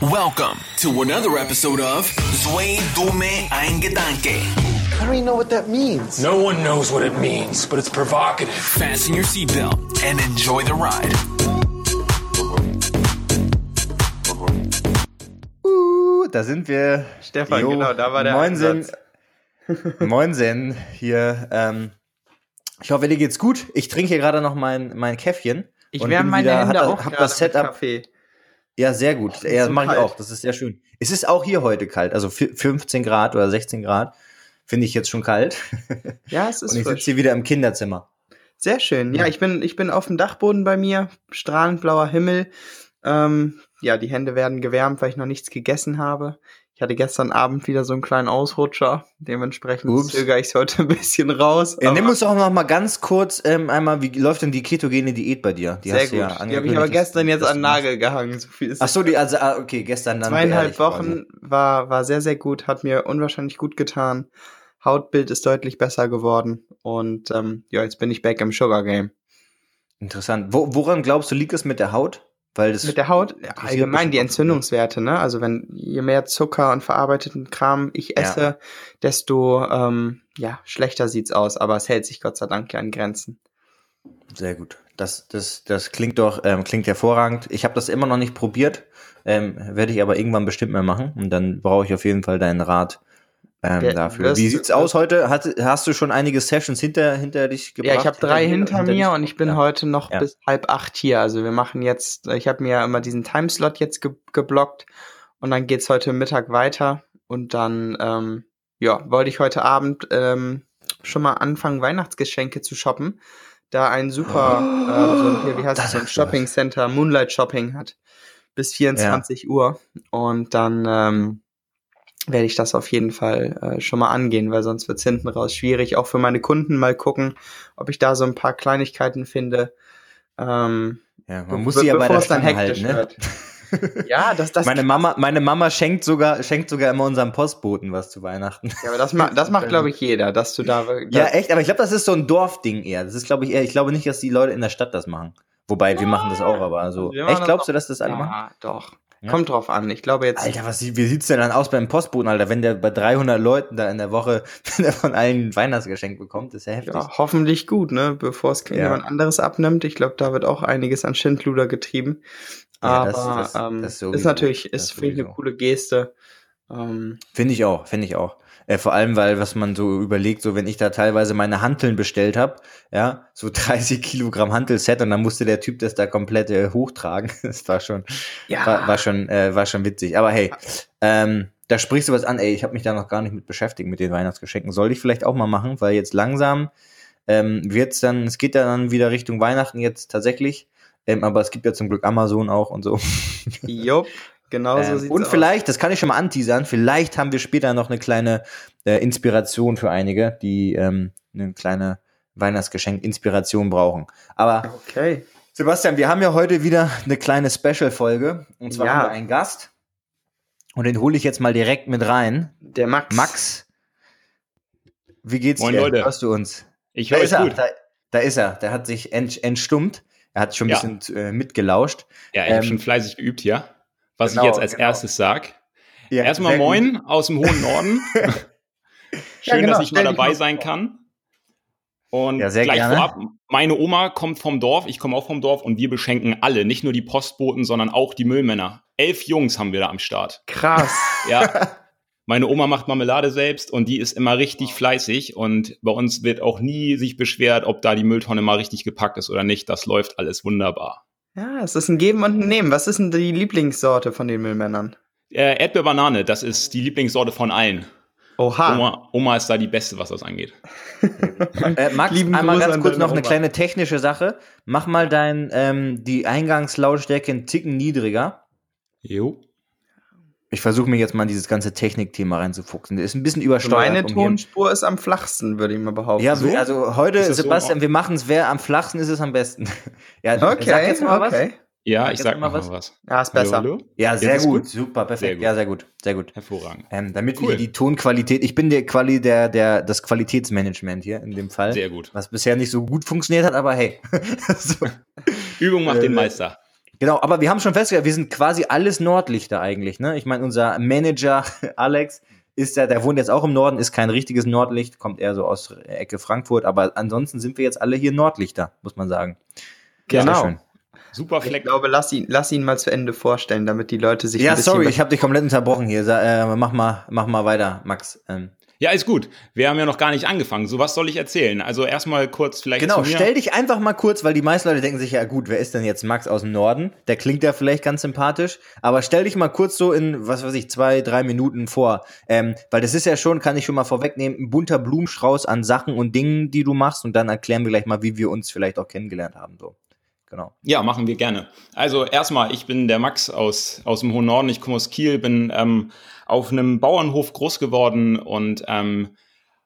Welcome to another episode of Zwei Dumme Ein Gedanke. I don't even know what that means. No one knows what it means, but it's provocative. Fasten your seatbelt and enjoy the ride. Uh, da sind wir. Stefan, genau, da war der Moinsen. Moinsen hier. Ähm, ich hoffe, dir geht's gut. Ich trinke hier gerade noch mein, mein Käffchen. Ich wärme meine wieder- Hände hab, auch hab gerade das Setup. mit Kaffee. Ja, sehr gut. ist Ja, mache ich auch. Das ist sehr schön. Es ist auch hier heute kalt, also vi- 15 Grad oder 16 Grad. Finde ich jetzt schon kalt. Ja, es ist Und ich sitze hier wieder im Kinderzimmer. Sehr schön. Ja, ich bin, ich bin auf dem Dachboden bei mir, strahlend blauer Himmel. Ähm, ja, die Hände werden gewärmt, weil ich noch nichts gegessen habe. Ich hatte gestern Abend wieder so einen kleinen Ausrutscher. Dementsprechend Ups. zögere ich es heute ein bisschen raus. Ja, nimm uns doch noch mal ganz kurz ähm, einmal, wie läuft denn die ketogene Diät bei dir? Die sehr hast gut. ja die habe ich aber gestern jetzt an. Nagel gehangen. So viel ist Ach so, die, also, ah, okay, gestern dann. Zweieinhalb quasi. Wochen war, war sehr, sehr gut, hat mir unwahrscheinlich gut getan. Hautbild ist deutlich besser geworden und ähm, ja, jetzt bin ich back im Sugar Game. Interessant. Wo, woran glaubst du, liegt es mit der Haut? Weil das Mit der Haut, ja, allgemein die Entzündungswerte, ne? Also wenn je mehr Zucker und verarbeiteten Kram ich Ja. esse, desto ähm, ja, schlechter sieht's aus, aber es hält sich Gott sei Dank ja an Grenzen. Sehr gut. Das, das, das klingt doch, ähm, klingt hervorragend. Ich habe das immer noch nicht probiert, ähm, werde ich aber irgendwann bestimmt mal machen und dann brauche ich auf jeden Fall deinen Rat ähm, dafür. wirst Wie sieht's aus heute? Hast, hast du schon einige Sessions hinter, hinter dich gebracht? Ja, ich habe drei hinter, dich? mir und ich bin Ja. heute noch Ja. bis halb acht hier. Also wir machen jetzt, ich habe mir ja immer diesen Timeslot jetzt ge geblockt und dann geht's heute Mittag weiter und dann ähm, ja wollte ich heute Abend ähm, schon mal anfangen Weihnachtsgeschenke zu shoppen, da ein super äh, so ein, hier, wie heißt Da das, so ein. Shopping Center Moonlight Shopping hat bis 24 Uhr und dann ähm, werde ich das auf jeden Fall äh, schon mal angehen, weil sonst wird's hinten raus schwierig. Auch für meine Kunden mal gucken, ob ich da so ein paar Kleinigkeiten finde. Ähm, Ja, man muss sie ja bei der es dann hektisch halten, ne? wird. Ja, das, das, Meine Mama, meine Mama schenkt sogar, schenkt sogar immer unserem Postboten was zu Weihnachten. ja, aber das, ma das macht, glaube ich, jeder, dass du da. Ja, echt, aber ich glaube, das ist so ein Dorfding eher. Das ist, glaube ich, eher, ich glaube nicht, dass die Leute in der Stadt das machen. Wobei, wir machen das auch, aber so. Machen Echt, das glaubst du, dass das alle machen? Ja, doch. Ja? Kommt drauf an. Ich glaube jetzt. Alter, was, sieht- wie sieht's denn dann aus beim Postboten, Alter? Wenn der bei 300 Leuten da in der Woche, wenn er von allen ein Weihnachtsgeschenk bekommt, ist ja heftig. Ja, hoffentlich gut, ne? Bevor es Ja. jemand anderes abnimmt. Ich glaube, da wird auch einiges an Schindluder getrieben. Ja, Aber das- das- ähm, das ist sowieso. natürlich, ist finde ich eine coole Geste. Ähm, Finde ich auch, finde ich auch. Äh, vor allem, weil, was man so überlegt, so wenn ich da teilweise meine Hanteln bestellt habe, ja, so 30 Kilogramm Hantelset und dann musste der Typ das da komplett äh, hochtragen. Das war schon, Ja. war, war schon, äh, war schon witzig. Aber hey, ähm, da sprichst du was an, ey, ich habe mich da noch gar nicht mit beschäftigt mit den Weihnachtsgeschenken. Soll ich vielleicht auch mal machen, weil jetzt langsam ähm, wird's dann, es geht dann wieder Richtung Weihnachten jetzt tatsächlich. Ähm, aber es gibt ja zum Glück Amazon auch und so. Jupp, genau so Ähm, sieht's und aus. vielleicht, das kann ich schon mal anteasern, vielleicht haben wir später noch eine kleine äh, Inspiration für einige, die ähm, eine kleine Weihnachtsgeschenk-Inspiration brauchen. Aber Okay. Sebastian, wir haben ja heute wieder eine kleine Special-Folge. Und zwar Ja. haben wir einen Gast. Und den hole ich jetzt mal direkt mit rein. Der Max. Max, wie geht's Moin, dir? Leute. Hörst du uns? Ich Da höre ist euch er, gut. da, da ist er. Der hat sich ent, entstummt. Er hat schon ein Ja. bisschen äh, mitgelauscht. Ja, ich ähm, habe schon fleißig geübt hier. Was genau, ich jetzt als genau. erstes sag. Ja, Erstmal sehr gut. moin aus dem hohen Norden. Schön, genau, dass ich mal dabei sein kann. Und Ja, sehr gleich gerne. vorab, meine Oma kommt vom Dorf, ich komme auch vom Dorf und wir beschenken alle, nicht nur die Postboten, sondern auch die Müllmänner. Elf Jungs haben wir da am Start. Krass. Ja. Meine Oma macht Marmelade selbst und die ist immer richtig fleißig und bei uns wird auch nie sich beschwert, ob da die Mülltonne mal richtig gepackt ist oder nicht. Das läuft alles wunderbar. Ja, es ist ein Geben und ein Nehmen. Was ist denn die Lieblingssorte von den Müllmännern? Äh, Erdbeerbanane, das ist die Lieblingssorte von allen. Oha. Oma, Oma ist da die Beste, was das angeht. Äh, Max, Lieben einmal Gruß ganz an kurz noch eine Oma. kleine technische Sache. Mach mal dein, ähm, die Eingangslautstärke einen Ticken niedriger. Jo. Ich versuche mir jetzt mal in dieses ganze Technikthema reinzufuchsen. Das ist ein bisschen übersteuert. Meine um Tonspur ist am flachsten, würde ich mal behaupten. Ja, also heute, so Sebastian, in wir machen es, wer am flachsten ist, ist am besten. ja, sag Okay, jetzt mal was. okay. Ja, Sag ich jetzt sag mal was. was. Ja, ist Hallo, besser. hallo? Ja, Jetzt sehr ist gut. super, perfekt. Sehr gut. Ja, sehr gut, sehr gut. Hervorragend. Ähm, damit Cool. wir die Tonqualität, ich bin der Quali, der, der, das Qualitätsmanagement hier in dem Fall. Sehr gut. Was bisher nicht so gut funktioniert hat, aber hey. so. Übung macht Äh, den Meister. Genau, aber wir haben schon festgestellt, wir sind quasi alles Nordlichter eigentlich. Ne? Ich meine, unser Manager Alex ist ja, der wohnt jetzt auch im Norden, ist kein richtiges Nordlicht, kommt eher so aus Ecke Frankfurt, aber ansonsten sind wir jetzt alle hier Nordlichter, muss man sagen. Genau. Super Ich Fleck. glaube, lass ihn, lass ihn mal zu Ende vorstellen, damit die Leute sich Ja, ein bisschen sorry, ich habe dich komplett unterbrochen hier. Sa- Äh, mach mal, mach mal weiter, Max. Ähm, Ja, ist gut. Wir haben ja noch gar nicht angefangen. So was soll ich erzählen? Also erstmal kurz vielleicht genau, stell dich einfach mal kurz, weil die meisten Leute denken sich ja, gut, wer ist denn jetzt Max aus dem Norden? Der klingt ja vielleicht ganz sympathisch, aber stell dich mal kurz so in, was weiß ich, zwei, drei Minuten vor. Ähm, weil das ist ja schon, kann ich schon mal vorwegnehmen, ein bunter Blumenstrauß an Sachen und Dingen, die du machst und dann erklären wir gleich mal, wie wir uns vielleicht auch kennengelernt haben. So. Genau. Ja, machen wir gerne. Also erstmal, ich bin der Max aus, aus dem hohen Norden. Ich komme aus Kiel, bin ähm, auf einem Bauernhof groß geworden und ähm,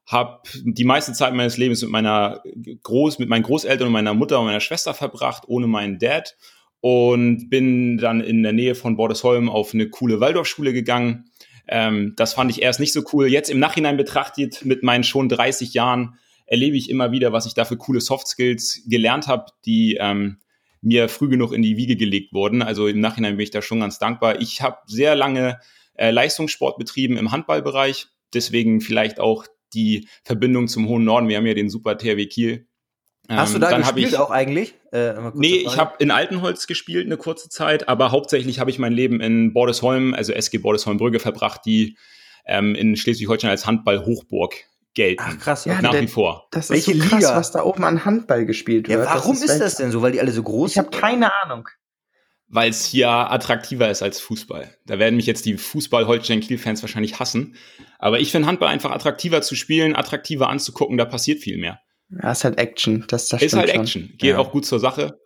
habe die meiste Zeit meines Lebens mit meiner Groß, mit meinen Großeltern und meiner Mutter und meiner Schwester verbracht, ohne meinen Dad. Und bin dann in der Nähe von Bordesholm auf eine coole Waldorfschule gegangen. Ähm, das fand ich erst nicht so cool. Jetzt im Nachhinein betrachtet, mit meinen schon 30 Jahren, erlebe ich immer wieder, was ich da für coole Soft Skills gelernt habe, die ähm, mir früh genug in die Wiege gelegt wurden. Also im Nachhinein bin ich da schon ganz dankbar. Ich habe sehr lange äh, Leistungssport betrieben im Handballbereich. Deswegen vielleicht auch die Verbindung zum hohen Norden. Wir haben ja den Super THW Kiel. Hast du Ähm, da gespielt ich, auch eigentlich? Äh, Nee, ich habe in Altenholz gespielt eine kurze Zeit, aber hauptsächlich habe ich mein Leben in Bordesholm, also SG Bordesholm-Brügge verbracht, die ähm, in Schleswig-Holstein als Handball-Hochburg gelten. Ach krass, Ja, nach der- wie vor. Das ist Welche so krass, Liga? was da oben an Handball gespielt Ja, wird. warum ist, das Welt- denn so? Weil die alle so groß Ich habe sind? keine Ahnung. Weil es hier attraktiver ist als Fußball. Da werden mich jetzt die Fußball-Holstein-Kiel-Fans wahrscheinlich hassen. Aber ich finde Handball einfach attraktiver zu spielen, attraktiver anzugucken, da passiert viel mehr. Ja, ist halt Action. Das, das ist halt schon. Action. Geht Ja. auch gut zur Sache.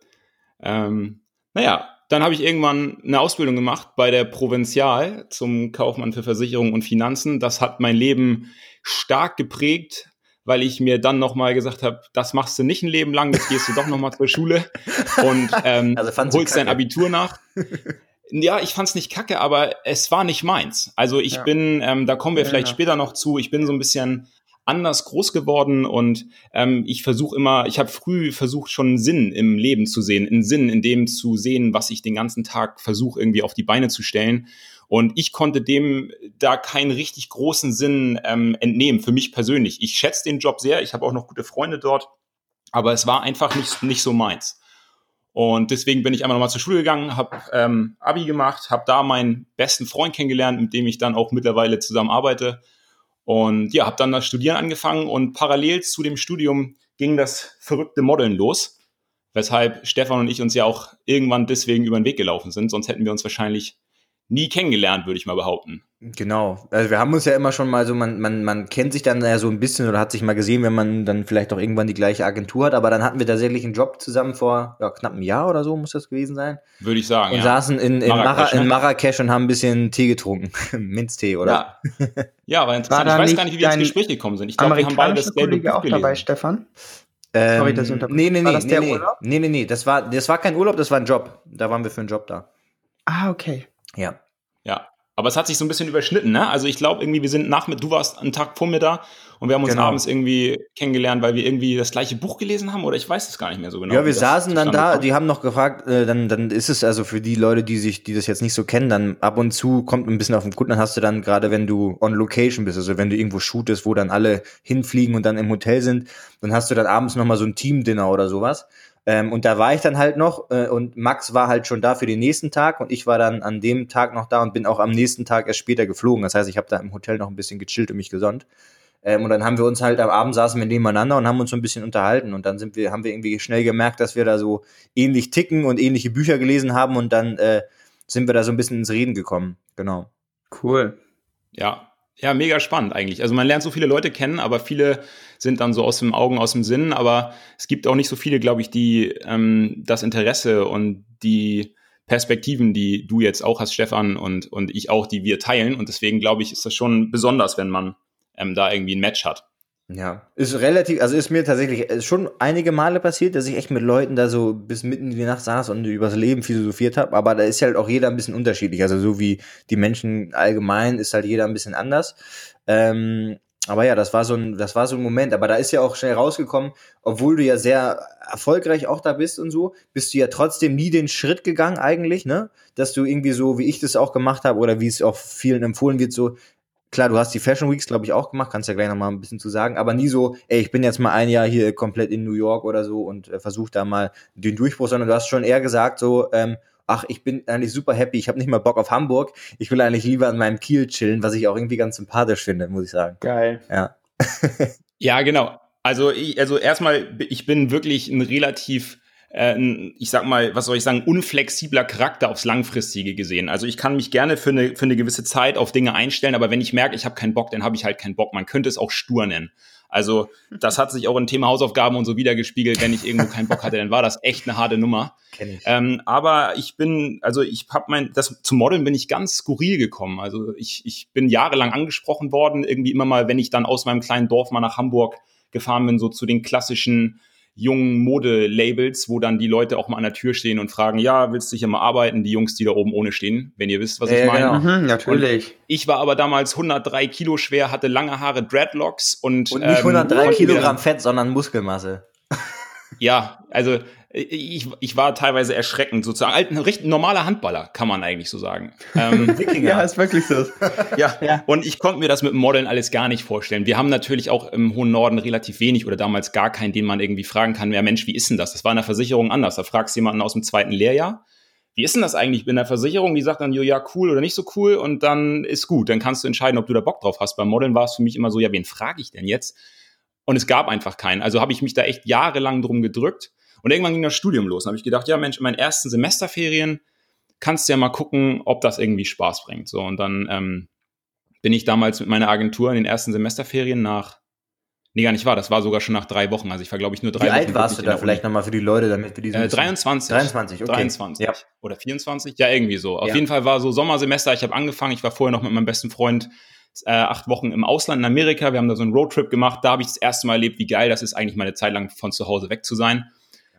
Ähm, naja, dann habe ich irgendwann eine Ausbildung gemacht bei der Provinzial zum Kaufmann für Versicherung und Finanzen. Das hat mein Leben stark geprägt, weil ich mir dann nochmal gesagt habe, das machst du nicht ein Leben lang, jetzt gehst du doch nochmal zur Schule und ähm, Also holst dein. Abitur nach. Ja, ich fand's nicht kacke, aber es war nicht meins. Also ich Ja. bin, ähm, da kommen wir Ja, vielleicht ja. später noch zu, ich bin so ein bisschen anders groß geworden und ähm, ich versuche immer, ich habe früh versucht schon einen Sinn im Leben zu sehen, einen Sinn in dem zu sehen, was ich den ganzen Tag versuche irgendwie auf die Beine zu stellen. Und ich konnte dem da keinen richtig großen Sinn ähm, entnehmen, für mich persönlich. Ich schätze den Job sehr, ich habe auch noch gute Freunde dort, aber es war einfach nicht, nicht so meins. Und deswegen bin ich einmal nochmal zur Schule gegangen, habe ähm, Abi gemacht, habe da meinen besten Freund kennengelernt, mit dem ich dann auch mittlerweile zusammen arbeite. Und ja, habe dann das Studieren angefangen und parallel zu dem Studium ging das verrückte Modeln los, weshalb Stefan und ich uns ja auch irgendwann deswegen über den Weg gelaufen sind. Sonst hätten wir uns wahrscheinlich nie kennengelernt, würde ich mal behaupten. Genau. Also wir haben uns ja immer schon mal so, man, man, man kennt sich dann ja so ein bisschen oder hat sich mal gesehen, wenn man dann vielleicht auch irgendwann die gleiche Agentur hat, aber dann hatten wir tatsächlich einen Job zusammen vor ja, knapp einem Jahr oder so, muss das gewesen sein. Würde ich sagen. Und ja. saßen in, in, Marrakesch, Marrakesch, in ne? Marrakesch und haben ein bisschen Tee getrunken. Minztee, oder? Ja. ja, war interessant. War ich weiß nicht gar nicht, wie wir ins Gespräch gekommen sind. Ich glaube, wir haben beide das Kollege Buch auch dabei, gelesen. Stefan? Ähm, Sorry, dass ich unterbreche. nee, nee, nee, War das nee, der nee, Urlaub? nee, nee, nee, das war, das war kein Urlaub, das war ein Job. Da waren wir für einen Job da. Ah, okay. Ja. Ja. Aber es hat sich so ein bisschen überschnitten, ne? Also ich glaube irgendwie, wir sind nach mit, du warst einen Tag vor mir da und wir haben uns Genau. abends irgendwie kennengelernt, weil wir irgendwie das gleiche Buch gelesen haben oder ich weiß es gar nicht mehr so genau. ja, wir saßen dann da, kommt. die haben noch gefragt, äh, dann, dann ist es also für die Leute, die sich, die das jetzt nicht so kennen, dann ab und zu kommt ein bisschen auf den Kunden, dann hast du dann gerade, wenn du on location bist, also wenn du irgendwo shootest, wo dann alle hinfliegen und dann im Hotel sind, dann hast du dann abends nochmal so ein Team-Dinner oder sowas. Ähm, und da war ich dann halt noch äh, und Max war halt schon da für den nächsten Tag und ich war dann an dem Tag noch da und bin auch am nächsten Tag erst später geflogen. Das heißt, ich habe da im Hotel noch ein bisschen gechillt und mich gesonnt. Ähm, und dann haben wir uns halt am Abend saßen wir nebeneinander und haben uns so ein bisschen unterhalten. Und dann sind wir, haben wir irgendwie schnell gemerkt, dass wir da so ähnlich ticken und ähnliche Bücher gelesen haben und dann äh, sind wir da so ein bisschen ins Reden gekommen. Genau. Cool. Ja. Ja, mega spannend eigentlich. Also man lernt so viele Leute kennen, aber viele sind dann so aus dem Augen, aus dem Sinn. Aber es gibt auch nicht so viele, glaube ich, die ähm, das Interesse und die Perspektiven, die du jetzt auch hast, Stefan, und, und ich auch, die wir teilen. Und deswegen glaube ich, ist das schon besonders, wenn man ähm, da irgendwie ein Match hat. Ja, ist relativ, also ist mir tatsächlich äh, schon einige Male passiert, dass ich echt mit Leuten da so bis mitten in die Nacht saß und übers Leben philosophiert habe, aber da ist halt auch jeder ein bisschen unterschiedlich. Also so wie die Menschen allgemein ist halt jeder ein bisschen anders. Ähm, aber ja, das war so ein, das war so ein Moment. Aber da ist ja auch schnell rausgekommen, obwohl du ja sehr erfolgreich auch da bist und so, bist du ja trotzdem nie den Schritt gegangen eigentlich, ne? Dass du irgendwie so, wie ich das auch gemacht habe oder wie es auch vielen empfohlen wird, so, klar, du hast die Fashion Weeks, glaube ich, auch gemacht, kannst ja gleich nochmal ein bisschen zu sagen, aber nie so, ey, ich bin jetzt mal ein Jahr hier komplett in New York oder so und äh, versuch da mal den Durchbruch, sondern du hast schon eher gesagt, so, ähm, ach, ich bin eigentlich super happy, ich habe nicht mal Bock auf Hamburg, ich will eigentlich lieber an meinem Kiel chillen, was ich auch irgendwie ganz sympathisch finde, muss ich sagen. Geil. Ja. ja, genau. Also, ich, also erstmal, ich bin wirklich ein relativ äh, ich sag mal, was soll ich sagen, unflexibler Charakter aufs Langfristige gesehen. Also ich kann mich gerne für eine, für eine gewisse Zeit auf Dinge einstellen, aber wenn ich merke, ich habe keinen Bock, dann habe ich halt keinen Bock. Man könnte es auch stur nennen. Also das hat sich auch im Thema Hausaufgaben und so wiedergespiegelt. Wenn ich irgendwo keinen Bock hatte, dann war das echt eine harte Nummer. Kenn ich. Ähm, aber ich bin, also ich habe mein, das zum Modeln bin ich ganz skurril gekommen. Also ich, ich bin jahrelang angesprochen worden, irgendwie immer mal, wenn ich dann aus meinem kleinen Dorf mal nach Hamburg gefahren bin, so zu den klassischen jungen Modelabels, wo dann die Leute auch mal an der Tür stehen und fragen, ja, willst du hier mal arbeiten? Die Jungs, die da oben ohne stehen, wenn ihr wisst, was ich meine. Genau. Mhm, natürlich. Und ich war aber damals 103 Kilo schwer, hatte lange Haare, Dreadlocks und Und nicht 103 ähm, Kilogramm Fett, sondern Muskelmasse. Ja, also ich, ich war teilweise erschreckend sozusagen. Ein richtig normaler Handballer, kann man eigentlich so sagen. Ähm, ja, ist wirklich so. ja. ja, und ich konnte mir das mit dem Modeln alles gar nicht vorstellen. Wir haben natürlich auch im hohen Norden relativ wenig oder damals gar keinen, den man irgendwie fragen kann, ja Mensch, wie ist denn das? Das war in der Versicherung anders. Da fragst du jemanden aus dem zweiten Lehrjahr, wie ist denn das eigentlich in der Versicherung? Die sagt dann, ja, cool oder nicht so cool und dann ist gut. Dann kannst du entscheiden, ob du da Bock drauf hast. Beim Modeln war es für mich immer so, ja, wen frage ich denn jetzt? Und es gab einfach keinen. Also habe ich mich da echt jahrelang drum gedrückt. Und irgendwann ging das Studium los. Und habe ich gedacht, ja Mensch, in meinen ersten Semesterferien kannst du ja mal gucken, ob das irgendwie Spaß bringt. So, und dann ähm, bin ich damals mit meiner Agentur in den ersten Semesterferien nach, nee, gar nicht wahr, das war sogar schon nach drei Wochen. Also ich war, glaube ich, nur drei Wie Wochen. alt warst du da vielleicht nochmal für die Leute, damit wir diesen. Äh, 23. 23, okay. 23. Ja. Oder 24? Ja, irgendwie so. Auf ja. jeden Fall war so Sommersemester, ich habe angefangen, ich war vorher noch mit meinem besten Freund äh, acht Wochen im Ausland in Amerika. Wir haben da so einen Roadtrip gemacht. Da habe ich das erste Mal erlebt, wie geil das ist, eigentlich mal eine Zeit lang von zu Hause weg zu sein.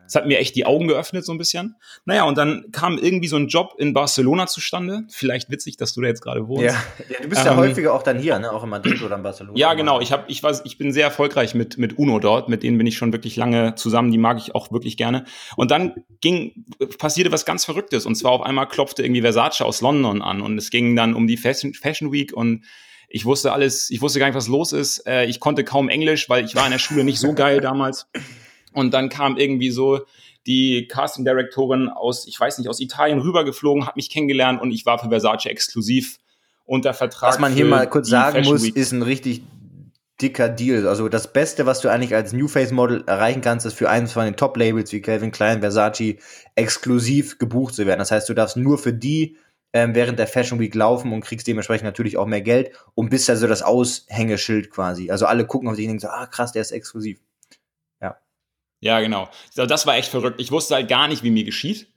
Das hat mir echt die Augen geöffnet, so ein bisschen. Naja, und dann kam irgendwie so ein Job in Barcelona zustande. Vielleicht witzig, dass du da jetzt gerade wohnst. Ja, ja du bist ähm, ja häufiger auch dann hier, ne? Auch in Madrid oder in Barcelona. Ja, genau. Ich, hab, ich, war, ich bin sehr erfolgreich mit, mit Uno dort. Mit denen bin ich schon wirklich lange zusammen. Die mag ich auch wirklich gerne. Und dann ging, passierte was ganz Verrücktes. Und zwar auf einmal klopfte irgendwie Versace aus London an. Und es ging dann um die Fashion, Fashion Week und ich wusste alles, ich wusste gar nicht, was los ist. Äh, ich konnte kaum Englisch, weil ich war in der Schule nicht so geil damals. Und dann kam irgendwie so die Casting Directorin aus, ich weiß nicht, aus Italien rübergeflogen, hat mich kennengelernt und ich war für Versace exklusiv unter Vertrag. Was man hier mal kurz sagen Fashion muss, Week. ist ein richtig dicker Deal. Also das Beste, was du eigentlich als New Face Model erreichen kannst, ist für eines von den Top Labels wie Calvin Klein, Versace exklusiv gebucht zu werden. Das heißt, du darfst nur für die ähm, während der Fashion Week laufen und kriegst dementsprechend natürlich auch mehr Geld und bist also das Aushängeschild quasi. Also alle gucken auf dich und denken so, ah krass, der ist exklusiv. Ja. Genau. Das war echt verrückt. Ich wusste halt gar nicht, wie mir geschieht.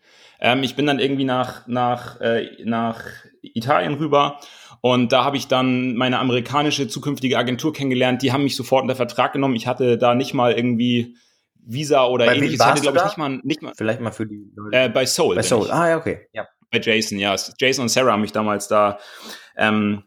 Ähm, ich bin dann irgendwie nach, nach, äh, nach Italien rüber und da habe ich dann meine amerikanische zukünftige Agentur kennengelernt. Die haben mich sofort unter Vertrag genommen. Ich hatte da nicht mal irgendwie Visa oder bei ähnliches. Ich hatte, glaube ich, nicht mal, nicht mal. Vielleicht mal für die Leute. Äh, bei Soul. Bei Soul. Ah, ja, okay. Ja bei Jason, ja. Jason und Sarah haben mich damals da ähm,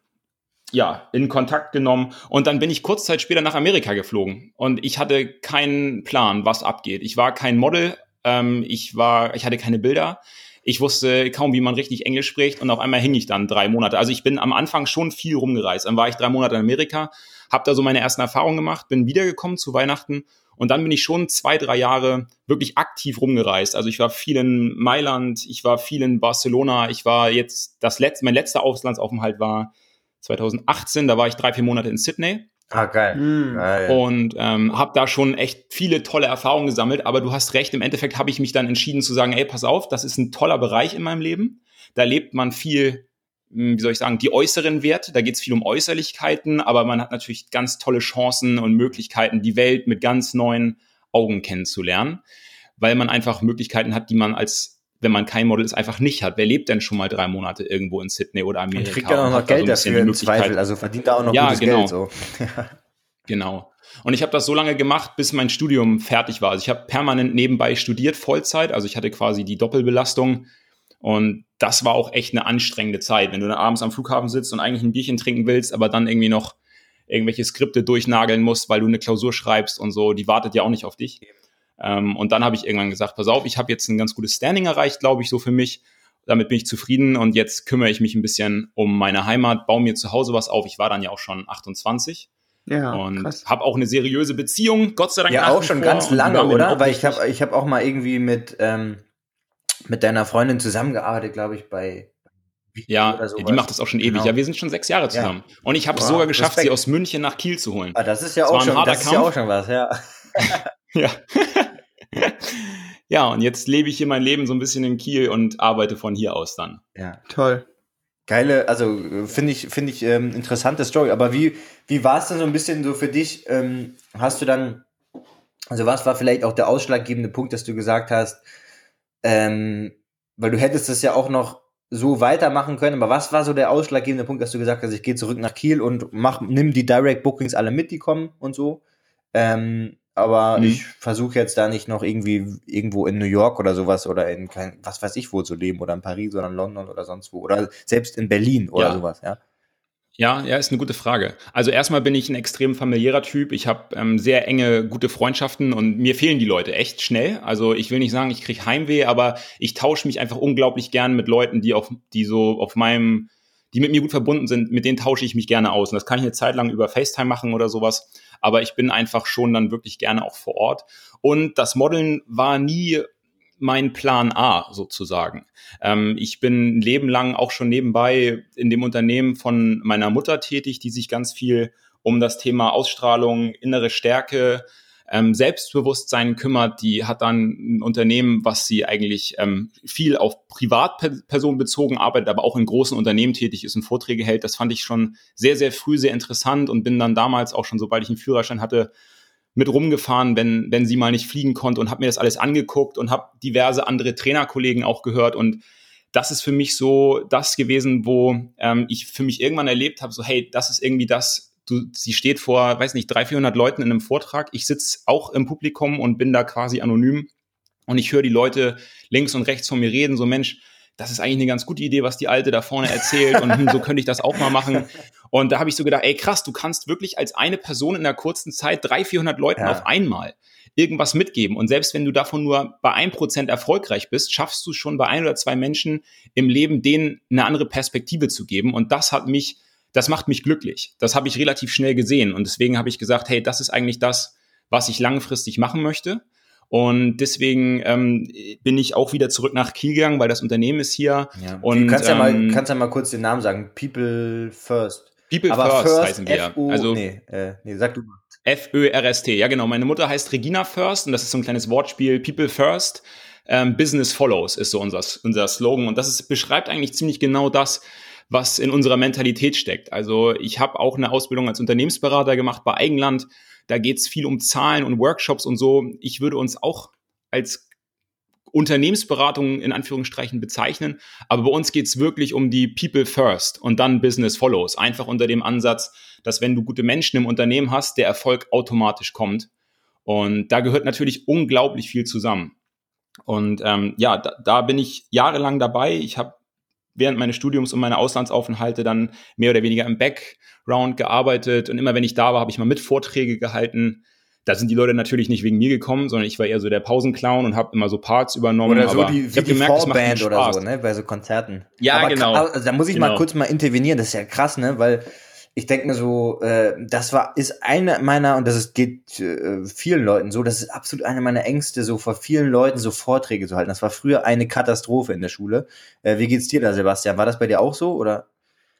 ja, in Kontakt genommen und dann bin ich kurz Zeit später nach Amerika geflogen und ich hatte keinen Plan, was abgeht. Ich war kein Model, ähm, ich war, ich hatte keine Bilder, ich wusste kaum, wie man richtig Englisch spricht und auf einmal hing ich dann drei Monate. Also ich bin am Anfang schon viel rumgereist. Dann war ich drei Monate in Amerika, habe da so meine ersten Erfahrungen gemacht, bin wiedergekommen zu Weihnachten und dann bin ich schon zwei, drei Jahre wirklich aktiv rumgereist. Also ich war viel in Mailand, ich war viel in Barcelona, ich war jetzt, das letzte, mein letzter Auslandsaufenthalt war 2018, da war ich drei, vier Monate in Sydney. Ah, geil. Mhm. geil. Und ähm, habe da schon echt viele tolle Erfahrungen gesammelt. Aber du hast recht, im Endeffekt habe ich mich dann entschieden zu sagen, ey, pass auf, das ist ein toller Bereich in meinem Leben. Da lebt man viel hm, wie soll ich sagen, die äußeren Werte. Da geht es viel um Äußerlichkeiten, aber man hat natürlich ganz tolle Chancen und Möglichkeiten, die Welt mit ganz neuen Augen kennenzulernen, weil man einfach Möglichkeiten hat, die man als wenn man kein Model ist, einfach nicht hat. Wer lebt denn schon mal drei Monate irgendwo in Sydney oder Amerika? Und kriegt ja auch noch Geld da so dafür im Zweifel, also verdient da auch noch ja, gutes genau. Geld. So. genau. Und ich habe das so lange gemacht, bis mein Studium fertig war. Also ich habe permanent nebenbei studiert, Vollzeit. Also ich hatte quasi die Doppelbelastung und das war auch echt eine anstrengende Zeit, wenn du dann abends am Flughafen sitzt und eigentlich ein Bierchen trinken willst, aber dann irgendwie noch irgendwelche Skripte durchnageln musst, weil du eine Klausur schreibst und so, die wartet ja auch nicht auf dich. Ähm, und dann habe ich irgendwann gesagt, pass auf, ich habe jetzt ein ganz gutes Standing erreicht, glaube ich, so für mich. Damit bin ich zufrieden und jetzt kümmere ich mich ein bisschen um meine Heimat, baue mir zu Hause was auf. Ich war dann ja auch schon 28 Ja, und habe auch eine seriöse Beziehung, Gott sei Dank. Ja, auch schon vor. ganz lange, oder? Weil ich habe ich hab auch mal irgendwie mit, ähm, mit deiner Freundin zusammengearbeitet, glaube ich, bei Ja, die macht das auch schon ewig. Genau. Ja, wir sind schon sechs Jahre zusammen. Und ich habe es Wow, sogar geschafft, Respekt. sie aus München nach Kiel zu holen. Ah, das ist ja Es auch war ein schon, das ist ja auch schon was, ja. Ja. ja, und jetzt lebe ich hier mein Leben so ein bisschen in Kiel und arbeite von hier aus dann. ja. Toll. Geile, also finde ich, finde ich ähm, interessante Story. Aber wie, wie war es denn so ein bisschen so für dich? Ähm, hast du dann, also was war vielleicht auch der ausschlaggebende Punkt, dass du gesagt hast, ähm, weil du hättest das ja auch noch so weitermachen können, aber was war so der ausschlaggebende Punkt, dass du gesagt hast, ich gehe zurück nach Kiel und mach, nimm die Direct Bookings alle mit, die kommen und so. Ähm, aber Mhm. ich versuche jetzt da nicht noch irgendwie irgendwo in New York oder sowas oder in kein, was weiß ich wo zu leben oder in Paris oder in London oder sonst wo oder selbst in Berlin oder Ja. sowas, ja. Ja, ja, ist eine gute Frage. Also erstmal bin ich ein extrem familiärer Typ. Ich habe ähm, sehr enge, gute Freundschaften und mir fehlen die Leute echt schnell. Also ich will nicht sagen, ich kriege Heimweh, aber ich tausche mich einfach unglaublich gern mit Leuten, die auf, die so auf meinem, die mit mir gut verbunden sind, mit denen tausche ich mich gerne aus. Und das kann ich eine Zeit lang über FaceTime machen oder sowas. Aber ich bin einfach schon dann wirklich gerne auch vor Ort. Und das Modeln war nie mein Plan A sozusagen. Ähm, ich bin ein Leben lang auch schon nebenbei in dem Unternehmen von meiner Mutter tätig, die sich ganz viel um das Thema Ausstrahlung, innere Stärke, ähm, Selbstbewusstsein kümmert. Die hat dann ein Unternehmen, was sie eigentlich ähm, viel auf Privatpersonen bezogen arbeitet, aber auch in großen Unternehmen tätig ist und Vorträge hält. Das fand ich schon sehr, sehr früh sehr interessant und bin dann damals auch schon, sobald ich einen Führerschein hatte, mit rumgefahren, wenn, wenn sie mal nicht fliegen konnte und habe mir das alles angeguckt und habe diverse andere Trainerkollegen auch gehört und das ist für mich so das gewesen, wo ähm, ich für mich irgendwann erlebt habe, so hey, das ist irgendwie das, du, sie steht vor, weiß nicht, 300, 400 Leuten in einem Vortrag, ich sitze auch im Publikum und bin da quasi anonym und ich höre die Leute links und rechts von mir reden, so Mensch, das ist eigentlich eine ganz gute Idee, was die Alte da vorne erzählt und hm, so könnte ich das auch mal machen. Und da habe ich so gedacht, ey krass, du kannst wirklich als eine Person in der kurzen Zeit 300, 400 Leuten Ja. auf einmal irgendwas mitgeben. Und selbst wenn du davon nur bei ein Prozent erfolgreich bist, schaffst du schon bei ein oder zwei Menschen im Leben denen eine andere Perspektive zu geben. Und das hat mich, das macht mich glücklich. Das habe ich relativ schnell gesehen. Und deswegen habe ich gesagt, hey, das ist eigentlich das, was ich langfristig machen möchte. Und deswegen ähm, bin ich auch wieder zurück nach Kiel gegangen, weil das Unternehmen ist hier. ja. Und, du kannst ja, mal, ähm, kannst ja mal kurz den Namen sagen. People First. People Aber First, First, heißen wir. Also nee, äh, nee, sag du mal. F-Ö-R-S-T. Ja, genau. Meine Mutter heißt Regina First und das ist so ein kleines Wortspiel. People First, ähm, Business Follows ist so unser, unser Slogan. Und das ist, beschreibt eigentlich ziemlich genau das, was in unserer Mentalität steckt. Also ich habe auch eine Ausbildung als Unternehmensberater gemacht bei Eigenland. Da geht es viel um Zahlen und Workshops und so. Ich würde uns auch als Unternehmensberatung in Anführungsstrichen bezeichnen. Aber bei uns geht es wirklich um die People First und dann Business Follows. Einfach unter dem Ansatz, dass wenn du gute Menschen im Unternehmen hast, der Erfolg automatisch kommt. Und da gehört natürlich unglaublich viel zusammen. Und ähm, ja, da, da bin ich jahrelang dabei. Ich habe während meines Studiums und meiner Auslandsaufenthalte dann mehr oder weniger im Background gearbeitet. Und immer wenn ich da war, habe ich mal mit Vorträge gehalten. Da sind die Leute natürlich nicht wegen mir gekommen, sondern ich war eher so der Pausenclown und habe immer so Parts übernommen. Oder so die, wie die gemerkt, Vorband oder so, ne, bei so Konzerten. Ja, Aber genau. Also, da muss ich mal Genau. kurz mal intervenieren, das ist ja krass, ne, weil ich denke mir so, äh, das war, ist eine meiner, und das ist, geht äh, vielen Leuten so, das ist absolut eine meiner Ängste, so vor vielen Leuten so Vorträge zu halten. Das war früher eine Katastrophe in der Schule. Äh, wie geht's dir da, Sebastian? War das bei dir auch so, oder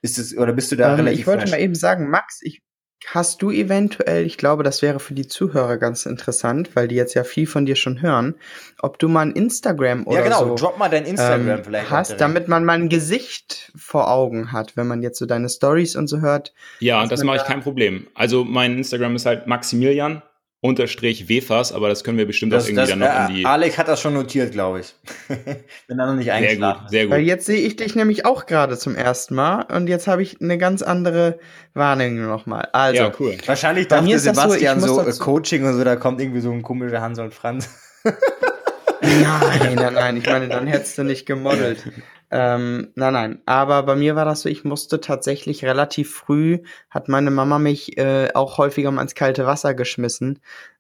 ist es, oder bist du da Ähm, relativ ich wollte fresh? mal eben sagen, Max, ich, hast du eventuell, ich glaube, das wäre für die Zuhörer ganz interessant, weil die jetzt ja viel von dir schon hören, ob du mal ein Instagram oder ja, genau, so drop mal dein Instagram ähm, vielleicht. hast, damit man mal ein Gesicht vor Augen hat, wenn man jetzt so deine Stories und so hört. Ja, das mache ich kein Problem. Also mein Instagram ist halt Maximilian unterstrich Wefers, aber das können wir bestimmt das, auch irgendwie das, dann noch in äh, die. Alec hat das schon notiert, glaube ich. Bin da noch nicht Sehr eingeschlafen. gut, sehr Weil gut. jetzt sehe ich dich nämlich auch gerade zum ersten Mal und jetzt habe ich eine ganz andere Wahrnehmung nochmal. Also, Ja, cool. Wahrscheinlich dachte mir ist das so, Sebastian muss so, äh, Coaching und so, da kommt irgendwie so ein komischer Hans und Franz. Nein, nein, nein. Ich meine, dann hättest du nicht gemodelt. Ähm, nein, nein. Aber bei mir war das so, ich musste tatsächlich relativ früh, hat meine Mama mich äh, auch häufiger mal ins kalte Wasser geschmissen,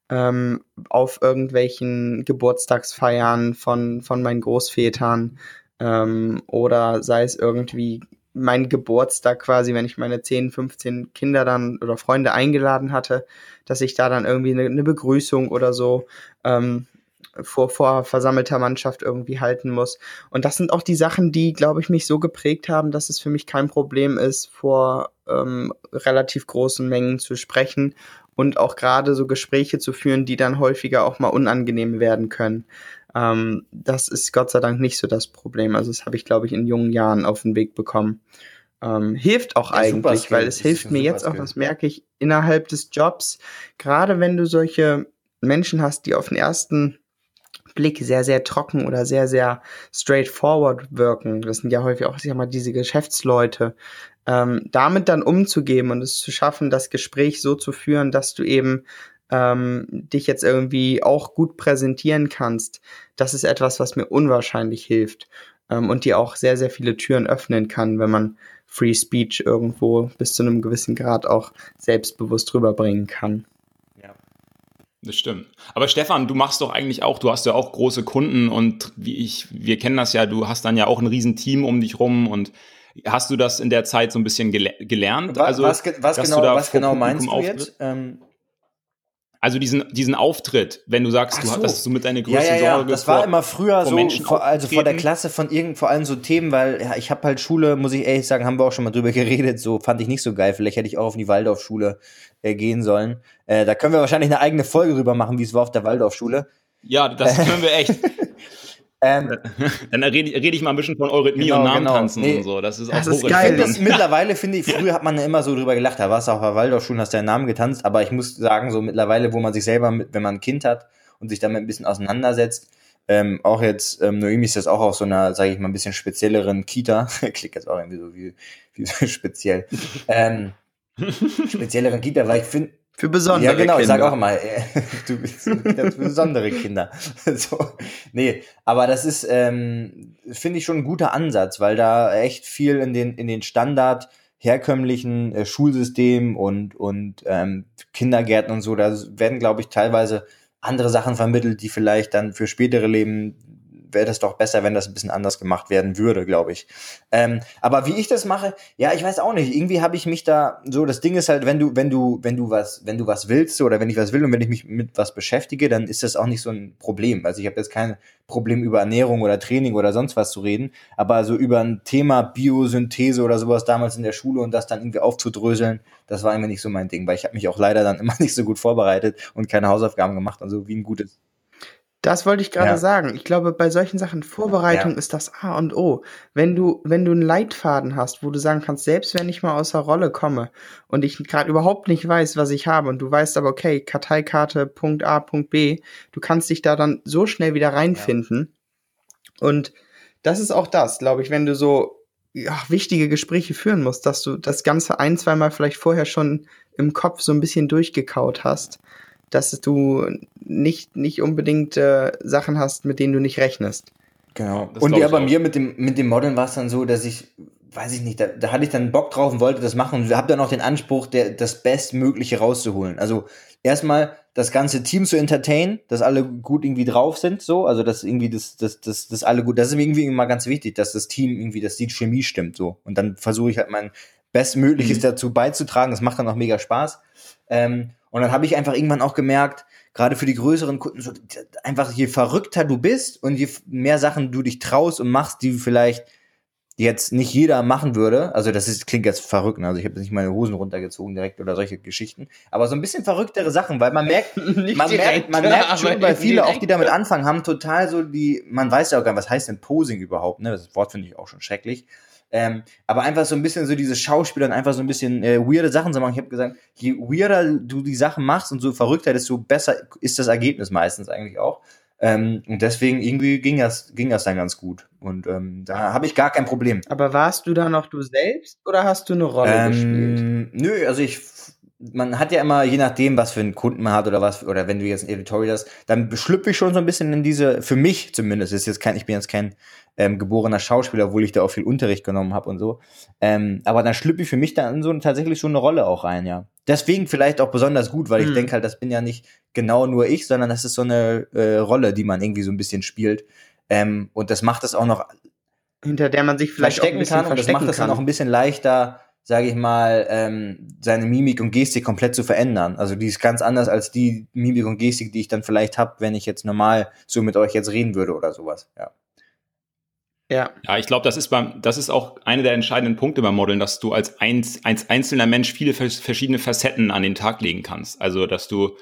ähm, auf irgendwelchen Geburtstagsfeiern von, von meinen Großvätern ähm, oder sei es irgendwie mein Geburtstag quasi, wenn ich meine 10, 15 Kinder dann oder Freunde eingeladen hatte, dass ich da dann irgendwie eine, eine Begrüßung oder so ähm, vor, vor versammelter Mannschaft irgendwie halten muss. Und das sind auch die Sachen, die, glaube ich, mich so geprägt haben, dass es für mich kein Problem ist, vor ähm, relativ großen Mengen zu sprechen und auch gerade so Gespräche zu führen, die dann häufiger auch mal unangenehm werden können. Ähm, das ist Gott sei Dank nicht so das Problem. Also das habe ich, glaube ich, in jungen Jahren auf den Weg bekommen. Ähm, hilft auch eigentlich, weil es hilft mir jetzt auch, das merke ich, innerhalb des Jobs, gerade wenn du solche Menschen hast, die auf den ersten Blick sehr, sehr trocken oder sehr, sehr straightforward wirken. Das sind ja häufig auch, sag mal, diese Geschäftsleute. Ähm, damit dann umzugeben und es zu schaffen, das Gespräch so zu führen, dass du eben ähm, dich jetzt irgendwie auch gut präsentieren kannst, das ist etwas, was mir unwahrscheinlich hilft ähm, und dir auch sehr, sehr viele Türen öffnen kann, wenn man Free Speech irgendwo bis zu einem gewissen Grad auch selbstbewusst rüberbringen kann. Das stimmt. Aber Stefan, du machst doch eigentlich auch, du hast ja auch große Kunden und wie ich, wir kennen das ja, du hast dann ja auch ein riesen Team um dich rum und hast du das in der Zeit so ein bisschen gele gelernt? Was, also, was, was genau, was genau meinst du jetzt? Ähm, also diesen, diesen Auftritt, wenn du sagst, so. du hattest du mit deiner größten ja, ja, ja. Sorge Das war immer früher so, vor, also vor der Klasse von irgend, vor allem so Themen, weil ja, ich habe halt Schule, muss ich ehrlich sagen, haben wir auch schon mal drüber geredet, so fand ich nicht so geil. Vielleicht hätte ich auch auf die Waldorfschule äh, gehen sollen. Äh, da können wir wahrscheinlich eine eigene Folge drüber machen, wie es war auf der Waldorfschule. Ja, das können wir echt. Ähm, Dann rede, rede ich mal ein bisschen von Eurythmie genau, und Namentanzen genau. nee, und so. Das ist auch das ist geil. Das, mittlerweile finde ich, früher hat man ja immer so drüber gelacht, da warst du auf der Waldorfschule, hast deinen Namen getanzt, aber ich muss sagen, so mittlerweile, wo man sich selber, mit, wenn man ein Kind hat und sich damit ein bisschen auseinandersetzt, ähm, auch jetzt, ähm, Noemi ist das auch auf so einer, sage ich mal, ein bisschen spezielleren Kita, klingt jetzt auch irgendwie so wie, wie so speziell, ähm, spezielleren Kita, weil ich finde, für besondere Kinder. Ja, genau, Kinder. ich sage auch mal, äh, du bist für besondere Kinder. so, nee, aber das ist, ähm, finde ich schon ein guter Ansatz, weil da echt viel in den, in den Standard herkömmlichen äh, Schulsystemen und, und ähm, Kindergärten und so, da werden, glaube ich, teilweise andere Sachen vermittelt, die vielleicht dann für spätere Leben wäre das doch besser, wenn das ein bisschen anders gemacht werden würde, glaube ich. Ähm, aber wie ich das mache, ja, ich weiß auch nicht. Irgendwie habe ich mich da so. Das Ding ist halt, wenn du, wenn du, wenn du was, wenn du was willst oder wenn ich was will und wenn ich mich mit was beschäftige, dann ist das auch nicht so ein Problem. Also ich habe jetzt kein Problem über Ernährung oder Training oder sonst was zu reden, aber so über ein Thema Biosynthese oder sowas damals in der Schule und das dann irgendwie aufzudröseln, das war immer nicht so mein Ding, weil ich habe mich auch leider dann immer nicht so gut vorbereitet und keine Hausaufgaben gemacht, also wie ein gutes das wollte ich gerade ja. sagen. Ich glaube, bei solchen Sachen Vorbereitung ja. ist das A und O. Wenn du, wenn du einen Leitfaden hast, wo du sagen kannst, selbst wenn ich mal aus der Rolle komme und ich gerade überhaupt nicht weiß, was ich habe und du weißt aber, okay, Karteikarte Punkt A, Punkt B, du kannst dich da dann so schnell wieder reinfinden. Ja. Und das ist auch das, glaube ich, wenn du so ja, wichtige Gespräche führen musst, dass du das Ganze ein, zweimal vielleicht vorher schon im Kopf so ein bisschen durchgekaut hast dass du nicht, nicht unbedingt äh, Sachen hast, mit denen du nicht rechnest. Genau. Das und ja, bei mir mit dem, mit dem Modeln war es dann so, dass ich, weiß ich nicht, da, da hatte ich dann Bock drauf und wollte das machen und habe dann auch den Anspruch, der, das Bestmögliche rauszuholen. Also erstmal das ganze Team zu entertain, dass alle gut irgendwie drauf sind, so, also dass irgendwie das, das, das, das alle gut, das ist mir irgendwie immer ganz wichtig, dass das Team irgendwie, dass die Chemie stimmt, so. Und dann versuche ich halt mein Bestmögliches mhm. dazu beizutragen, das macht dann auch mega Spaß. Ähm, und dann habe ich einfach irgendwann auch gemerkt, gerade für die größeren Kunden, so, einfach je verrückter du bist und je mehr Sachen du dich traust und machst, die vielleicht jetzt nicht jeder machen würde. Also das ist, klingt jetzt verrückt, ne? also ich habe nicht meine Hosen runtergezogen direkt oder solche Geschichten. Aber so ein bisschen verrücktere Sachen, weil man merkt, man direkt, merkt, man merkt schon, weil viele auch, die damit anfangen, haben total so die, man weiß ja auch gar nicht, was heißt denn Posing überhaupt, ne? Das Wort finde ich auch schon schrecklich. Ähm, aber einfach so ein bisschen so diese Schauspieler und einfach so ein bisschen äh, weirde Sachen zu machen. Ich habe gesagt, je weirder du die Sachen machst und so verrückter, desto besser ist das Ergebnis meistens eigentlich auch. Ähm, und deswegen irgendwie ging das, ging das dann ganz gut. Und ähm, da habe ich gar kein Problem. Aber warst du da noch du selbst oder hast du eine Rolle ähm, gespielt? Nö, also ich man hat ja immer, je nachdem, was für einen Kunden man hat oder was, oder wenn du jetzt ein Editorial hast, dann schlüpfe ich schon so ein bisschen in diese, für mich zumindest, ist jetzt kein, ich bin jetzt kein ähm, geborener Schauspieler, obwohl ich da auch viel Unterricht genommen habe und so. Ähm, aber dann schlüpfe ich für mich dann in so tatsächlich so eine Rolle auch rein, ja. Deswegen vielleicht auch besonders gut, weil ich Hm. denke halt, das bin ja nicht genau nur ich, sondern das ist so eine äh, Rolle, die man irgendwie so ein bisschen spielt. Ähm, und das macht es auch noch Hinter der man sich vielleicht auch ein verstecken bisschen kann und das verstecken macht es dann auch ein bisschen leichter, sage ich mal, ähm, seine Mimik und Gestik komplett zu verändern. Also die ist ganz anders als die Mimik und Gestik, die ich dann vielleicht habe, wenn ich jetzt normal so mit euch jetzt reden würde oder sowas. Ja. ja. Ja, ich glaube, das ist beim, das ist auch einer der entscheidenden Punkte beim Modeln, dass du als, eins, als einzelner Mensch viele vers- verschiedene Facetten an den Tag legen kannst. Also, dass du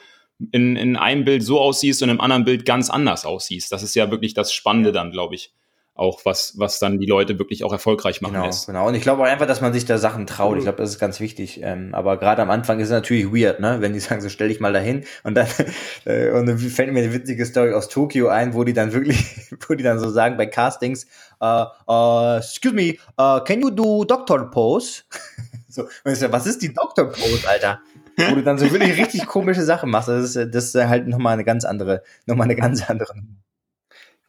in, in einem Bild so aussiehst und im anderen Bild ganz anders aussiehst. Das ist ja wirklich das Spannende dann, glaube ich. Auch was, was dann die Leute wirklich auch erfolgreich machen Genau, lässt. genau. Und ich glaube auch einfach, dass man sich da Sachen traut. Ich glaube, das ist ganz wichtig. Ähm, aber gerade am Anfang ist es natürlich weird, ne? Wenn die sagen, so stell dich mal dahin und dann äh, und dann fällt mir eine witzige Story aus Tokio ein, wo die dann wirklich, wo die dann so sagen bei Castings, uh, uh, excuse me, uh, can you do Doctor Pose? so, und ich so, was ist die Doctor Pose, Alter? wo du dann so wirklich richtig komische Sachen machst. Das ist, das ist halt nochmal eine ganz andere, nochmal eine ganz andere.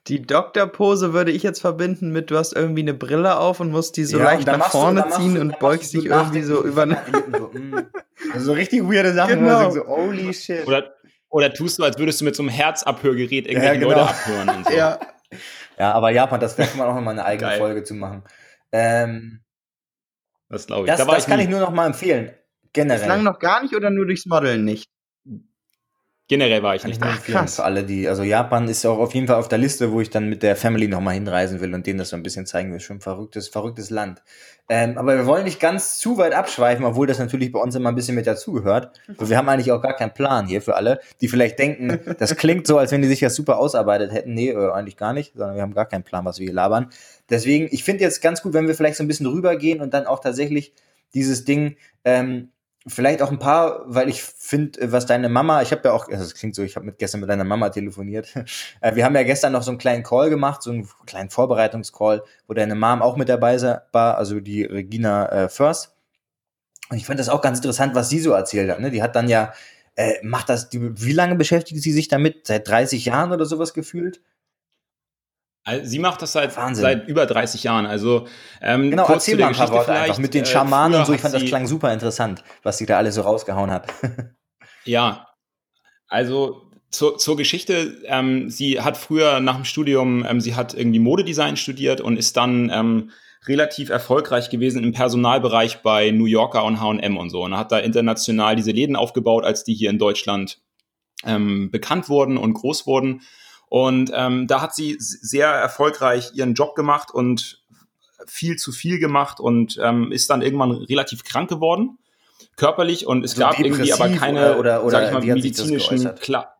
Die Doktorpose würde ich jetzt verbinden mit, du hast irgendwie eine Brille auf und musst die so Ja, leicht nach du- vorne machst ziehen du- und beugst du dich irgendwie so über so, mm. Also so richtig weirde Sachen, Genau. wo du so, holy shit. Oder, oder tust du, als würdest du mit so einem Herzabhörgerät irgendwelche Ja, genau. Leute abhören und so. Ja. Ja, aber Japan, das kann man auch noch mal eine eigene Geil. Folge zu machen. Ähm, Das glaube ich. das da das kann nie. ich nur noch mal empfehlen. Generell. Bislang noch gar nicht oder nur durchs Modeln nicht? Generell war ich nicht nur da. krass. für alle, die, also Japan ist auch auf jeden Fall auf der Liste, wo ich dann mit der Family noch mal hinreisen will und denen das so ein bisschen zeigen will. Schon ein verrücktes, verrücktes Land. Ähm, aber wir wollen nicht ganz zu weit abschweifen, obwohl das natürlich bei uns immer ein bisschen mit dazugehört. Wir haben eigentlich auch gar keinen Plan hier für alle, die vielleicht denken, das klingt so, als wenn die sich das super ausarbeitet hätten. Nee, äh, eigentlich gar nicht, sondern wir haben gar keinen Plan, was wir hier labern. Deswegen, ich finde jetzt ganz gut, wenn wir vielleicht so ein bisschen rübergehen und dann auch tatsächlich dieses Ding, ähm, vielleicht auch ein paar, weil ich finde, was deine Mama, ich habe ja auch, also das klingt so, ich habe mit gestern mit deiner Mama telefoniert. Äh, wir haben ja gestern noch so einen kleinen Call gemacht, so einen kleinen Vorbereitungscall, wo deine Mom auch mit dabei war, also die Regina äh, First. Und ich fand das auch ganz interessant, was sie so erzählt hat. Ne? Die hat dann ja, äh, macht das, die, wie lange beschäftigt sie sich damit? Seit 30 Jahren oder sowas gefühlt? Also, sie macht das seit, Wahnsinn. seit über 30 Jahren. Also ähm, Genau, kurz erzähl zu der mal ein paar Worte einfach vielleicht. mit den Äh, Schamanen und so. Ich fand das klang super interessant, was sie da alles so rausgehauen hat. Ja, also zur, zur Geschichte, ähm, sie hat früher nach dem Studium, ähm, sie hat irgendwie Modedesign studiert und ist dann ähm, relativ erfolgreich gewesen im Personalbereich bei New Yorker und H&M und so und hat da international diese Läden aufgebaut, als die hier in Deutschland ähm, bekannt wurden und groß wurden. Und ähm, da hat sie sehr erfolgreich ihren Job gemacht und viel zu viel gemacht und ähm, ist dann irgendwann relativ krank geworden, körperlich. Und es So gab irgendwie aber keine, oder- oder- sag ich mal, medizinischen klar.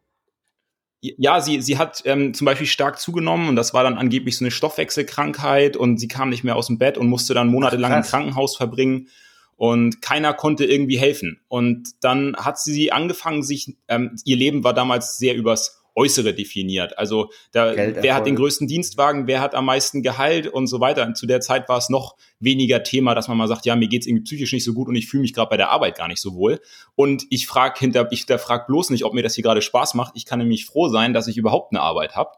Ja, sie, sie hat ähm, zum Beispiel stark zugenommen und das war dann angeblich so eine Stoffwechselkrankheit und sie kam nicht mehr aus dem Bett und musste dann monatelang Ach, im. Krankenhaus verbringen und keiner konnte irgendwie helfen. Und dann hat sie angefangen, sich, ähm, ihr Leben war damals sehr übers Äußere definiert. Also da, wer hat den größten Dienstwagen, wer hat am meisten Gehalt und so weiter. Und zu der Zeit war es noch weniger Thema, dass man mal sagt, ja, mir geht's irgendwie psychisch nicht so gut und ich fühle mich gerade bei der Arbeit gar nicht so wohl. Und ich frage hinter, ich hinterfrag bloß nicht, ob mir das hier gerade Spaß macht. Ich kann nämlich froh sein, dass ich überhaupt eine Arbeit habe.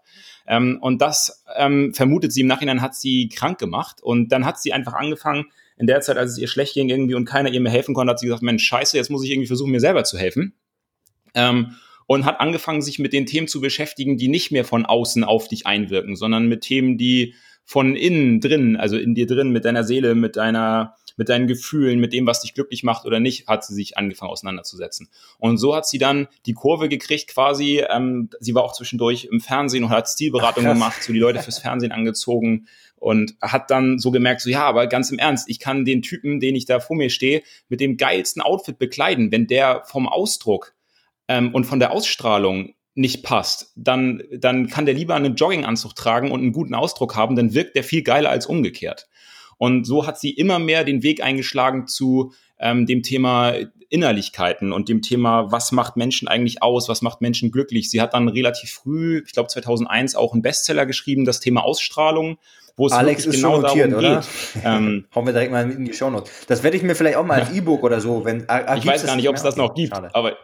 Ähm, und das ähm, vermutet sie im Nachhinein, hat sie krank gemacht. Und dann hat sie einfach angefangen, in der Zeit, als es ihr schlecht ging irgendwie und keiner ihr mehr helfen konnte, hat sie gesagt, Mensch, scheiße, jetzt muss ich irgendwie versuchen, mir selber zu helfen. Ähm, und hat angefangen, sich mit den Themen zu beschäftigen, die nicht mehr von außen auf dich einwirken, sondern mit Themen, die von innen drin, also in dir drin, mit deiner Seele, mit deiner, mit deinen Gefühlen, mit dem, was dich glücklich macht oder nicht, hat sie sich angefangen auseinanderzusetzen. Und so hat sie dann die Kurve gekriegt quasi. Ähm, sie war auch zwischendurch im Fernsehen und hat Stilberatung Ach, gemacht, so die Leute fürs Fernsehen angezogen und hat dann so gemerkt, so ja, aber ganz im Ernst, ich kann den Typen, den ich da vor mir stehe, mit dem geilsten Outfit bekleiden, wenn der vom Ausdruck ähm, und von der Ausstrahlung nicht passt, dann, dann kann der lieber einen Jogginganzug tragen und einen guten Ausdruck haben, dann wirkt der viel geiler als umgekehrt. Und so hat sie immer mehr den Weg eingeschlagen zu ähm, dem Thema Innerlichkeiten und dem Thema, was macht Menschen eigentlich aus, was macht Menschen glücklich. Sie hat dann relativ früh, ich glaube 2001, auch einen Bestseller geschrieben, das Thema Ausstrahlung wo es Alex ist genau notiert, darum oder? geht. Ähm, Hauen wir direkt mal in die Shownotes. Das werde ich mir vielleicht auch mal als E-Book oder so, wenn. Ah, ich weiß gar nicht, ob es das noch gibt, Schade. aber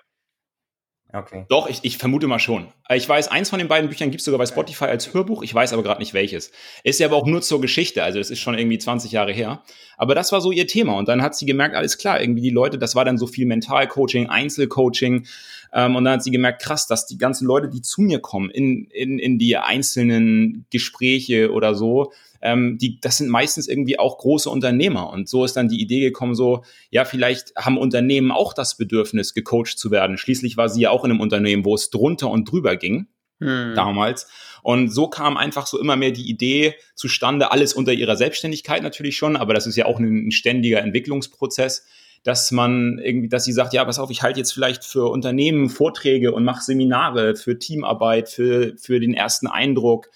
Okay. Doch, ich, ich vermute mal schon. Ich weiß, eins von den beiden Büchern gibt es sogar bei Spotify als Hörbuch. Ich weiß aber gerade nicht welches. Ist ja aber auch nur zur Geschichte. Also es ist schon irgendwie 20 Jahre her. Aber das war so ihr Thema. Und dann hat sie gemerkt, alles klar, irgendwie die Leute, das war dann so viel Mentalcoaching, Einzelcoaching. Ähm, und dann hat sie gemerkt, krass, dass die ganzen Leute, die zu mir kommen, in, in, in die einzelnen Gespräche oder so, ähm, die, das sind meistens irgendwie auch große Unternehmer. Und so ist dann die Idee gekommen, so, ja, vielleicht haben Unternehmen auch das Bedürfnis, gecoacht zu werden. Schließlich war sie ja auch in einem Unternehmen, wo es drunter und drüber ging. Hm. damals. Und so kam einfach so immer mehr die Idee zustande, alles unter ihrer Selbstständigkeit natürlich schon, aber das ist ja auch ein, ein ständiger Entwicklungsprozess, dass man irgendwie, dass sie sagt, ja, pass auf, ich halte jetzt vielleicht für Unternehmen Vorträge und mache Seminare für Teamarbeit, für, für den ersten Eindruck,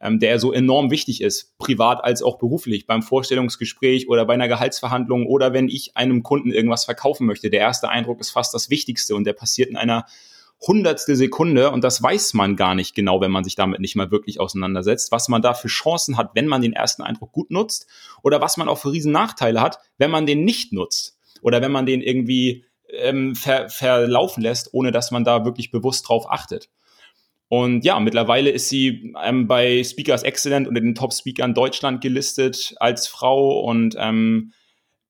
ähm, der so enorm wichtig ist, privat als auch beruflich, beim Vorstellungsgespräch oder bei einer Gehaltsverhandlung oder wenn ich einem Kunden irgendwas verkaufen möchte. Der erste Eindruck ist fast das Wichtigste und der passiert in einer hundertstel Sekunde und das weiß man gar nicht genau, wenn man sich damit nicht mal wirklich auseinandersetzt, was man da für Chancen hat, wenn man den ersten Eindruck gut nutzt oder was man auch für riesen Nachteile hat, wenn man den nicht nutzt oder wenn man den irgendwie ähm, ver verlaufen lässt, ohne dass man da wirklich bewusst drauf achtet. Und ja, mittlerweile ist sie ähm, bei Speakers Excellent unter den Top-Speakern Deutschland gelistet als Frau und ähm,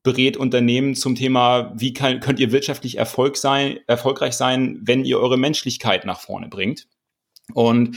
berät Unternehmen zum Thema, wie kann, könnt ihr wirtschaftlich Erfolg sein, erfolgreich sein, wenn ihr eure Menschlichkeit nach vorne bringt. Und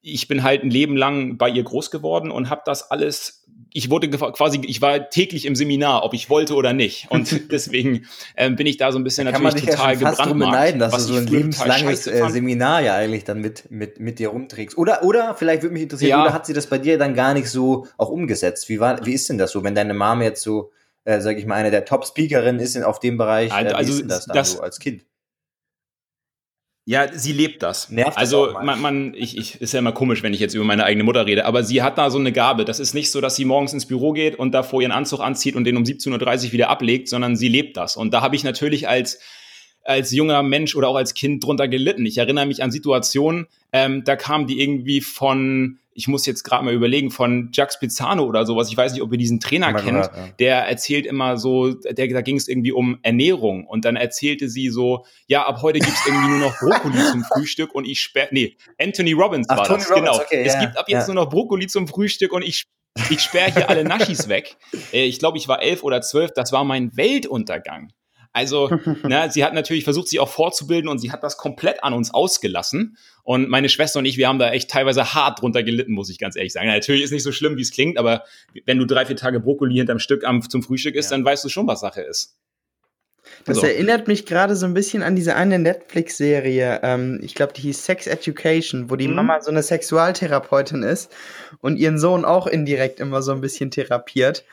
ich bin halt ein Leben lang bei ihr groß geworden und habe das alles ich wurde quasi, ich war täglich im Seminar, ob ich wollte oder nicht. Und deswegen ähm, bin ich da so ein bisschen da natürlich total ja fast beneiden, dass du so ein lebenslanges äh, Seminar ja eigentlich dann mit, mit, mit dir rumträgst. Oder, oder vielleicht würde mich interessieren, ja. oder hat sie das bei dir dann gar nicht so auch umgesetzt? Wie war, wie ist denn das so, wenn deine Mom jetzt so, äh, sag ich mal, eine der Top-Speakerinnen ist in, auf dem Bereich? Äh, also, wie ist denn das dann das, so als Kind? Ja, sie lebt das. Nervt also das man, man ich, ich, ist ja immer komisch, wenn ich jetzt über meine eigene Mutter rede, aber sie hat da so eine Gabe. Das ist nicht so, dass sie morgens ins Büro geht und davor ihren Anzug anzieht und den um 17.30 Uhr wieder ablegt, sondern sie lebt das. Und da habe ich natürlich als als junger Mensch oder auch als Kind drunter gelitten. Ich erinnere mich an Situationen, ähm, da kam die irgendwie von ich muss jetzt gerade mal überlegen, von Jacques Pizzano oder sowas, ich weiß nicht, ob ihr diesen Trainer kennt, gehört, ja. der erzählt immer so, der, da ging es irgendwie um Ernährung und dann erzählte sie so, ja, ab heute gibt's irgendwie nur noch Brokkoli zum Frühstück und ich sperre, nee, Anthony Robbins Ach, war Tony das, Robbins, genau. Okay, es ja, gibt ab jetzt ja. nur noch Brokkoli zum Frühstück und ich ich sperre hier alle Naschis weg. Äh, ich glaube, ich war elf oder zwölf. Das war mein Weltuntergang. Also, ne, sie hat natürlich versucht, sich auch vorzubilden und sie hat das komplett an uns ausgelassen. Und meine Schwester und ich, wir haben da echt teilweise hart drunter gelitten, muss ich ganz ehrlich sagen. Natürlich ist nicht so schlimm, wie es klingt, aber wenn du drei, vier Tage Brokkoli hinterm Stück am, zum Frühstück isst, ja. dann weißt du schon, was Sache ist. Das so. erinnert mich gerade so ein bisschen an diese eine Netflix-Serie. Ähm, ich glaube, die hieß Sex Education, wo die mhm. Mama so eine Sexualtherapeutin ist und ihren Sohn auch indirekt immer so ein bisschen therapiert.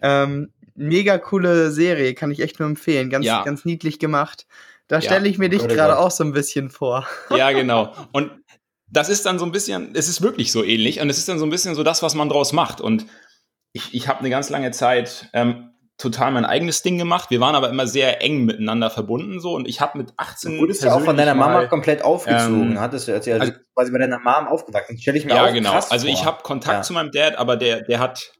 Ähm, mega coole Serie, kann ich echt nur empfehlen. Ganz, ja. ganz niedlich gemacht. Da stelle ich mir dich gerade auch so ein bisschen vor. Ja, genau. Und das ist dann so ein bisschen, es ist wirklich so ähnlich und es ist dann so ein bisschen so das, was man draus macht. Und ich, ich habe eine ganz lange Zeit ähm, total mein eigenes Ding gemacht. Wir waren aber immer sehr eng miteinander verbunden so und ich habe mit 18 Du wurdest ja auch von deiner Mama mal, komplett aufgezogen, ähm, hattest du erzählt, also, also quasi bei deiner Mom aufgewachsen. Stell ich mir ja, auch genau. Also ich habe Kontakt ja. zu meinem Dad, aber der der hat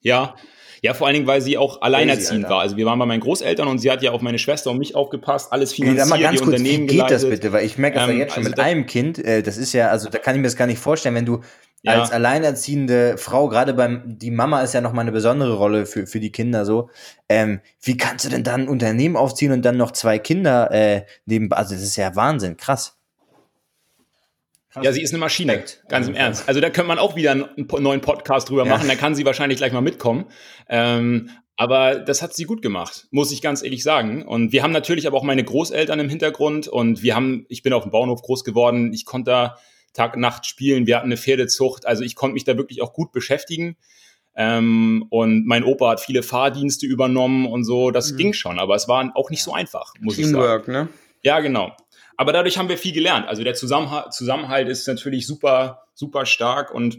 ja, ja, vor allen Dingen, weil sie auch alleinerziehend war. Also wir waren bei meinen Großeltern und sie hat ja auf meine Schwester und mich aufgepasst, alles finanziert, nee, die kurz, Unternehmen wie geht geleitet. das bitte? Weil ich merke das ähm, ja jetzt schon also mit einem Kind, äh, das ist ja, also da kann ich mir das gar nicht vorstellen, wenn du ja. als alleinerziehende Frau, gerade beim, die Mama ist ja noch mal eine besondere Rolle für, für die Kinder so. Ähm, wie kannst du denn dann ein Unternehmen aufziehen und dann noch zwei Kinder äh, neben, also das ist ja Wahnsinn, krass. Krass. Ja, sie ist eine Maschine, Respekt. ganz im Ernst. Also da könnte man auch wieder einen neuen Podcast drüber ja. machen, da kann sie wahrscheinlich gleich mal mitkommen. Ähm, aber das hat sie gut gemacht, muss ich ganz ehrlich sagen. Und wir haben natürlich aber auch meine Großeltern im Hintergrund und wir haben, ich bin auf dem Bauernhof groß geworden, ich konnte da Tag Nacht spielen, wir hatten eine Pferdezucht, also ich konnte mich da wirklich auch gut beschäftigen. Ähm, und mein Opa hat viele Fahrdienste übernommen und so, das mhm. ging schon, aber es war auch nicht so einfach, muss Teamwork, ich sagen. ne? Ja, genau. Aber dadurch haben wir viel gelernt. Also der Zusammenhalt, Zusammenhalt ist natürlich super, super stark und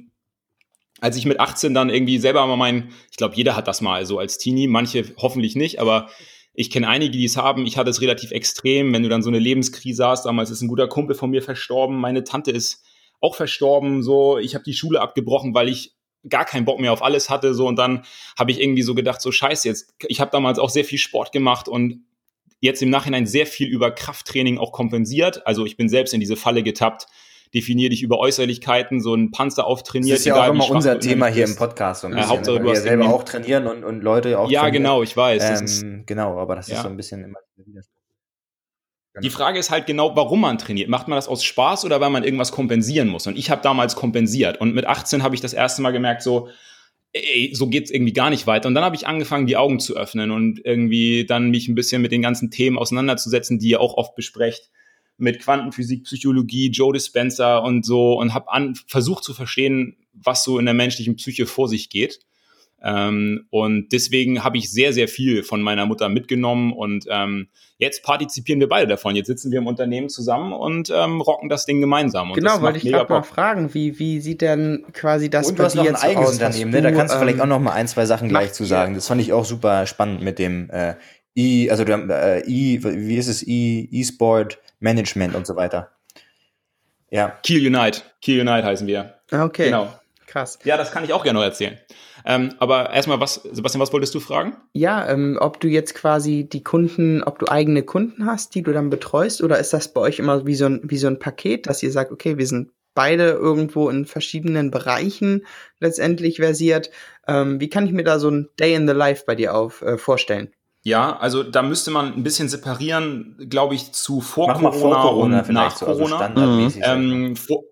als ich mit 18 dann irgendwie selber mal mein, ich glaube, jeder hat das mal so als Teenie, manche hoffentlich nicht, aber Ich kenne einige, die es haben. Ich hatte es relativ extrem, wenn du dann so eine Lebenskrise hast. Damals ist ein guter Kumpel von mir verstorben. Meine Tante ist auch verstorben. So, ich habe die Schule abgebrochen, weil ich gar keinen Bock mehr auf alles hatte. So und dann habe ich irgendwie so gedacht, so Scheiße jetzt. Ich habe damals auch sehr viel Sport gemacht und jetzt im Nachhinein sehr viel über Krafttraining auch kompensiert. Also ich bin selbst in diese Falle getappt definier dich über Äußerlichkeiten, so ein Panzer auftrainiert. Das ist ja auch immer unser Thema hier im Podcast. So ein bisschen, ja, Hauptsache, du wir selber auch trainieren und, und Leute auch Ja, trainieren. genau, ich weiß. Ähm, genau, aber das Ja. ist so ein bisschen immer Die Frage ist halt genau, warum man trainiert. Macht man das aus Spaß oder weil man irgendwas kompensieren muss? Und ich habe damals kompensiert. Und mit 18 habe ich das erste Mal gemerkt, so, ey, so geht's irgendwie gar nicht weiter. Und dann habe ich angefangen, die Augen zu öffnen und irgendwie dann mich ein bisschen mit den ganzen Themen auseinanderzusetzen, die ihr auch oft besprecht, mit Quantenphysik, Psychologie, Joe Dispenza und so und habe versucht zu verstehen, was so in der menschlichen Psyche vor sich geht. Ähm, und deswegen habe ich sehr, sehr viel von meiner Mutter mitgenommen und ähm, jetzt partizipieren wir beide davon. Jetzt sitzen wir im Unternehmen zusammen und ähm, rocken das Ding gemeinsam. Und Genau, wollte ich gerade mal fragen, wie, wie sieht denn quasi das Und bei du hast dir noch ein jetzt eigenes aus? Unternehmen, ne? Da kannst du vielleicht ähm, auch noch mal ein, zwei Sachen gleich zu sagen. Das fand ich auch super spannend mit dem äh, E, also äh, E, wie ist es, E, E-Sport Management und so weiter. Ja. Kiel Unite. Kiel Unite heißen wir. Okay, Genau. krass. Ja, das kann ich auch gerne noch erzählen. Ähm, aber erstmal, was, Sebastian, was wolltest du fragen? Ja, ähm, ob du jetzt quasi die Kunden, ob du eigene Kunden hast, die du dann betreust, oder ist das bei euch immer wie so ein, wie so ein Paket, dass ihr sagt, okay, wir sind beide irgendwo in verschiedenen Bereichen letztendlich versiert. Ähm, wie kann ich mir da so ein Day in the Life bei dir auf äh, vorstellen? Ja, also da müsste man ein bisschen separieren, glaube ich, zu vor Corona, vor Corona und nach so, also Corona. standardmäßig. sag ich mal. Ähm, vor,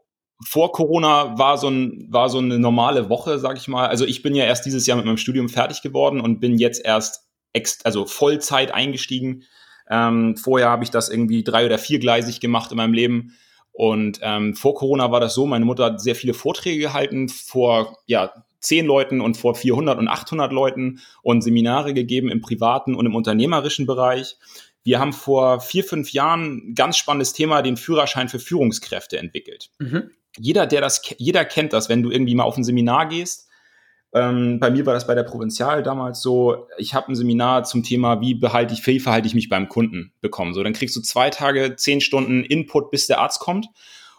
vor Corona war so, ein, war so eine normale Woche, sag ich mal. Also ich bin ja erst dieses Jahr mit meinem Studium fertig geworden und bin jetzt erst ex also Vollzeit eingestiegen. Ähm, vorher habe ich das irgendwie drei- oder viergleisig gemacht in meinem Leben. Und ähm, vor Corona war das so, meine Mutter hat sehr viele Vorträge gehalten vor ja, zehn Leuten und vor 400 und 800 Leuten und Seminare gegeben im privaten und im unternehmerischen Bereich. Wir haben vor vier, fünf Jahren ein ganz spannendes Thema, den Führerschein für Führungskräfte entwickelt Mhm. Jeder, der das, jeder kennt das, wenn du irgendwie mal auf ein Seminar gehst. Ähm, bei mir war das bei der Provinzial damals so, ich habe ein Seminar zum Thema, wie behalte ich, wie verhalte ich mich beim Kunden bekommen. So, dann kriegst du zwei Tage, zehn Stunden Input, bis der Arzt kommt.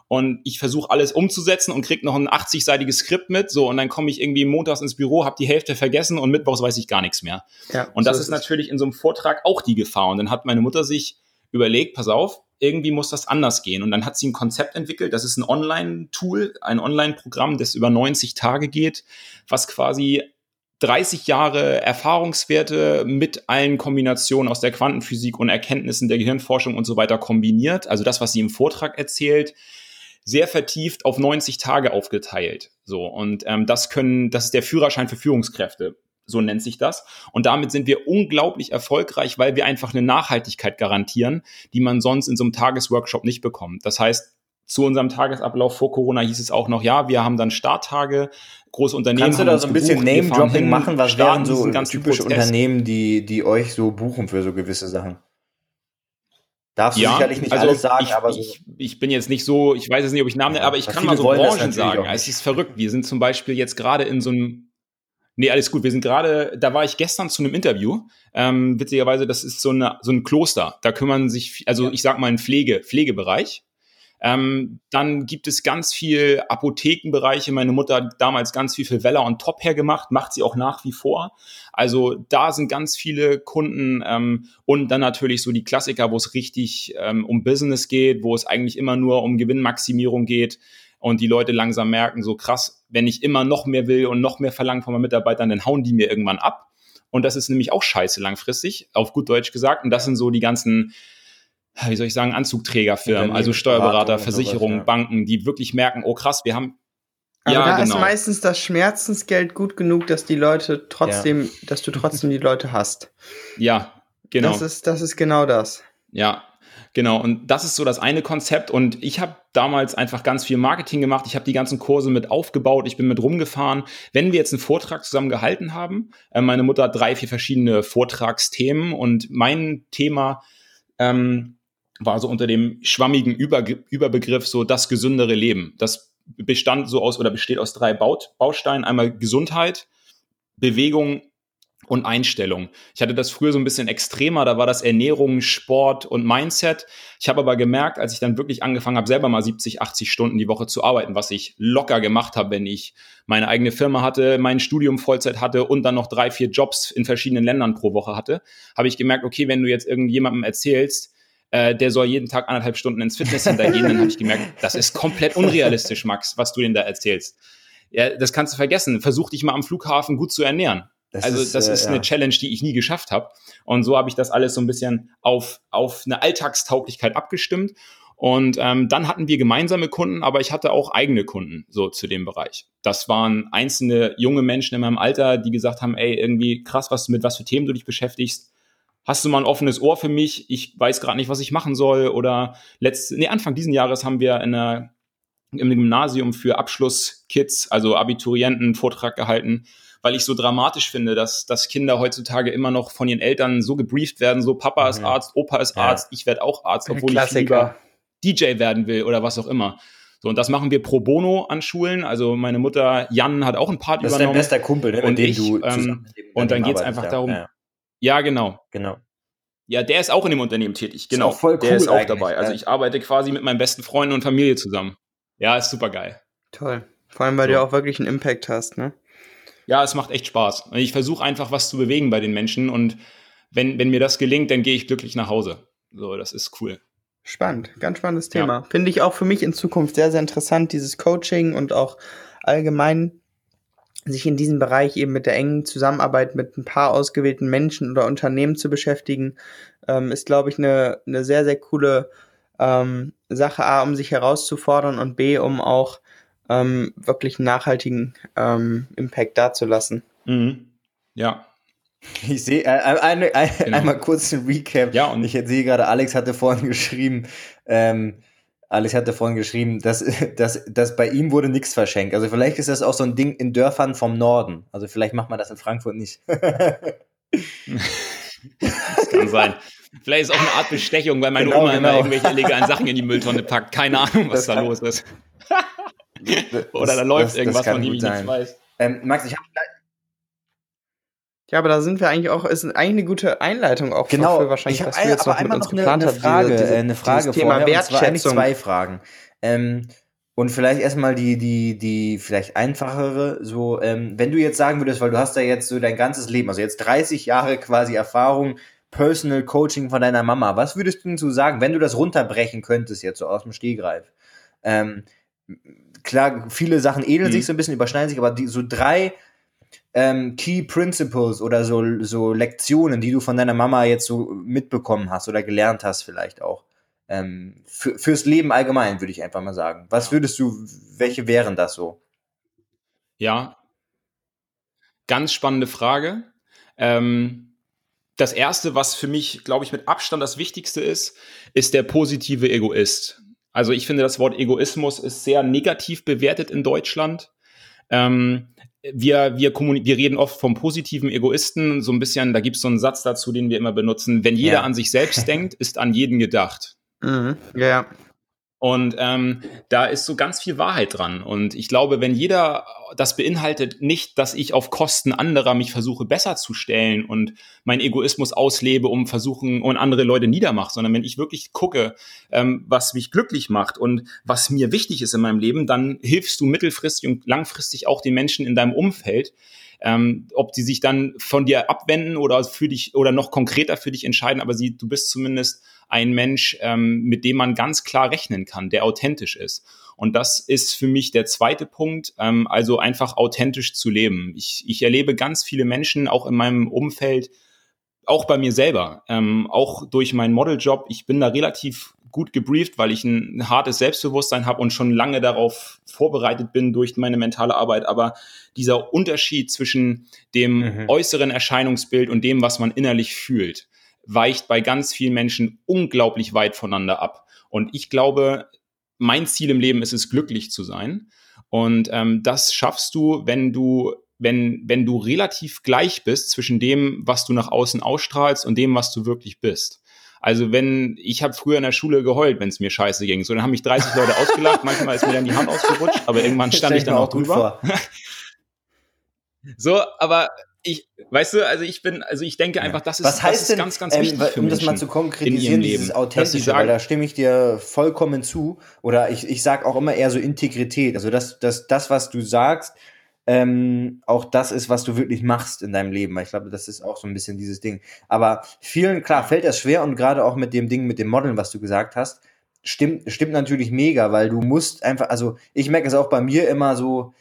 Und ich versuche alles umzusetzen und krieg noch ein 80-seitiges Skript mit. So, und dann komme ich irgendwie montags ins Büro, habe die Hälfte vergessen und mittwochs weiß ich gar nichts mehr. Ja, Und das so ist es. natürlich in so einem Vortrag auch die Gefahr. Und dann hat meine Mutter sich überlegt, pass auf, irgendwie muss das anders gehen. Und dann hat sie ein Konzept entwickelt. Das ist ein Online-Tool, ein Online-Programm, das über 90 Tage geht, was quasi 30 Jahre Erfahrungswerte mit allen Kombinationen aus der Quantenphysik und Erkenntnissen der Gehirnforschung und so weiter kombiniert. Also das, was sie im Vortrag erzählt, sehr vertieft auf 90 Tage aufgeteilt. So und ähm, das können, das ist der Führerschein für Führungskräfte. So nennt sich das. Und damit sind wir unglaublich erfolgreich, weil wir einfach eine Nachhaltigkeit garantieren, die man sonst in so einem Tagesworkshop nicht bekommt. Das heißt, zu unserem Tagesablauf vor Corona hieß es auch noch, ja, wir haben dann Starttage, große Unternehmen. Kannst du da so ein bisschen Name-Dropping machen? Was wären so typische Prozess. Unternehmen, die, die euch so buchen für so gewisse Sachen? Darfst du Ja, sicherlich nicht also alles sagen, ich, aber so. ich, ich bin jetzt nicht so, ich weiß jetzt nicht, ob ich Namen nenne, aber ich kann mal so Branchen sagen. Es ist verrückt. Wir sind zum Beispiel jetzt gerade in so einem Nee, alles gut. Wir sind gerade, da war ich gestern zu einem Interview. Ähm, witzigerweise, das ist so, eine, so ein Kloster. Da kümmern sich, also ich sag mal ein Pflege, Pflegebereich. Ähm, dann gibt es ganz viel Apothekenbereiche. Meine Mutter hat damals ganz viel für Weller und Top hergemacht, macht sie auch nach wie vor. Also da sind ganz viele Kunden ähm, und dann natürlich so die Klassiker, wo es richtig ähm, um Business geht, wo es eigentlich immer nur um Gewinnmaximierung geht und die Leute langsam merken, so krass, wenn ich immer noch mehr will und noch mehr verlange von meinen Mitarbeitern, dann hauen die mir irgendwann ab. Und das ist nämlich auch scheiße langfristig, auf gut Deutsch gesagt. Und das sind so die ganzen, wie soll ich sagen, Anzugträgerfirmen, also Steuerberater, Versicherungen, ja. Banken, die wirklich merken, oh krass, wir haben Aber ja, da genau. ist meistens das Schmerzensgeld gut genug, dass die Leute trotzdem, dass du trotzdem die Leute hast. Ja, genau. Das ist, das ist genau das. Ja, genau. Und das ist so das eine Konzept. Und ich habe damals einfach ganz viel Marketing gemacht. Ich habe die ganzen Kurse mit aufgebaut. Ich bin mit rumgefahren. Wenn wir jetzt einen Vortrag zusammen gehalten haben, äh, meine Mutter hat drei, vier verschiedene Vortragsthemen und mein Thema ähm, war so unter dem schwammigen Über Überbegriff so das gesündere Leben. Das bestand so aus oder besteht aus drei Baut Bausteinen. Einmal Gesundheit, Bewegung und Einstellung. Ich hatte das früher so ein bisschen extremer, da war das Ernährung, Sport und Mindset. Ich habe aber gemerkt, als ich dann wirklich angefangen habe, selber mal 70, 80 Stunden die Woche zu arbeiten, was ich locker gemacht habe, wenn ich meine eigene Firma hatte, mein Studium Vollzeit hatte und dann noch drei, vier Jobs in verschiedenen Ländern pro Woche hatte, habe ich gemerkt, okay, wenn du jetzt irgendjemandem erzählst, äh, der soll jeden Tag anderthalb Stunden ins Fitnesscenter gehen, dann habe ich gemerkt, das ist komplett unrealistisch, Max, was du denn da erzählst. Ja, das kannst du vergessen. Versuch dich mal am Flughafen gut zu ernähren. Das also ist, das ist äh, eine ja. Challenge, die ich nie geschafft habe. Und so habe ich das alles so ein bisschen auf, auf eine Alltagstauglichkeit abgestimmt. Und ähm, dann hatten wir gemeinsame Kunden, aber ich hatte auch eigene Kunden so zu dem Bereich. Das waren einzelne junge Menschen in meinem Alter, die gesagt haben, ey, irgendwie krass, was mit was für Themen du dich beschäftigst. Hast du mal ein offenes Ohr für mich? Ich weiß gerade nicht, was ich machen soll. Oder letzt, nee, Anfang diesen Jahres haben wir in einer, im Gymnasium für Abschlusskids, also Abiturienten, einen Vortrag gehalten weil ich so dramatisch finde, dass, dass Kinder heutzutage immer noch von ihren Eltern so gebrieft werden, so Papa ist mhm. Arzt, Opa ist ja. Arzt, ich werde auch Arzt, obwohl ich lieber DJ werden will oder was auch immer. So, und das machen wir pro bono an Schulen. Also meine Mutter Jan hat auch ein Part das übernommen. Das ist dein bester Kumpel, ne, mit dem ich, du ähm, Und dann geht es einfach ja. darum, ja. ja, genau. Genau. Ja, der ist auch in dem Unternehmen tätig, genau. Ist auch voll cool der ist auch dabei. Also ich arbeite quasi mit meinen besten Freunden und Familie zusammen. Ja, ist super geil. Toll. Vor allem, weil so. du auch wirklich einen Impact hast, ne? Ja, es macht echt Spaß. Ich versuche einfach was zu bewegen bei den Menschen und wenn, wenn mir das gelingt, dann gehe ich glücklich nach Hause. So, das ist cool. Spannend, ganz spannendes Thema. Ja. Finde ich auch für mich in Zukunft sehr, sehr interessant, dieses Coaching und auch allgemein sich in diesem Bereich eben mit der engen Zusammenarbeit mit ein paar ausgewählten Menschen oder Unternehmen zu beschäftigen, ähm, ist, glaube ich, eine, eine sehr, sehr coole ähm, Sache, A, um sich herauszufordern und B, um auch ähm, wirklich nachhaltigen ähm, Impact dazulassen. Mhm. Ja. Ich sehe äh, eine, eine, genau. einmal kurz ein Recap. Ja, und ich sehe gerade, Alex hatte vorhin geschrieben, ähm, Alex hatte vorhin geschrieben, dass, dass, dass bei ihm wurde nichts verschenkt. Also vielleicht ist das auch so ein Ding in Dörfern vom Norden. Also vielleicht macht man das in Frankfurt nicht. das kann sein. Vielleicht ist auch eine Art Bestechung, weil meine genau, Oma genau. immer irgendwelche illegalen Sachen in die Mülltonne packt. Keine Ahnung, was das da los ist. Oder da läuft das, irgendwas, von dem ich nichts weiß. Ähm, Max, ich habe ja, aber da sind wir eigentlich auch, ist eigentlich eine gute Einleitung auch genau, für wahrscheinlich, ich was wir jetzt noch mit uns geplant eine, Frage, diese, diese, eine Frage Thema vorher, Wertschätzung. zwei Fragen. Ähm, und vielleicht erstmal die, die, die vielleicht einfachere, so, ähm, wenn du jetzt sagen würdest, weil du hast ja jetzt so dein ganzes Leben, also jetzt 30 Jahre quasi Erfahrung, Personal Coaching von deiner Mama, was würdest du denn so sagen, wenn du das runterbrechen könntest jetzt so aus dem Stehgreif? Ähm, klar, viele Sachen ähneln mhm. sich so ein bisschen, überschneiden sich, aber die, so drei ähm, Key Principles oder so, so Lektionen, die du von deiner Mama jetzt so mitbekommen hast oder gelernt hast vielleicht auch. Ähm, für, fürs Leben allgemein, würde ich einfach mal sagen. Was würdest du, welche wären das so? Ja, ganz spannende Frage. Ähm, das erste, was für mich, glaube ich, mit Abstand das Wichtigste ist, ist der positive Egoist. Also ich finde, das Wort Egoismus ist sehr negativ bewertet in Deutschland. Ähm, wir, wir, wir reden oft vom positiven Egoisten, so ein bisschen, da gibt es so einen Satz dazu, den wir immer benutzen. Wenn jeder ja. an sich selbst denkt, ist an jeden gedacht. Mhm. Ja. Und ähm, da ist so ganz viel Wahrheit dran. Und ich glaube, wenn jeder, das beinhaltet nicht, dass ich auf Kosten anderer mich versuche besser zu stellen und meinen Egoismus auslebe, um versuchen und andere Leute niedermache, sondern wenn ich wirklich gucke, ähm, was mich glücklich macht und was mir wichtig ist in meinem Leben, dann hilfst du mittelfristig und langfristig auch den Menschen in deinem Umfeld, ähm, ob die sich dann von dir abwenden oder für dich oder noch konkreter für dich entscheiden, aber sie, du bist zumindest ein Mensch, ähm, mit dem man ganz klar rechnen kann, der authentisch ist. Und das ist für mich der zweite Punkt, ähm, also einfach authentisch zu leben. Ich, ich erlebe ganz viele Menschen, auch in meinem Umfeld, auch bei mir selber, ähm, auch durch meinen Modeljob. Ich bin da relativ gut gebrieft, weil ich ein hartes Selbstbewusstsein habe und schon lange darauf vorbereitet bin durch meine mentale Arbeit. Aber dieser Unterschied zwischen dem mhm. äußeren Erscheinungsbild und dem, was man innerlich fühlt, weicht bei ganz vielen Menschen unglaublich weit voneinander ab. Und ich glaube, mein Ziel im Leben ist es, glücklich zu sein. Und ähm, das schaffst du, wenn du wenn, wenn du relativ gleich bist zwischen dem, was du nach außen ausstrahlst und dem, was du wirklich bist. Also wenn, ich habe früher in der Schule geheult, wenn es mir scheiße ging. So, dann haben mich 30 Leute ausgelacht, manchmal ist mir dann die Hand ausgerutscht, aber irgendwann stand ich dann auch drüber. so, aber ich, weißt du, also ich bin, also ich denke einfach, das ist, Was heißt das ist denn, ganz, ganz ähm, wichtig für um das mal zu konkretisieren, dieses Leben, Authentische, weil sagen, da stimme ich dir vollkommen zu. Oder ich, ich sage auch immer eher so Integrität. Also dass das, das, was du sagst, ähm, auch das ist, was du wirklich machst in deinem Leben. Weil Ich glaube, das ist auch so ein bisschen dieses Ding. Aber vielen, klar, fällt das schwer und gerade auch mit dem Ding, mit dem Modeln, was du gesagt hast, stimmt, stimmt natürlich mega, weil du musst einfach, also ich merke es auch bei mir immer so,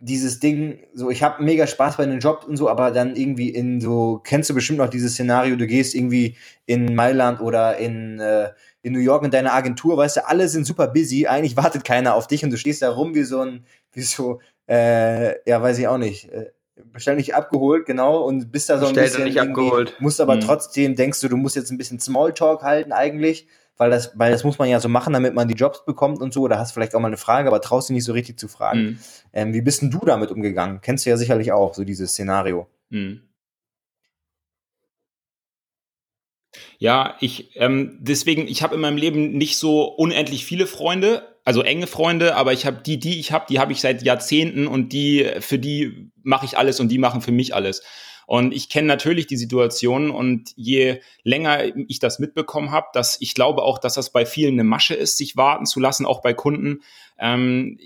dieses Ding, so ich habe mega Spaß bei den Job und so, aber dann irgendwie in so, kennst du bestimmt noch dieses Szenario, du gehst irgendwie in Mailand oder in, äh, in New York in deiner Agentur, weißt du, alle sind super busy, eigentlich wartet keiner auf dich und du stehst da rum wie so ein, wie so, äh, ja, weiß ich auch nicht, äh, wahrscheinlich abgeholt, genau, und bist da so ein Bestellt und bisschen nicht abgeholt. musst aber Mhm. trotzdem, denkst du, du musst jetzt ein bisschen Smalltalk halten eigentlich, weil das, weil das muss man ja so machen, damit man die Jobs bekommt und so, oder hast vielleicht auch mal eine Frage, aber traust dich nicht so richtig zu fragen. Mhm. Ähm, wie bist denn du damit umgegangen? Kennst du ja sicherlich auch, so dieses Szenario. Mhm. Ja, ich ähm, deswegen, ich habe in meinem Leben nicht so unendlich viele Freunde, also enge Freunde, aber ich habe die, die ich habe, die habe ich seit Jahrzehnten und die für die mache ich alles und die machen für mich alles. Und ich kenne natürlich die Situation und je länger ich das mitbekommen habe, dass ich glaube auch, dass das bei vielen eine Masche ist, sich warten zu lassen, auch bei Kunden. Ähm,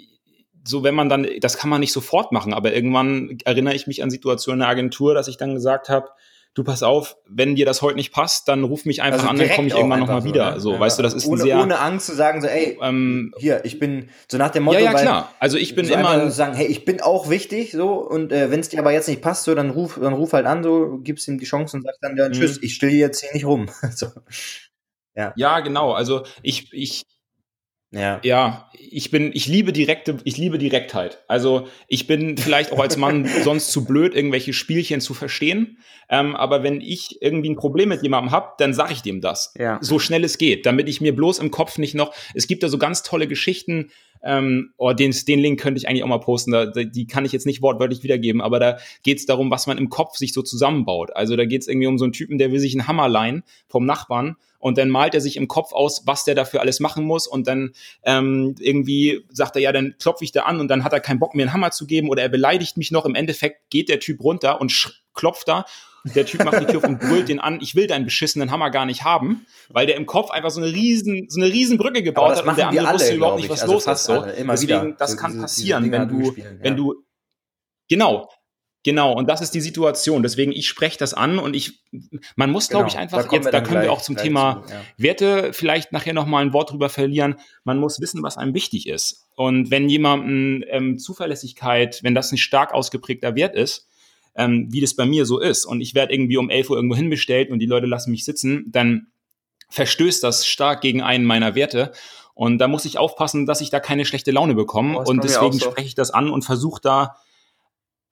so wenn man dann, das kann man nicht sofort machen, aber irgendwann erinnere ich mich an Situationen in der Agentur, dass ich dann gesagt habe, du pass auf, wenn dir das heute nicht passt, dann ruf mich einfach an, dann komme ich Also irgendwann nochmal einfach wieder. ne? So, Ja. weißt du, das ist ein ohne, sehr, ohne Angst zu sagen, so, ey, ähm, hier, ich bin, so nach dem Motto, ja, ja, klar. Also ich bin so immer, sagen, hey, ich bin auch wichtig, so, und äh, wenn es dir aber jetzt nicht passt, so, dann ruf, dann ruf halt an, so, gibst ihm die Chance und sagst dann, ja, tschüss, Mhm. ich still hier jetzt hier nicht rum. so. ja, genau. Also ich, ich, Ja. Ja, ich bin, ich liebe direkte, ich liebe Direktheit. Also ich bin vielleicht auch als Mann sonst zu blöd, irgendwelche Spielchen zu verstehen. Ähm, aber wenn ich irgendwie ein Problem mit jemandem habe, dann sage ich dem das. Ja. So schnell es geht, damit ich mir bloß im Kopf nicht noch. Es gibt da so ganz tolle Geschichten. Ähm, oh, den, den Link könnte ich eigentlich auch mal posten. Da, die kann ich jetzt nicht wortwörtlich wiedergeben, aber da geht es darum, was man im Kopf sich so zusammenbaut. Also da geht es irgendwie um so einen Typen, der will sich einen Hammer leihen vom Nachbarn und dann malt er sich im Kopf aus, was der dafür alles machen muss und dann ähm, irgendwie sagt er, ja, dann klopfe ich da an und dann hat er keinen Bock, mir einen Hammer zu geben oder er beleidigt mich noch. Im Endeffekt geht der Typ runter und klopft da. Der Typ macht die Tür auf und brüllt den an, ich will deinen beschissenen Hammer gar nicht haben, weil der im Kopf einfach so eine riesen, so eine riesen Brücke gebaut hat und der andere wusste überhaupt nicht, ich. was Also los ist. So. Deswegen, wieder. das So kann diese- diese passieren, Dinger wenn du, wenn du, genau, Genau, und das ist die Situation. Deswegen, ich spreche das an und ich, man muss, glaube ich, Genau, einfach, da jetzt, wir da können wir gleich- auch zum Thema zu, ja. Werte vielleicht nachher nochmal ein Wort drüber verlieren. Man muss wissen, was einem wichtig ist. Und wenn jemandem ähm, Zuverlässigkeit, wenn das ein stark ausgeprägter Wert ist, ähm, wie das bei mir so ist, und ich werde irgendwie um 11 Uhr irgendwo hinbestellt und die Leute lassen mich sitzen, dann verstößt das stark gegen einen meiner Werte. Und da muss ich aufpassen, dass ich da keine schlechte Laune bekomme. Oh, und deswegen so. spreche ich das an und versuche da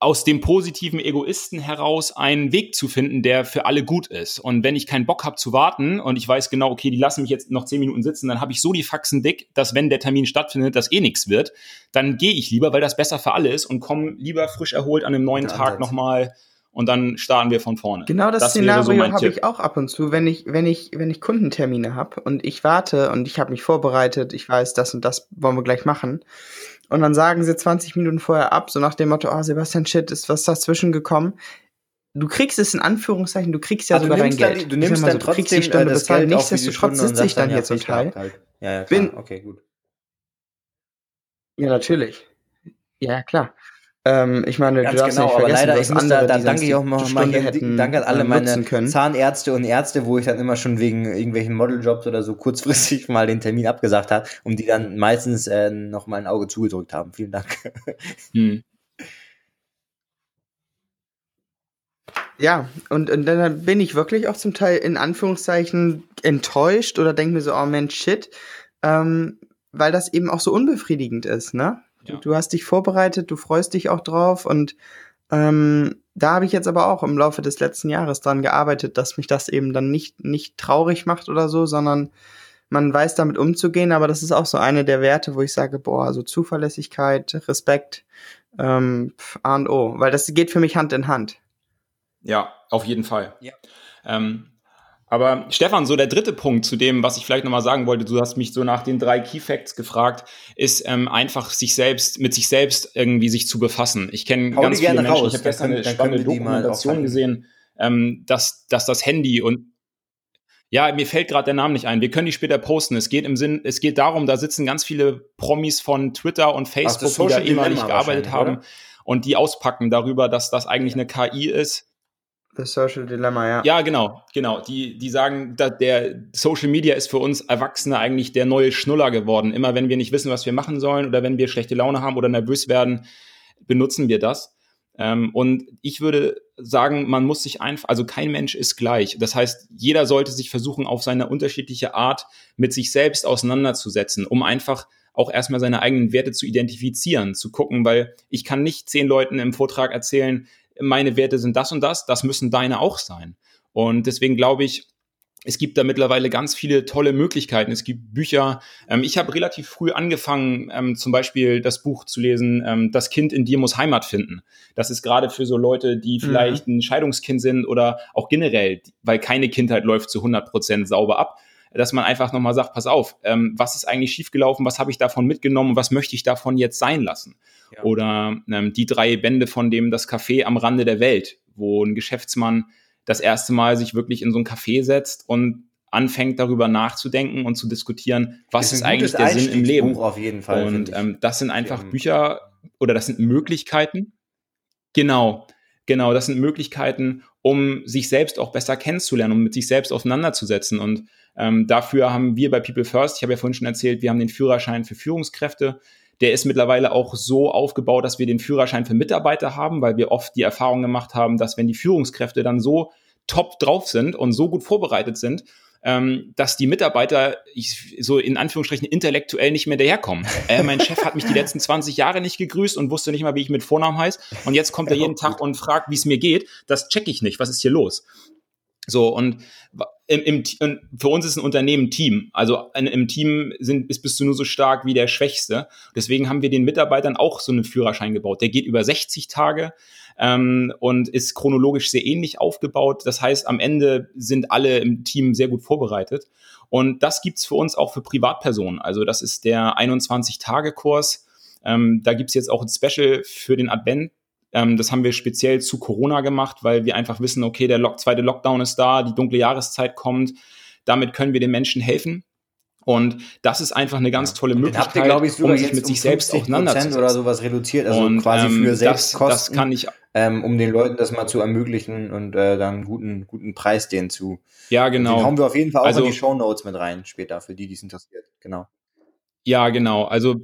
aus dem positiven Egoisten heraus einen Weg zu finden, der für alle gut ist. Und wenn ich keinen Bock habe zu warten und ich weiß genau, okay, die lassen mich jetzt noch zehn Minuten sitzen, dann habe ich so die Faxen dick, dass wenn der Termin stattfindet, das eh nichts wird, dann gehe ich lieber, weil das besser für alle ist und komme lieber frisch erholt an einem neuen Guter Tag nochmal und dann starten wir von vorne. Genau das, wäre Szenario mein habe ich auch ab und zu, wenn ich, wenn ich, wenn ich Kundentermine habe und ich warte und ich habe mich vorbereitet, ich weiß, das und das wollen wir gleich machen. Und dann sagen sie 20 Minuten vorher ab, so nach dem Motto, oh Sebastian, shit, ist was dazwischen gekommen. Du kriegst es in Anführungszeichen, du kriegst ja du sogar dein dann, Geld. du nimmst dann so, du kriegst trotzdem die Stunde äh, das bezahlt. Geld Nichtsdestotrotz Stunde sitze ich dann, dann hier zum Teil. gehabt Halt. Ja, ja, klar. Bin- okay, gut. Ja, natürlich. Ja, klar. Ähm, ich meine, Ganz du darfst genau, nicht aber vergessen, leider, ich muss da, andere, da die danke ich auch mal, mal danke an alle ähm, meine können. Zahnärzte und Ärzte, wo ich dann immer schon wegen irgendwelchen Modeljobs oder so kurzfristig mal den Termin abgesagt habe, um die dann meistens äh, noch mal ein Auge zugedrückt haben. Vielen Dank. Hm. Ja, und, und dann bin ich wirklich auch zum Teil in Anführungszeichen enttäuscht oder denke mir so, oh Mensch, shit, ähm, weil das eben auch so unbefriedigend ist, ne? Du, Ja. du hast dich vorbereitet, du freust dich auch drauf und ähm, da habe ich jetzt aber auch im Laufe des letzten Jahres dran gearbeitet, dass mich das eben dann nicht, nicht traurig macht oder so, sondern man weiß damit umzugehen, aber das ist auch so eine der Werte, wo ich sage, boah, so Zuverlässigkeit, Respekt, ähm, pf, A und O, weil das geht für mich Hand in Hand. Ja, auf jeden Fall. Ja. Ähm, Aber Stefan, so der dritte Punkt zu dem, was ich vielleicht nochmal sagen wollte, du hast mich so nach den drei Key Facts gefragt, ist ähm, einfach sich selbst, mit sich selbst irgendwie sich zu befassen. Ich kenne ganz viele Menschen, raus. ich habe gestern eine spannende Dokumentation gesehen, ähm, dass, dass das Handy und ja, mir fällt gerade der Name nicht ein. Wir können die später posten. Es geht im Sinn, es geht darum, da sitzen ganz viele Promis von Twitter und Facebook, Ach, die da ehemalig gearbeitet haben oder? und die auspacken darüber, dass das eigentlich eine KI ist The Social Dilemma, ja. Ja, genau, genau. Die, die sagen, dass der Social Media ist für uns Erwachsene eigentlich der neue Schnuller geworden. Immer wenn wir nicht wissen, was wir machen sollen oder wenn wir schlechte Laune haben oder nervös werden, benutzen wir das. Ähm, und ich würde sagen, man muss sich einfach, also kein Mensch ist gleich. Das heißt, jeder sollte sich versuchen, auf seine unterschiedliche Art mit sich selbst auseinanderzusetzen, um einfach auch erstmal seine eigenen Werte zu identifizieren, zu gucken, weil ich kann nicht zehn Leuten im Vortrag erzählen, meine Werte sind das und das, das müssen deine auch sein. Und deswegen glaube ich, es gibt da mittlerweile ganz viele tolle Möglichkeiten. Es gibt Bücher. Ähm, ich habe relativ früh angefangen, ähm, zum Beispiel das Buch zu lesen, ähm, Das Kind in dir muss Heimat finden. Das ist gerade für so Leute, die mhm. vielleicht mhm. ein Scheidungskind sind oder auch generell, weil keine Kindheit läuft zu 100 Prozent sauber ab, dass man einfach nochmal sagt, pass auf, ähm, was ist eigentlich schiefgelaufen, was habe ich davon mitgenommen was möchte ich davon jetzt sein lassen? Ja. Oder ähm, die drei Bände von dem Das Café am Rande der Welt, wo ein Geschäftsmann das erste Mal sich wirklich in so ein Café setzt und anfängt darüber nachzudenken und zu diskutieren, was ist, ist eigentlich der Sinn im Leben. Auf jeden Fall, und ähm, das sind einfach Bücher oder das sind Möglichkeiten. Genau, genau, das sind Möglichkeiten, um sich selbst auch besser kennenzulernen, um mit sich selbst auseinanderzusetzen. Und ähm, dafür haben wir bei People First, ich habe ja vorhin schon erzählt, wir haben den Führerschein für Führungskräfte. Der ist mittlerweile auch so aufgebaut, dass wir den Führerschein für Mitarbeiter haben, weil wir oft die Erfahrung gemacht haben, dass wenn die Führungskräfte dann so top drauf sind und so gut vorbereitet sind, ähm, dass die Mitarbeiter ich, so in Anführungsstrichen intellektuell nicht mehr daherkommen. Äh, mein Chef hat mich die letzten 20 Jahre nicht gegrüßt und wusste nicht mal, wie ich mit Vornamen heiße. Und jetzt kommt er jeden Tag und fragt, wie es mir geht. Das check ich nicht. Was ist hier los? So, und im, im, für uns ist ein Unternehmen Team. Also in, im Team sind, ist, bist du nur so stark wie der Schwächste. Deswegen haben wir den Mitarbeitern auch so einen Führerschein gebaut. Der geht über 60 Tage ähm, und ist chronologisch sehr ähnlich aufgebaut. Das heißt, am Ende sind alle im Team sehr gut vorbereitet. Und das gibt's für uns auch für Privatpersonen. Also das ist der 21-Tage-Kurs. Ähm, da gibt's jetzt auch ein Special für den Advent ähm, das haben wir speziell zu Corona gemacht, weil wir einfach wissen, okay, der Lock zweite Lockdown ist da, die dunkle Jahreszeit kommt. Damit können wir den Menschen helfen. Und das ist einfach eine ganz tolle Möglichkeit, ihr, ich, um sich mit um sich selbst auseinanderzusetzen. oder sowas reduziert, also und, quasi ähm, für Selbstkosten, das, das kann ich, ähm, um den Leuten das mal zu ermöglichen und äh, dann einen guten, guten Preis denen zu. Ja, genau. Den hauen wir auf jeden Fall auch also, in die Show Notes mit rein später, für die, die es interessiert. Genau. Ja, genau. Also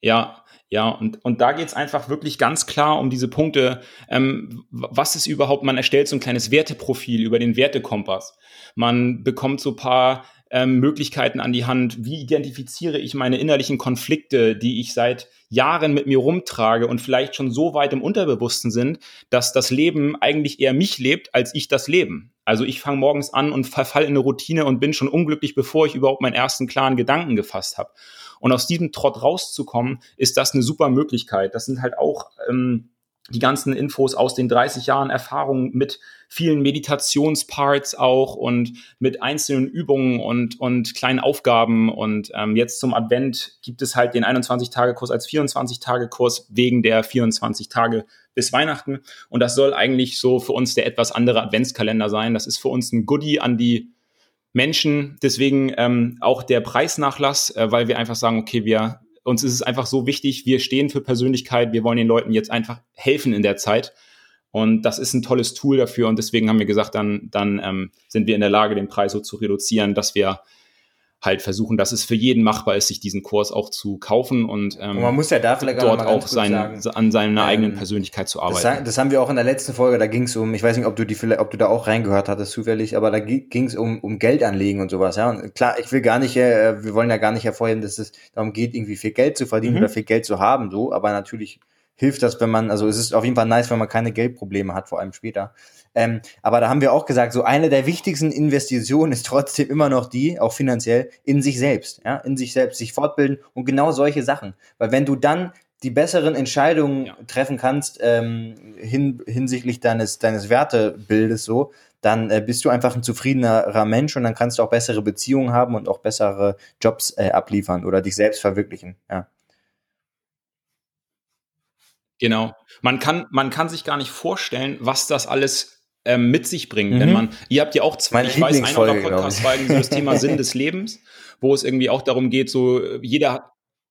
ja, ja, und, und da geht's einfach wirklich ganz klar um diese Punkte, ähm, was ist überhaupt, man erstellt so ein kleines Werteprofil über den Wertekompass. Man bekommt so paar ähm, Möglichkeiten an die Hand, wie identifiziere ich meine innerlichen Konflikte, die ich seit Jahren mit mir rumtrage und vielleicht schon so weit im Unterbewussten sind, dass das Leben eigentlich eher mich lebt, als ich das Leben. Also ich fange morgens an und verfall in eine Routine und bin schon unglücklich, bevor ich überhaupt meinen ersten klaren Gedanken gefasst habe. Und aus diesem Trott rauszukommen, ist das eine super Möglichkeit. Das sind halt auch ähm, die ganzen Infos aus den 30 Jahren Erfahrung mit vielen Meditationsparts auch und mit einzelnen Übungen und, und kleinen Aufgaben. Und ähm, jetzt zum Advent gibt es halt den 21-Tage-Kurs als 24-Tage-Kurs wegen der 24 Tage bis Weihnachten. Und das soll eigentlich so für uns der etwas andere Adventskalender sein. Das ist für uns ein Goodie an die Menschen. Deswegen ähm, auch der Preisnachlass, äh, weil wir einfach sagen, okay, wir uns ist es einfach so wichtig, wir stehen für Persönlichkeit, wir wollen den Leuten jetzt einfach helfen in der Zeit. Und das ist ein tolles Tool dafür. Und deswegen haben wir gesagt, dann, dann ähm, sind wir in der Lage, den Preis so zu reduzieren, dass wir halt versuchen, dass es für jeden machbar ist, sich diesen Kurs auch zu kaufen und, ähm, und man muss ja da vielleicht dort auch sein, an seiner ähm, eigenen Persönlichkeit zu arbeiten. Das, das, haben wir auch in der letzten Folge, da ging es um, ich weiß nicht, ob du die ob du da auch reingehört hattest zufällig, aber da ging es um, um Geld anlegen und sowas, ja. Und klar, ich will gar nicht, äh, wir wollen ja gar nicht hervorheben, dass es darum geht, irgendwie viel Geld zu verdienen mhm. oder viel Geld zu haben, so, aber natürlich hilft das, wenn man, also es ist auf jeden Fall nice, wenn man keine Geldprobleme hat, vor allem später. Ähm, aber da haben wir auch gesagt, so eine der wichtigsten Investitionen ist trotzdem immer noch die, auch finanziell, in sich selbst, ja, in sich selbst, sich fortbilden und genau solche Sachen. Weil wenn du dann die besseren Entscheidungen Ja. treffen kannst ähm, hin, hinsichtlich deines, deines Wertebildes so, dann äh, bist du einfach ein zufriedenerer Mensch und dann kannst du auch bessere Beziehungen haben und auch bessere Jobs äh, abliefern oder dich selbst verwirklichen. Ja. Genau. Man kann, man kann sich gar nicht vorstellen, was das alles ähm, mit sich bringt, Mhm. wenn man, ihr habt ja auch zwei, Meine ich weiß, glaub Podcasts ich. war irgendwie so das Thema Sinn des Lebens, wo es irgendwie auch darum geht, so äh, jeder hat,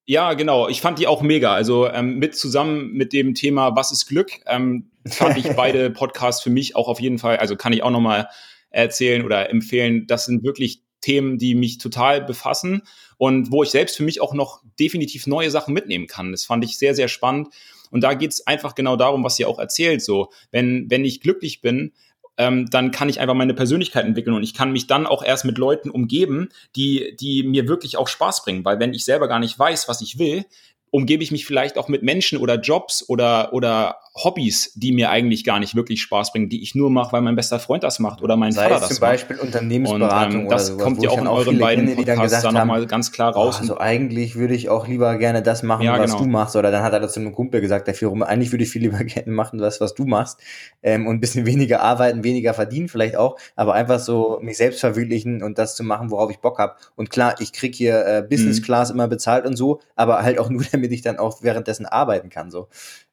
ja, genau, ich fand die auch mega. Also ähm, mit zusammen mit dem Thema Was ist Glück, ähm, fand ich beide Podcasts für mich auch auf jeden Fall, also kann ich auch nochmal erzählen oder empfehlen, das sind wirklich Themen, die mich total befassen und wo ich selbst für mich auch noch definitiv neue Sachen mitnehmen kann. Das fand ich sehr, sehr spannend. Und da geht's einfach genau darum, was ihr auch erzählt. So, wenn, wenn ich glücklich bin, ähm, dann kann ich einfach meine Persönlichkeit entwickeln und ich kann mich dann auch erst mit Leuten umgeben, die, die mir wirklich auch Spaß bringen. Weil wenn ich selber gar nicht weiß, was ich will, umgebe ich mich vielleicht auch mit Menschen oder Jobs oder, oder Hobbys, die mir eigentlich gar nicht wirklich Spaß bringen, die ich nur mache, weil mein bester Freund das macht oder mein Sei Vater das zum macht. Beispiel Und Unternehmensberatung ähm, oder das sowas, kommt ja auch dann in euren beiden dann Podcasts gesagt da haben, nochmal ganz klar raus. also eigentlich würde ich auch lieber gerne das machen, Ja, was genau. du machst. Oder dann hat er das zu einem Kumpel gesagt, der rum, eigentlich würde ich viel lieber gerne machen, das, was du machst. Ähm, und ein bisschen weniger arbeiten, weniger verdienen vielleicht auch, aber einfach so mich selbst verwirklichen und das zu machen, worauf ich Bock habe. Und klar, ich krieg hier äh, Business Mhm. Class immer bezahlt und so, aber halt auch nur, damit ich dann auch währenddessen arbeiten kann. So.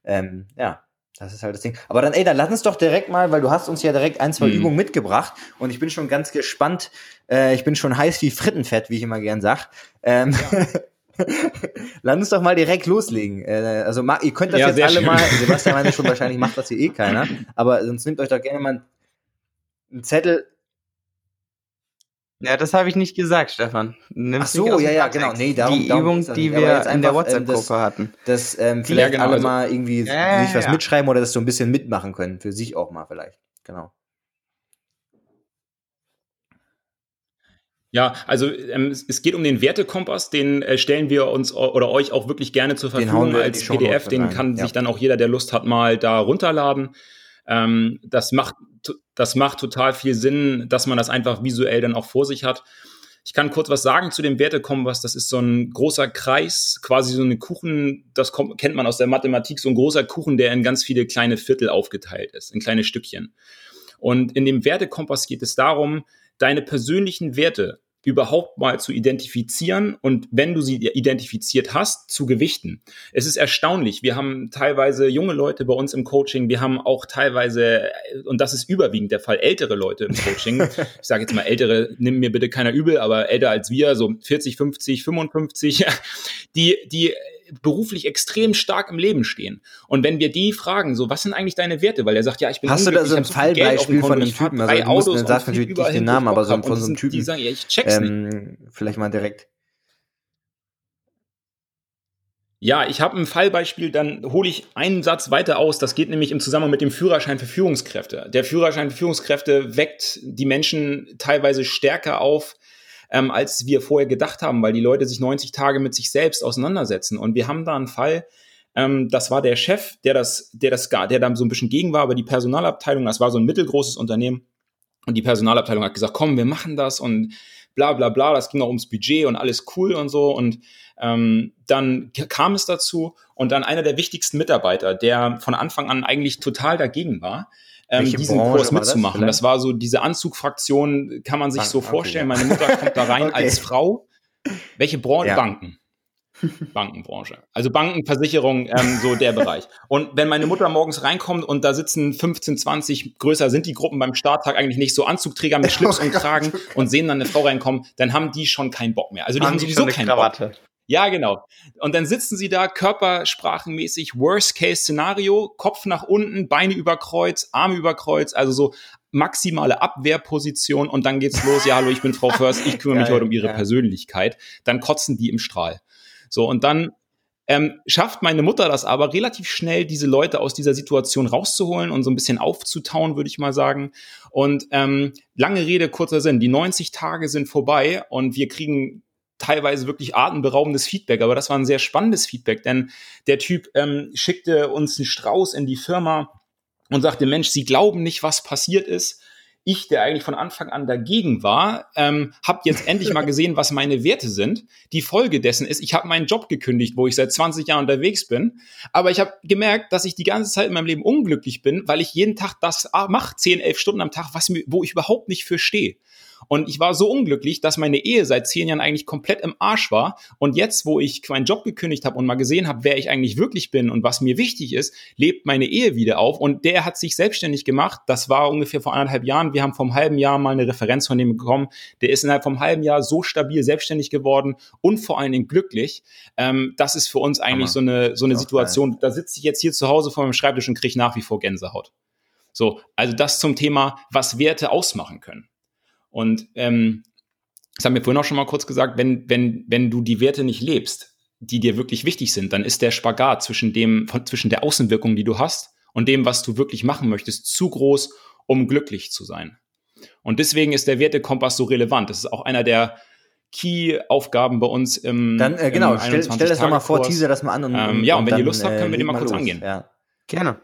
Ähm, ja. Das ist halt das Ding. Aber dann, ey, dann lass uns doch direkt mal, weil du hast uns ja direkt ein, zwei Mhm. Übungen mitgebracht und ich bin schon ganz gespannt. Äh, ich bin schon heiß wie Frittenfett, wie ich immer gern sag. Ähm, Lass uns doch mal direkt loslegen. Äh, also ihr könnt das Ja, jetzt alle schön. mal, Sebastian meinte schon, wahrscheinlich macht das hier eh keiner, aber sonst nehmt euch doch gerne mal einen Zettel. Ja, das habe ich nicht gesagt, Stefan. Nimm's Ach so, ja, ja, genau. Nee, darum- die darum Übung, die wir jetzt in der einfach, ähm, WhatsApp-Gruppe hatten. dass ähm, vielleicht genau, alle also- mal irgendwie Ja, sich was ja. mitschreiben oder das so ein bisschen mitmachen können. Für sich auch mal vielleicht. Genau. Ja, also ähm, es geht um den Wertekompass, den äh, stellen wir uns oder euch auch wirklich gerne zur Verfügung als PDF. Den kann ja. sich dann auch jeder, der Lust hat, mal da runterladen. Ähm, das macht das macht total viel Sinn, dass man das einfach visuell dann auch vor sich hat. Ich kann kurz was sagen zu dem Wertekompass. Das ist so ein großer Kreis, quasi so eine Kuchen, das kommt, kennt man aus der Mathematik, so ein großer Kuchen, der in ganz viele kleine Viertel aufgeteilt ist, in kleine Stückchen. Und in dem Wertekompass geht es darum, deine persönlichen Werte überhaupt mal zu identifizieren und wenn du sie identifiziert hast, zu gewichten. Es ist erstaunlich. Wir haben teilweise junge Leute bei uns im Coaching, wir haben auch teilweise, und das ist überwiegend der Fall, ältere Leute im Coaching. ich sage jetzt mal ältere, nimm mir bitte keiner übel, aber älter als wir, so 40, 50, 55, die, die beruflich extrem stark im Leben stehen. Und wenn wir die fragen, so, was sind eigentlich deine Werte? Weil er sagt, ja, ich bin Hast du da so ein ich Fallbeispiel von Konto, einem ich Typen? Also du musst- Autos sagst natürlich nicht den ich Namen, aber so von so einem sind- Die Typen. sagen, ja, ich check's nicht. Ähm, vielleicht mal direkt. Ja, ich habe ein Fallbeispiel, dann hole ich einen Satz weiter aus. Das geht nämlich im Zusammenhang mit dem Führerschein für Führungskräfte. Der Führerschein für Führungskräfte weckt die Menschen teilweise stärker auf, ähm, als wir vorher gedacht haben, weil die Leute sich 90 Tage mit sich selbst auseinandersetzen. Und wir haben da einen Fall, ähm, das war der Chef, der das, der das, gar- der da so ein bisschen gegen war, aber die Personalabteilung, das war so ein mittelgroßes Unternehmen. Und die Personalabteilung hat gesagt, komm, wir machen das und bla bla bla. Das ging auch ums Budget und alles cool und so. Und ähm, dann kam es dazu und dann einer der wichtigsten Mitarbeiter, der von Anfang an eigentlich total dagegen war, ähm, diesen Branche Kurs war das mitzumachen. Das, war so diese Anzugfraktion, kann man sich Banken, so okay, vorstellen. ja. Meine Mutter kommt da rein Okay. als Frau. Welche Branche? Ja. Banken. Bankenbranche. Also Banken, Versicherung, ähm, so der Bereich. Und wenn meine Mutter morgens reinkommt und da sitzen 15, 20, größer sind die Gruppen beim Starttag eigentlich nicht so Anzugträger mit Schlips und Kragen und sehen dann eine Frau reinkommen, dann haben die schon keinen Bock mehr. Also die haben, Haben sowieso keinen Bock. Ja, genau. Und dann sitzen sie da körpersprachenmäßig, Worst-Case-Szenario, Kopf nach unten, Beine über Kreuz, Arme über Kreuz, also so maximale Abwehrposition und dann geht's los. Ja, hallo, ich bin Frau First, ich kümmere mich heute um Ihre ja. Persönlichkeit. Dann kotzen die im Strahl. So, und dann ähm, schafft meine Mutter das aber relativ schnell, diese Leute aus dieser Situation rauszuholen und so ein bisschen aufzutauen, würde ich mal sagen. Und ähm, lange Rede, kurzer Sinn, die 90 Tage sind vorbei und wir kriegen teilweise wirklich atemberaubendes Feedback, aber das war ein sehr spannendes Feedback, denn der Typ ähm, schickte uns einen Strauß in die Firma und sagte, Mensch, Sie glauben nicht, was passiert ist. ich, der eigentlich von Anfang an dagegen war, ähm, habe jetzt endlich mal gesehen, was meine Werte sind. Die Folge dessen ist, ich habe meinen Job gekündigt, wo ich seit 20 Jahren unterwegs bin. Aber ich habe gemerkt, dass ich die ganze Zeit in meinem Leben unglücklich bin, weil ich jeden Tag das mache, 10, 11 Stunden am Tag, was wo ich überhaupt nicht für stehe. Und ich war so unglücklich, dass meine Ehe seit zehn Jahren eigentlich komplett im Arsch war. Und jetzt, wo ich meinen Job gekündigt habe und mal gesehen habe, wer ich eigentlich wirklich bin und was mir wichtig ist, lebt meine Ehe wieder auf. Und der hat sich selbstständig gemacht. Das war ungefähr vor anderthalb Jahren. Wir haben vom halben Jahr mal eine Referenz von dem bekommen. Der ist innerhalb vom halben Jahr so stabil selbstständig geworden und vor allen Dingen glücklich. Ähm, das ist für uns eigentlich so eine, so eine Situation. Da sitze ich jetzt hier zu Hause vor meinem Schreibtisch und kriege nach wie vor Gänsehaut. So, also das zum Thema, was Werte ausmachen können. Und ähm, das haben wir vorhin auch schon mal kurz gesagt, wenn, wenn, wenn du die Werte nicht lebst, die dir wirklich wichtig sind, dann ist der Spagat zwischen dem, von, zwischen der Außenwirkung, die du hast, und dem, was du wirklich machen möchtest, zu groß, um glücklich zu sein. Und deswegen ist der Wertekompass so relevant. Das ist auch einer der Key-Aufgaben bei uns im Dann, äh, genau, im stell, stell das doch mal vor, teaser das mal an. Und, ähm, ja, und, und wenn dann, ihr Lust habt, können wir äh, den mal kurz los. angehen. Ja. Gerne.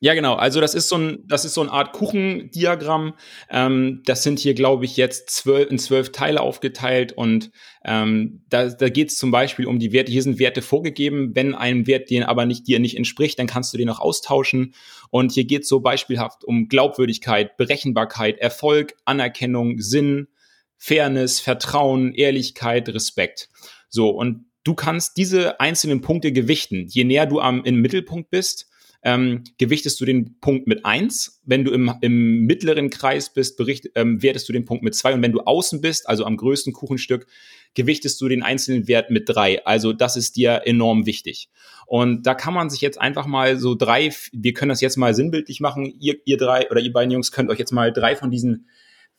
Ja, genau. Also das ist so ein, das ist so eine Art Kuchendiagramm. Ähm, das sind hier, glaube ich, jetzt zwölf, in zwölf Teile aufgeteilt und ähm, da, da geht es zum Beispiel um die Werte. Hier sind Werte vorgegeben. Wenn ein Wert dir aber nicht dir nicht entspricht, dann kannst du den auch austauschen. Und hier geht es so beispielhaft um Glaubwürdigkeit, Berechenbarkeit, Erfolg, Anerkennung, Sinn, Fairness, Vertrauen, Ehrlichkeit, Respekt. So und du kannst diese einzelnen Punkte gewichten. Je näher du am im Mittelpunkt bist, ähm, gewichtest du den Punkt mit eins. Wenn du im, im mittleren Kreis bist, bericht, ähm, wertest du den Punkt mit zwei. Und wenn du außen bist, also am größten Kuchenstück, gewichtest du den einzelnen Wert mit drei. Also das ist dir enorm wichtig. Und da kann man sich jetzt einfach mal so drei, wir können das jetzt mal sinnbildlich machen, ihr, ihr drei oder ihr beiden Jungs könnt euch jetzt mal drei von diesen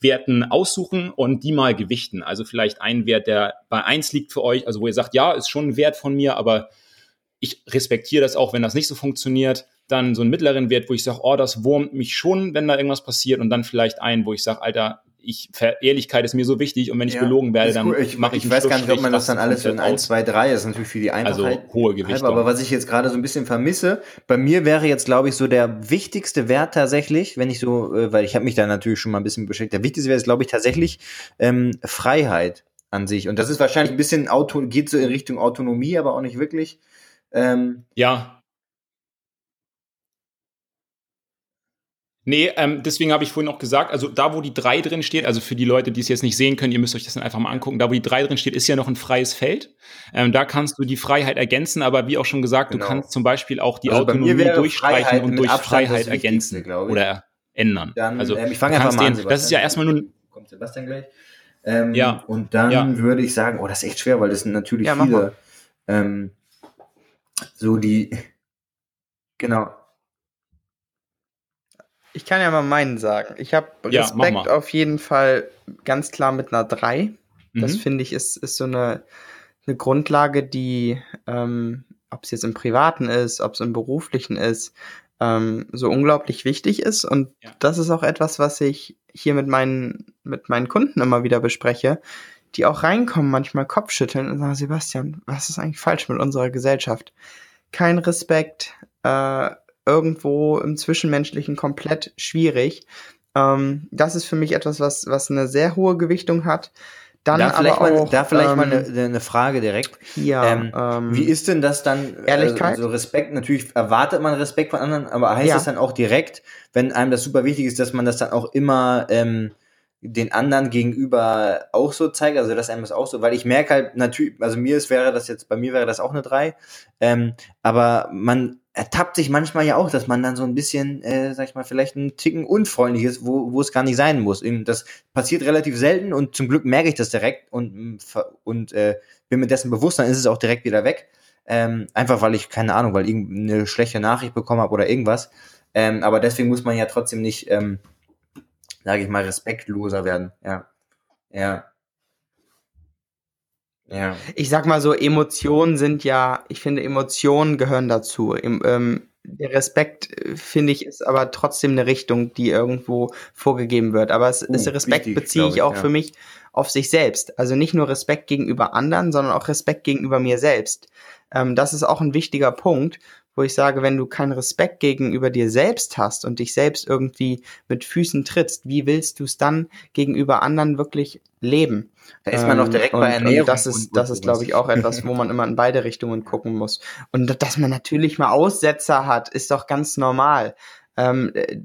Werten aussuchen und die mal gewichten. Also vielleicht ein Wert, der bei eins liegt für euch, also wo ihr sagt, ja, ist schon ein Wert von mir, aber ich respektiere das auch, wenn das nicht so funktioniert. Dann so einen mittleren Wert, wo ich sage, oh, das wurmt mich schon, wenn da irgendwas passiert. Und dann vielleicht einen, wo ich sage, Alter, ich, Ehrlichkeit ist mir so wichtig und wenn ich Ja, belogen werde, dann cool. ich, mache ich ich weiß gar nicht, ob man das dann alles in komplett 1, aus. 2, 3 ist natürlich für die Also Einfachheit. hohe Gewichtung. Aber was ich jetzt gerade so ein bisschen vermisse, bei mir wäre jetzt, glaube ich, so der wichtigste Wert tatsächlich, wenn ich so, äh, weil ich habe mich da natürlich schon mal ein bisschen beschäftigt, der wichtigste Wert ist, glaube ich, tatsächlich ähm, Freiheit an sich. Und das ist wahrscheinlich ein bisschen Auto, geht so in Richtung Autonomie, aber auch nicht wirklich. Ähm, Ja. Nee, ähm, deswegen habe ich vorhin auch gesagt, also da, wo die 3 drin steht, also für die Leute, die es jetzt nicht sehen können, ihr müsst euch das dann einfach mal angucken, da, wo die 3 drin steht, ist ja noch ein freies Feld. Ähm, da kannst du die Freiheit ergänzen, aber wie auch schon gesagt, Genau. du kannst zum Beispiel auch die Also Autonomie durchstreichen Freiheit und durch Abstand Freiheit ergänzen glaube ich. oder ändern. dann, also ähm, ich fange einfach mal an. den, das ist ja Sebastian. erstmal nur ein kommt Sebastian gleich. Ähm, Ja. Und dann Ja. würde ich sagen, oh, das ist echt schwer, weil das sind natürlich Ja, mach viele. mal. Ähm, so die, genau. Ich kann ja mal meinen sagen. Ich habe Ja, Respekt auf jeden Fall ganz klar mit einer 3. Das Mhm. finde ich ist, ist so eine, eine Grundlage, die, ähm, ob es jetzt im Privaten ist, ob es im Beruflichen ist, ähm, so unglaublich wichtig ist. Und Ja. das ist auch etwas, was ich hier mit meinen, mit meinen Kunden immer wieder bespreche, die auch reinkommen, manchmal Kopfschütteln und sagen, Sebastian, was ist eigentlich falsch mit unserer Gesellschaft? Kein Respekt, äh, irgendwo im Zwischenmenschlichen komplett schwierig. Ähm, das ist für mich etwas, was, was eine sehr hohe Gewichtung hat. Dann da vielleicht, aber mal, auch, da vielleicht mal ähm, eine, eine Frage direkt. hier, Ähm, ähm, Wie ist denn das dann? Ehrlichkeit? Also Respekt, natürlich erwartet man Respekt von anderen, aber heißt Ja. das dann auch direkt, wenn einem das super wichtig ist, dass man das dann auch immer ähm, den anderen gegenüber auch so zeigt, also dass einem das auch so, weil ich merke halt natürlich, also mir ist, wäre das jetzt, bei mir wäre das auch eine 3, ähm, aber man ertappt sich manchmal ja auch, dass man dann so ein bisschen, äh, sag ich mal, vielleicht ein Ticken unfreundlich ist, wo, wo es gar nicht sein muss. Das passiert relativ selten und zum Glück merke ich das direkt und, mm, und äh, bin mir dessen bewusst, dann ist es auch direkt wieder weg. Ähm, einfach weil ich, keine Ahnung, weil irgendeine schlechte Nachricht bekommen habe oder irgendwas. Ähm, aber deswegen muss man ja trotzdem nicht, ähm, sage ich mal, respektloser werden. Ja. Ja. Ja. ich sag mal so, Emotionen sind ja, ich finde, Emotionen gehören dazu. Im, ähm, der Respekt, äh, finde ich, ist aber trotzdem eine Richtung, die irgendwo vorgegeben wird. Aber es Uh, ist Respekt wichtig, beziehe ich ich, auch ja. für mich auf sich selbst. Also nicht nur Respekt gegenüber anderen, sondern auch Respekt gegenüber mir selbst. Ähm, das ist auch ein wichtiger Punkt, wo ich sage, wenn du keinen Respekt gegenüber dir selbst hast und dich selbst irgendwie mit Füßen trittst, wie willst du es dann gegenüber anderen wirklich leben? Da ist man noch direkt Ähm, bei Ernährung Und das ist, und- das ist, glaube ich, auch etwas, wo man immer in beide Richtungen gucken muss. Und dass man natürlich mal Aussetzer hat, ist doch ganz normal. Ähm, äh,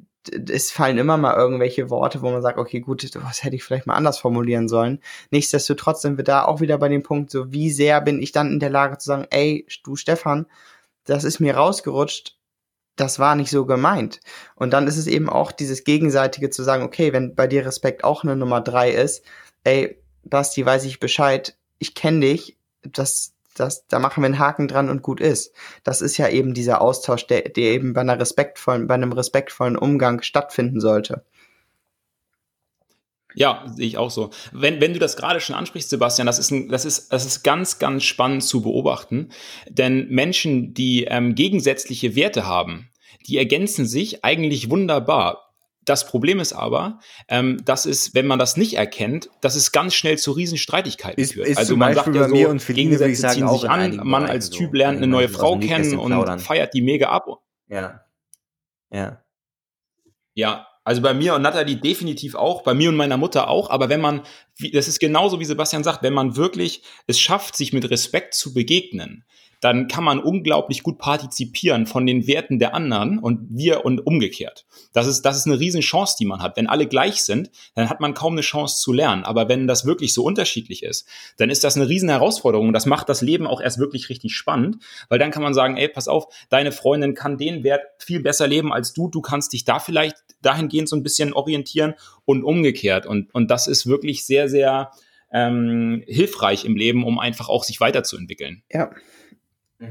es fallen immer mal irgendwelche Worte, wo man sagt, okay, gut, was hätte ich vielleicht mal anders formulieren sollen. Nichtsdestotrotz sind wir da auch wieder bei dem Punkt, so wie sehr bin ich dann in der Lage zu sagen, ey, du Stefan, das ist mir rausgerutscht, das war nicht so gemeint. Und dann ist es eben auch dieses Gegenseitige zu sagen, okay, wenn bei dir Respekt auch eine Nummer drei ist, ey, Basti, weiß ich Bescheid, ich kenne dich, das, das, da machen wir einen Haken dran und gut ist. Das ist ja eben dieser Austausch, der, der eben bei einer respektvollen, bei einem respektvollen Umgang stattfinden sollte. Ja, sehe ich auch so. Wenn, wenn du das gerade schon ansprichst, Sebastian, das ist, ein, das, ist, das ist ganz, ganz spannend zu beobachten. Denn Menschen, die ähm, gegensätzliche Werte haben, die ergänzen sich eigentlich wunderbar. Das Problem ist aber, ähm, dass es, wenn man das nicht erkennt, dass es ganz schnell zu Riesenstreitigkeiten Ist- führt. ist also man Beispiel sagt ja so, Gegensätze sagen, ziehen sich an, man als so. Typ lernt eine neue Frau kennen und feiert die mega ab. Ja. Ja. Ja, also bei mir und Natalie definitiv auch, bei mir und meiner Mutter auch, aber wenn man, das ist genauso wie Sebastian sagt, wenn man wirklich es schafft, sich mit Respekt zu begegnen, dann kann man unglaublich gut partizipieren von den Werten der anderen und wir und umgekehrt. Das ist, das ist eine riesen Chance, die man hat. Wenn alle gleich sind, dann hat man kaum eine Chance zu lernen. Aber wenn das wirklich so unterschiedlich ist, dann ist das eine riesen Herausforderung. Das macht das Leben auch erst wirklich richtig spannend, weil dann kann man sagen, ey, pass auf, deine Freundin kann den Wert viel besser leben als du. Du kannst dich da vielleicht dahingehend so ein bisschen orientieren und umgekehrt. Und, und das ist wirklich sehr, sehr ähm, hilfreich im Leben, um einfach auch sich weiterzuentwickeln. Ja.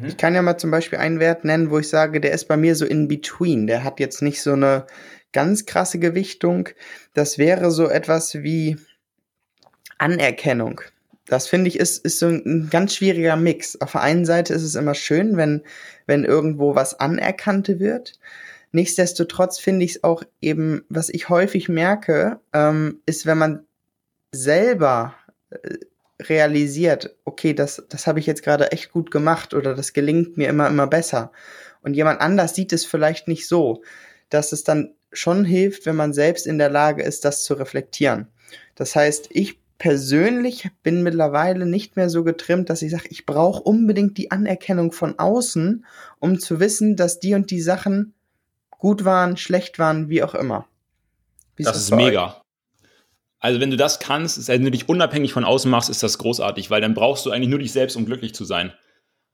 Mhm. Ich kann ja mal zum Beispiel einen Wert nennen, wo ich sage, der ist bei mir so in between. Der hat jetzt nicht so eine ganz krasse Gewichtung. Das wäre so etwas wie Anerkennung. Das finde ich ist, ist so ein ganz schwieriger Mix. Auf der einen Seite ist es immer schön, wenn, wenn irgendwo was anerkannt wird. Nichtsdestotrotz finde ich es auch eben, was ich häufig merke, ähm, ist, wenn man selber äh, realisiert, okay, das, das habe ich jetzt gerade echt gut gemacht oder das gelingt mir immer, immer besser. Und jemand anders sieht es vielleicht nicht so, dass es dann schon hilft, wenn man selbst in der Lage ist, das zu reflektieren. Das heißt, ich persönlich bin mittlerweile nicht mehr so getrimmt, dass ich sage, ich brauche unbedingt die Anerkennung von außen, um zu wissen, dass die und die Sachen gut waren, schlecht waren, wie auch immer. Wie Das das ist bei euch? Also wenn du das kannst, ist- wenn du dich unabhängig von außen machst, ist das großartig, weil dann brauchst du eigentlich nur dich selbst, um glücklich zu sein.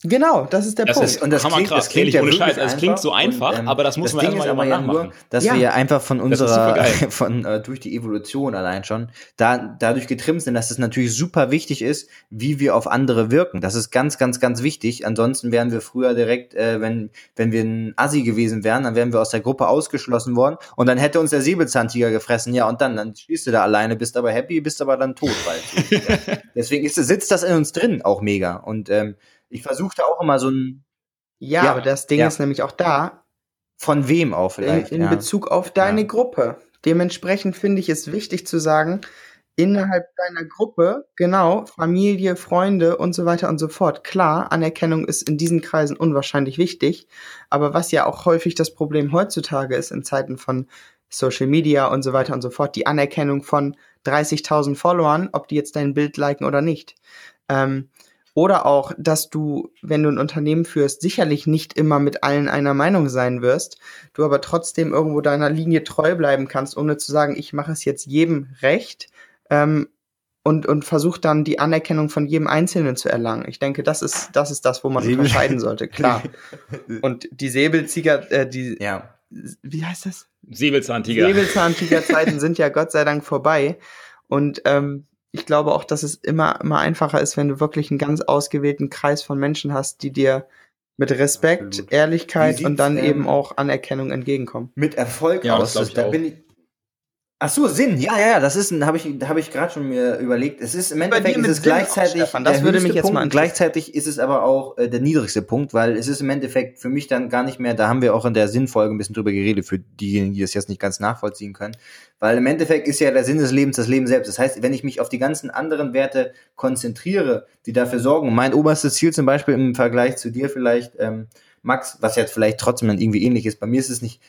Genau, das ist der Das Punkt. ist Und das klingt, das klingt ja ohne Scheiß. Es klingt so einfach, und, ähm, aber das muss man Ding erstmal aber ja nur, dass Ja. wir ja einfach von Das unserer, von äh, durch die Evolution allein schon, da, dadurch getrimmt sind, dass es natürlich super wichtig ist, wie wir auf andere wirken. Das ist ganz, ganz, ganz wichtig. Ansonsten wären wir früher direkt, äh, wenn, wenn wir ein Assi gewesen wären, dann wären wir aus der Gruppe ausgeschlossen worden und dann hätte uns der Säbelzahntiger gefressen, ja, und dann, dann stehst du da alleine, bist aber happy, bist aber dann tot ja. Deswegen ist, sitzt das in uns drin auch mega. Und ähm, ich versuche da auch immer so ein, ja, Ja, aber das Ding ja. ist nämlich auch da, von wem auch in, vielleicht. in ja. Bezug auf deine. Gruppe. Dementsprechend finde ich es wichtig zu sagen, innerhalb deiner Gruppe, genau, Familie, Freunde und so weiter und so fort. Klar, Anerkennung ist in diesen Kreisen unwahrscheinlich wichtig, aber was ja auch häufig das Problem heutzutage ist in Zeiten von Social Media und so weiter und so fort, die Anerkennung von 30.000 Followern, ob die jetzt dein Bild liken oder nicht. Ähm, oder auch, dass du, wenn du ein Unternehmen führst, sicherlich nicht immer mit allen einer Meinung sein wirst, du aber trotzdem irgendwo deiner Linie treu bleiben kannst, ohne zu sagen, ich mache es jetzt jedem recht ähm, und, und versuch dann die Anerkennung von jedem Einzelnen zu erlangen. Ich denke, das ist das, ist das wo man Säbel- unterscheiden sollte, klar. Und die Säbelzieger, äh, die, ja. wie heißt das? Säbelzahntiger. Säbelzahntigerzeiten sind ja Gott sei Dank vorbei. Und ähm, ich glaube auch, dass es immer, immer einfacher ist, wenn du wirklich einen ganz ausgewählten Kreis von Menschen hast, die dir mit Respekt, Absolut. Ehrlichkeit und dann sieht's, eben ähm, auch Anerkennung entgegenkommen. mit Erfolg Ja, das aus. da auch. bin ich. Ach so, Sinn. Ja, ja, ja, das ist, habe ich, habe ich gerade schon mir überlegt. Es ist im Endeffekt ist es Sinn auch, gleichzeitig Stefan? Das der würde mich jetzt Punkt, mal interessieren. gleichzeitig ist es aber auch äh, der niedrigste Punkt, weil es ist im Endeffekt für mich dann gar nicht mehr. Da haben wir auch in der Sinnfolge ein bisschen drüber geredet für diejenigen, die das jetzt nicht ganz nachvollziehen können, weil im Endeffekt ist ja der Sinn des Lebens das Leben selbst. Das heißt, wenn ich mich auf die ganzen anderen Werte konzentriere, die dafür sorgen, mein oberstes Ziel zum Beispiel im Vergleich zu dir vielleicht, ähm, Max, was jetzt vielleicht trotzdem dann irgendwie ähnlich ist. Bei mir ist es nicht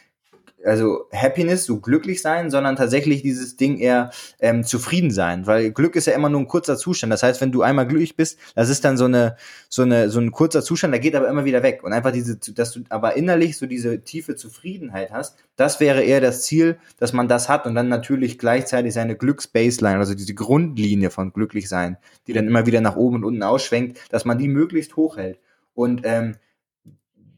also Happiness, so glücklich sein, sondern tatsächlich dieses Ding eher ähm, zufrieden sein, weil Glück ist ja immer nur ein kurzer Zustand. Das heißt, wenn du einmal glücklich bist, das ist dann so eine so eine so ein kurzer Zustand, der geht aber immer wieder weg. Und einfach diese, dass du aber innerlich so diese tiefe Zufriedenheit hast, das wäre eher das Ziel, dass man das hat und dann natürlich gleichzeitig seine Glücksbaseline, also diese Grundlinie von glücklich sein, die dann immer wieder nach oben und unten ausschwenkt, dass man die möglichst hoch hält. Und ähm,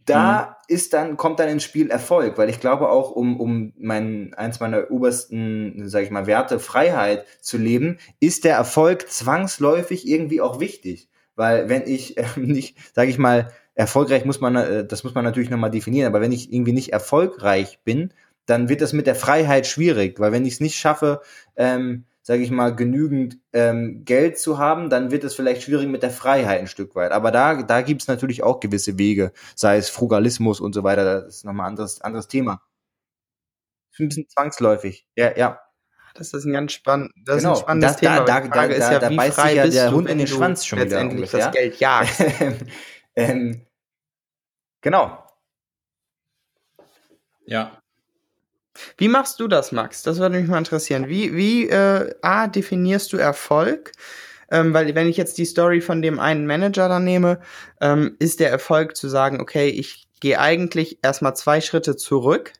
da mhm. ist dann, kommt dann ins Spiel Erfolg, weil ich glaube auch, um, um mein, eins meiner obersten, sag ich mal, Werte, Freiheit zu leben, ist der Erfolg zwangsläufig irgendwie auch wichtig. Weil wenn ich äh, nicht, sag ich mal, erfolgreich muss man, äh, das muss man natürlich nochmal definieren, aber wenn ich irgendwie nicht erfolgreich bin, dann wird das mit der Freiheit schwierig, weil wenn ich es nicht schaffe, ähm, sage ich mal, genügend ähm, Geld zu haben, dann wird es vielleicht schwierig mit der Freiheit ein Stück weit. Aber da, da gibt es natürlich auch gewisse Wege, sei es Frugalismus und so weiter, das ist nochmal ein anderes, anderes Thema. Das ist ein bisschen zwangsläufig. Ja, ja. Das ist ein ganz spannend, das genau. ist ein spannendes das, Thema. Da, da, da, ist ja, da, wie beißt frei sich ja der du, Hund in den Schwanz schon wieder letztendlich das Geld jagst. ähm, genau. Ja. Wie machst du das, Max? Das würde mich mal interessieren. Wie, wie äh, A, definierst du Erfolg? Ähm, weil wenn ich jetzt die Story von dem einen Manager da nehme, ähm, ist der Erfolg zu sagen, okay, ich gehe eigentlich erstmal zwei Schritte zurück,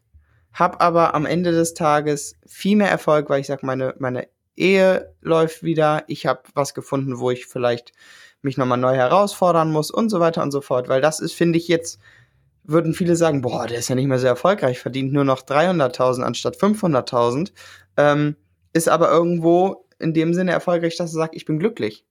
habe aber am Ende des Tages viel mehr Erfolg, weil ich sage, meine, meine Ehe läuft wieder, ich habe was gefunden, wo ich vielleicht mich nochmal neu herausfordern muss und so weiter und so fort. Weil das ist, finde ich, jetzt würden viele sagen, boah, der ist ja nicht mehr sehr erfolgreich, verdient nur noch 300.000 anstatt 500.000, ähm, ist aber irgendwo in dem Sinne erfolgreich, dass er sagt, ich bin glücklich.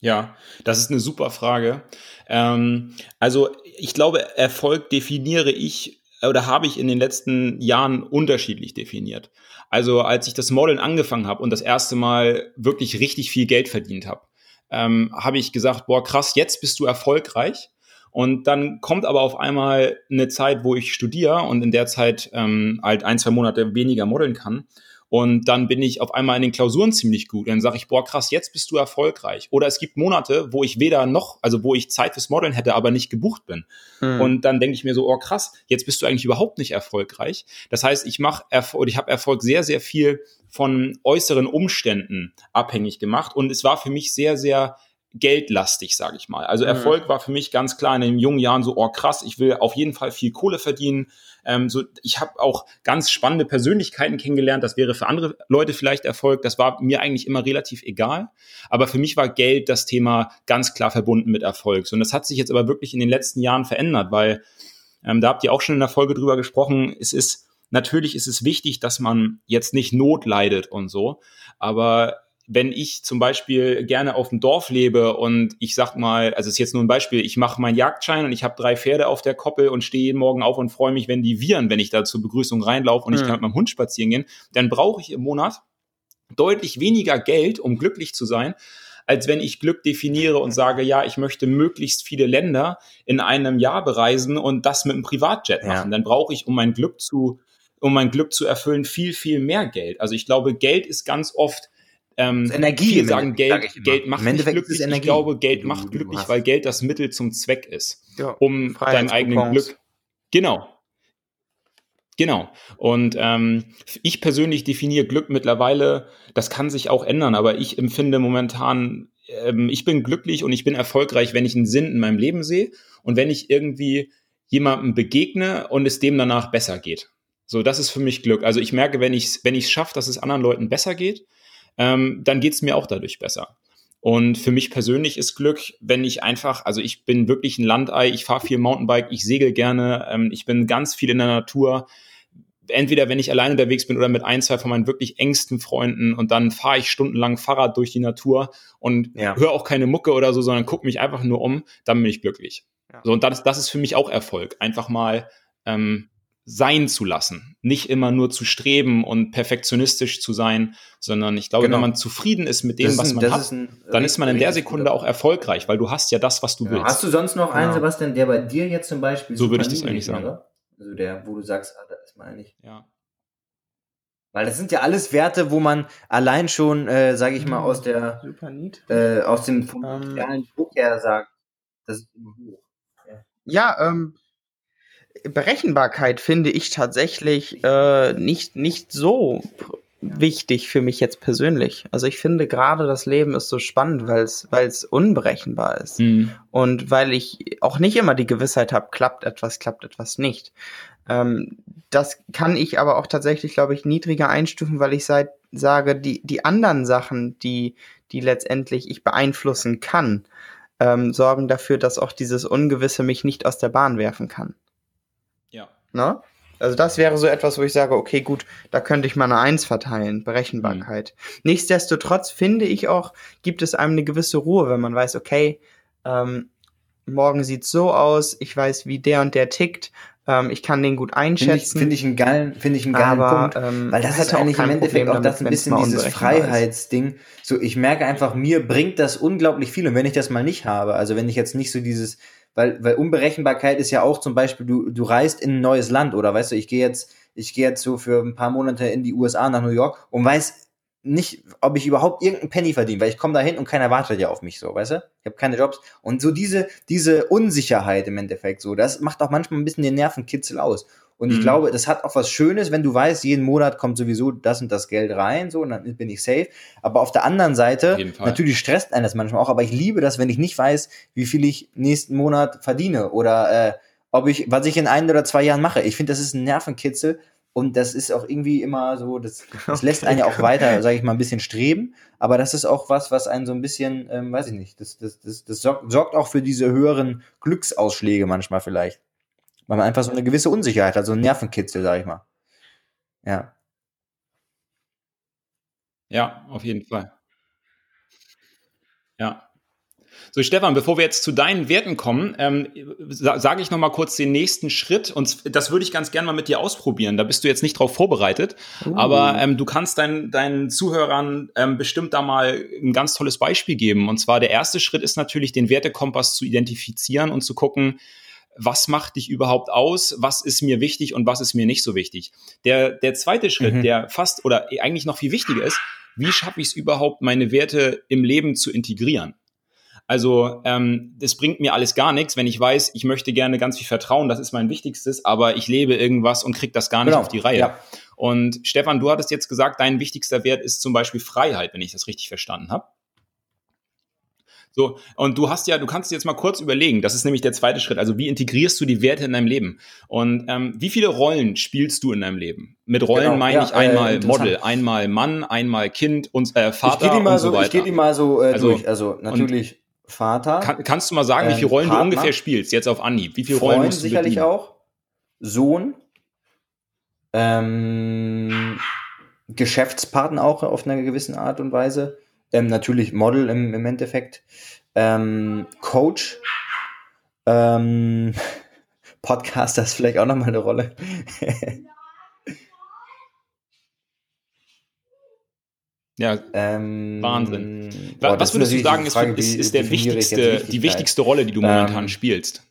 Ja, das ist eine super Frage. Ähm, also ich glaube, Erfolg definiere ich oder habe ich in den letzten Jahren unterschiedlich definiert. Also als ich das Modeln angefangen habe und das erste Mal wirklich richtig viel Geld verdient habe, ähm, habe ich gesagt, boah krass, jetzt bist du erfolgreich. Und dann kommt aber auf einmal eine Zeit, wo ich studiere und in der Zeit ähm, halt ein, zwei Monate weniger modeln kann. Und dann bin ich auf einmal in den Klausuren ziemlich gut. Und dann sage ich, boah, krass, jetzt bist du erfolgreich. Oder es gibt Monate, wo ich weder noch, also wo ich Zeit fürs Modeln hätte, aber nicht gebucht bin. Mhm. Und dann denke ich mir so, oh krass, jetzt bist du eigentlich überhaupt nicht erfolgreich. Das heißt, ich mache Erfolg, ich habe Erfolg sehr, sehr viel von äußeren Umständen abhängig gemacht. Und es war für mich sehr, sehr geldlastig, sage ich mal. Also mhm. Erfolg war für mich ganz klar in den jungen Jahren so, oh krass, ich will auf jeden Fall viel Kohle verdienen. Ähm, so, ich habe auch ganz spannende Persönlichkeiten kennengelernt. Das wäre für andere Leute vielleicht Erfolg. Das war mir eigentlich immer relativ egal. Aber für mich war Geld das Thema ganz klar verbunden mit Erfolg. Und das hat sich jetzt aber wirklich in den letzten Jahren verändert, weil ähm, da habt ihr auch schon in der Folge drüber gesprochen. Es ist natürlich ist es wichtig, dass man jetzt nicht Not leidet und so. Aber wenn ich zum Beispiel gerne auf dem Dorf lebe und ich sag mal, also es ist jetzt nur ein Beispiel, ich mache meinen Jagdschein und ich habe drei Pferde auf der Koppel und stehe jeden Morgen auf und freue mich, wenn die wiehern, wenn ich da zur Begrüßung reinlaufe und mhm. ich kann mit meinem Hund spazieren gehen, dann brauche ich im Monat deutlich weniger Geld, um glücklich zu sein, als wenn ich Glück definiere und sage, ja, ich möchte möglichst viele Länder in einem Jahr bereisen und das mit einem Privatjet machen. Ja. Dann brauche ich, um mein Glück zu, um mein Glück zu erfüllen, viel, viel mehr Geld. Also ich glaube, Geld ist ganz oft ähm, Energie. Viele sagen, Geld, sag Geld macht nicht glücklich. Ich glaube, Geld du, macht glücklich, weil Geld das Mittel zum Zweck ist, ja, um dein eigenen Glück. Genau. Genau. Und ähm, ich persönlich definiere Glück mittlerweile, das kann sich auch ändern, aber ich empfinde momentan, ähm, ich bin glücklich und ich bin erfolgreich, wenn ich einen Sinn in meinem Leben sehe und wenn ich irgendwie jemandem begegne und es dem danach besser geht. So, das ist für mich Glück. Also ich merke, wenn ich wenn ich es schaffe, dass es anderen Leuten besser geht, ähm, dann geht es mir auch dadurch besser. Und für mich persönlich ist Glück, wenn ich einfach, also ich bin wirklich ein Landei, ich fahre viel Mountainbike, ich segel gerne, ähm, ich bin ganz viel in der Natur. Entweder wenn ich alleine unterwegs bin oder mit ein, zwei von meinen wirklich engsten Freunden und dann fahre ich stundenlang Fahrrad durch die Natur und ja. höre auch keine Mucke oder so, sondern gucke mich einfach nur um, dann bin ich glücklich. Ja. So, und das, das ist für mich auch Erfolg. Einfach mal ähm, sein zu lassen. Nicht immer nur zu streben und perfektionistisch zu sein, sondern ich glaube, genau. wenn man zufrieden ist mit dem, ist was man hat, ein, dann ist man in der Sekunde auch erfolgreich, weil du hast ja das, was du ja. willst. Hast du sonst noch einen, genau. Sebastian, der bei dir jetzt zum Beispiel so würde ich das eigentlich sagen. Wäre? Also der, wo du sagst, ah, da ist man eigentlich. Ja. Weil das sind ja alles Werte, wo man allein schon, äh, sage ich mal, aus der äh, aus dem vom ähm, Druck her sagt, das ist immer hoch. Ja, ja ähm, Berechenbarkeit finde ich tatsächlich äh, nicht, nicht so wichtig für mich jetzt persönlich. Also ich finde gerade das Leben ist so spannend, weil es weil es unberechenbar ist Mhm. und weil ich auch nicht immer die Gewissheit habe, klappt etwas, klappt etwas nicht. Ähm, das kann ich aber auch tatsächlich, glaube ich, niedriger einstufen, weil ich seit, sage, die die anderen Sachen, die die letztendlich ich beeinflussen kann, ähm, sorgen dafür, dass auch dieses Ungewisse mich nicht aus der Bahn werfen kann. Ne? Also das wäre so etwas, wo ich sage, okay, gut, da könnte ich mal eine Eins verteilen, Berechenbarkeit. Nichtsdestotrotz finde ich auch, gibt es einem eine gewisse Ruhe, wenn man weiß, okay, ähm, morgen sieht's so aus, ich weiß, wie der und der tickt, ähm, ich kann den gut Finde ich, einschätzen. finde ich einen geilen, finde ich einen geilen aber Punkt. ähm, Weil das ist eigentlich im Endeffekt Problem auch damit, das ein bisschen dieses ist. Freiheitsding. So, ich merke einfach, mir bringt das unglaublich viel. Und wenn ich das mal nicht habe, also wenn ich jetzt nicht so dieses, weil, weil Unberechenbarkeit ist ja auch zum Beispiel, du, du reist in ein neues Land oder weißt du, ich gehe jetzt, ich gehe jetzt so für ein paar Monate in die USA nach New York und weiß nicht, ob ich überhaupt irgendeinen Penny verdiene, weil ich komme da hin und keiner wartet ja auf mich so, weißt du? Ich habe keine Jobs. Und so diese, diese Unsicherheit im Endeffekt, so, das macht auch manchmal ein bisschen den Nervenkitzel aus. Und ich Mhm. glaube, das hat auch was Schönes, wenn du weißt, jeden Monat kommt sowieso das und das Geld rein, so, und dann bin ich safe. Aber auf der anderen Seite, natürlich stresst einen das manchmal auch, aber ich liebe das, wenn ich nicht weiß, wie viel ich nächsten Monat verdiene oder äh, ob ich, was ich in ein oder zwei Jahren mache. Ich finde, das ist ein Nervenkitzel und das ist auch irgendwie immer so, das, das lässt einen ja auch weiter, sage ich mal, ein bisschen streben. Aber das ist auch was, was einen so ein bisschen, ähm, weiß ich nicht, das, das, das, das sorgt, sorgt auch für diese höheren Glücksausschläge manchmal vielleicht. Weil man einfach so eine gewisse Unsicherheit hat, so einen Nervenkitzel, sag ich mal. Ja. Ja, auf jeden Fall. Ja. So, Stefan, bevor wir jetzt zu deinen Werten kommen, ähm, sa sage ich noch mal kurz den nächsten Schritt. Und das würde ich ganz gerne mal mit dir ausprobieren. Da bist du jetzt nicht drauf vorbereitet. Aber ähm, du kannst dein, deinen Zuhörern ähm, bestimmt da mal ein ganz tolles Beispiel geben. Und zwar der erste Schritt ist natürlich, den Wertekompass zu identifizieren und zu gucken, was macht dich überhaupt aus, was ist mir wichtig und was ist mir nicht so wichtig. Der, der zweite Schritt, Mhm. der fast oder eigentlich noch viel wichtiger ist, wie schaffe ich es überhaupt, meine Werte im Leben zu integrieren? Also ähm, das bringt mir alles gar nichts, wenn ich weiß, ich möchte gerne ganz viel Vertrauen, das ist mein Wichtigstes, aber ich lebe irgendwas und kriege das gar nicht Genau, auf die Reihe. ja. Und Stefan, du hattest jetzt gesagt, dein wichtigster Wert ist zum Beispiel Freiheit, wenn ich das richtig verstanden habe. So, und du hast ja, du kannst jetzt mal kurz überlegen, das ist nämlich der zweite Schritt. Also, wie integrierst du die Werte in deinem Leben? Und ähm, wie viele Rollen spielst du in deinem Leben? Mit Rollen Genau, meine ja, ich einmal äh. Model, einmal Mann, einmal Kind und äh, Vater ich gehe die mal und so, so weiter. ich gehe die mal so äh, Also, durch. Also natürlich Vater, Kann, kannst du mal sagen, wie Ähm, viele Rollen Partner, du ungefähr spielst, jetzt auf Anhieb? Wie viele Rollen musst du sicherlich bedienen? auch, Sohn, ähm, Geschäftspartner auch auf einer gewissen Art und Weise, ähm, natürlich Model im, im Endeffekt, ähm, Coach, ähm, Podcaster ist vielleicht auch nochmal eine Rolle. Ja, ähm, Wahnsinn. boah, Was würdest du sagen, ist, Frage, ist, ist der wichtigste, die wichtigste Rolle, die du momentan Ähm, spielst?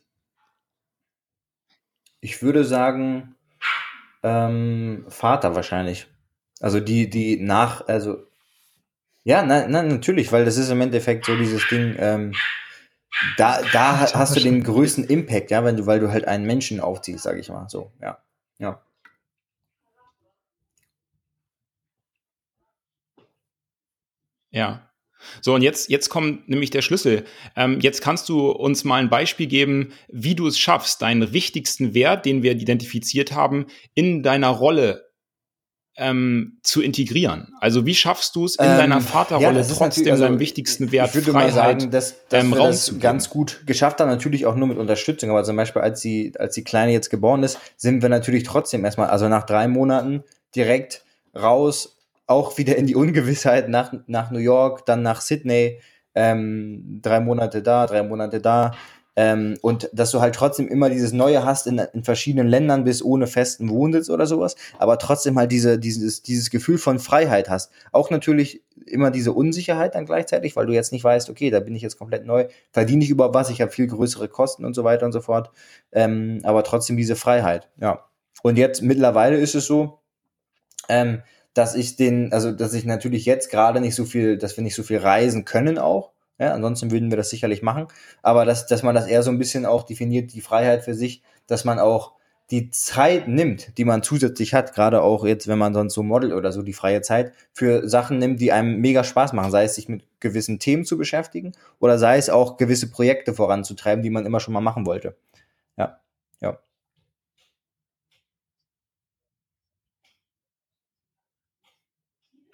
Ich würde sagen, ähm, Vater wahrscheinlich. Also die, die nach, also ja, nein, nein, natürlich, weil das ist im Endeffekt so dieses Ding, ähm, da, da ha- hast du den größten Impact, ja, wenn du, weil du halt einen Menschen aufziehst, sag ich mal, so, ja, ja. Ja. So, und jetzt, jetzt kommt nämlich der Schlüssel. Ähm, jetzt kannst du uns mal ein Beispiel geben, wie du es schaffst, deinen wichtigsten Wert, den wir identifiziert haben, in deiner Rolle ähm, zu integrieren. Also wie schaffst du es, in Ähm, deiner ja, Vaterrolle ist trotzdem also, deinem wichtigsten Wert ich würde Freiheit mal sagen, dass, dass ähm, wir das ganz gut geschafft haben, natürlich auch nur mit Unterstützung, aber zum Beispiel als die, als die Kleine jetzt geboren ist, sind wir natürlich trotzdem erstmal, also nach drei Monaten direkt raus, auch wieder in die Ungewissheit nach, nach New York, dann nach Sydney, ähm, drei Monate da, drei Monate da. Ähm, und dass du halt trotzdem immer dieses Neue hast, in, in verschiedenen Ländern bist, ohne festen Wohnsitz oder sowas, aber trotzdem halt diese, dieses, dieses Gefühl von Freiheit hast. Auch natürlich immer diese Unsicherheit dann gleichzeitig, weil du jetzt nicht weißt, okay, da bin ich jetzt komplett neu, verdiene ich über was, ich habe viel größere Kosten und so weiter und so fort. Ähm, aber trotzdem diese Freiheit, ja. Und jetzt mittlerweile ist es so, ähm, dass ich den, also dass ich natürlich jetzt gerade nicht so viel, dass wir nicht so viel reisen können auch. Ja, ansonsten würden wir das sicherlich machen. Aber dass, dass man das eher so ein bisschen auch definiert, die Freiheit für sich, dass man auch die Zeit nimmt, die man zusätzlich hat, gerade auch jetzt, wenn man sonst so Model oder so die freie Zeit für Sachen nimmt, die einem mega Spaß machen, sei es sich mit gewissen Themen zu beschäftigen oder sei es auch gewisse Projekte voranzutreiben, die man immer schon mal machen wollte.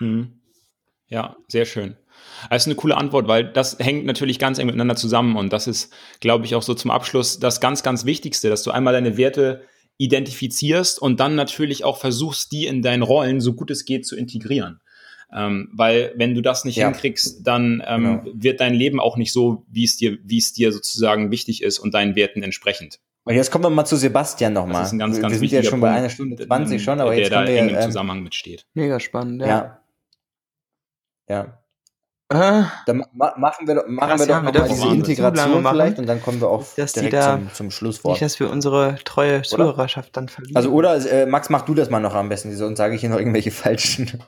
Mhm. Ja, sehr schön. Das ist eine coole Antwort, weil das hängt natürlich ganz eng miteinander zusammen und das ist, glaube ich, auch so zum Abschluss das ganz, ganz Wichtigste, dass du einmal deine Werte identifizierst und dann natürlich auch versuchst, die in deinen Rollen so gut es geht zu integrieren. Ähm, weil wenn du das nicht ja. hinkriegst, dann ähm, genau. wird dein Leben auch nicht so, wie es dir, wie es dir sozusagen wichtig ist und deinen Werten entsprechend. Und jetzt kommen wir mal zu Sebastian nochmal. Das ist ein ganz, ganz wir sind ja schon bei einer Stunde 20 schon, aber der jetzt da kommen wir eng im ähm, Zusammenhang mitsteht. Mega spannend, ja. ja. Ja. Äh, Dann ma machen wir, doch- machen Krass, wir doch ja, dürfen diese Integration machen. vielleicht und dann kommen wir auch dass die direkt da- zum, zum Schlusswort. nicht, dass wir unsere treue Zuhörerschaft dann verlieren. Also oder äh, Max, mach du das mal noch am besten, sonst sage ich hier noch irgendwelche falschen.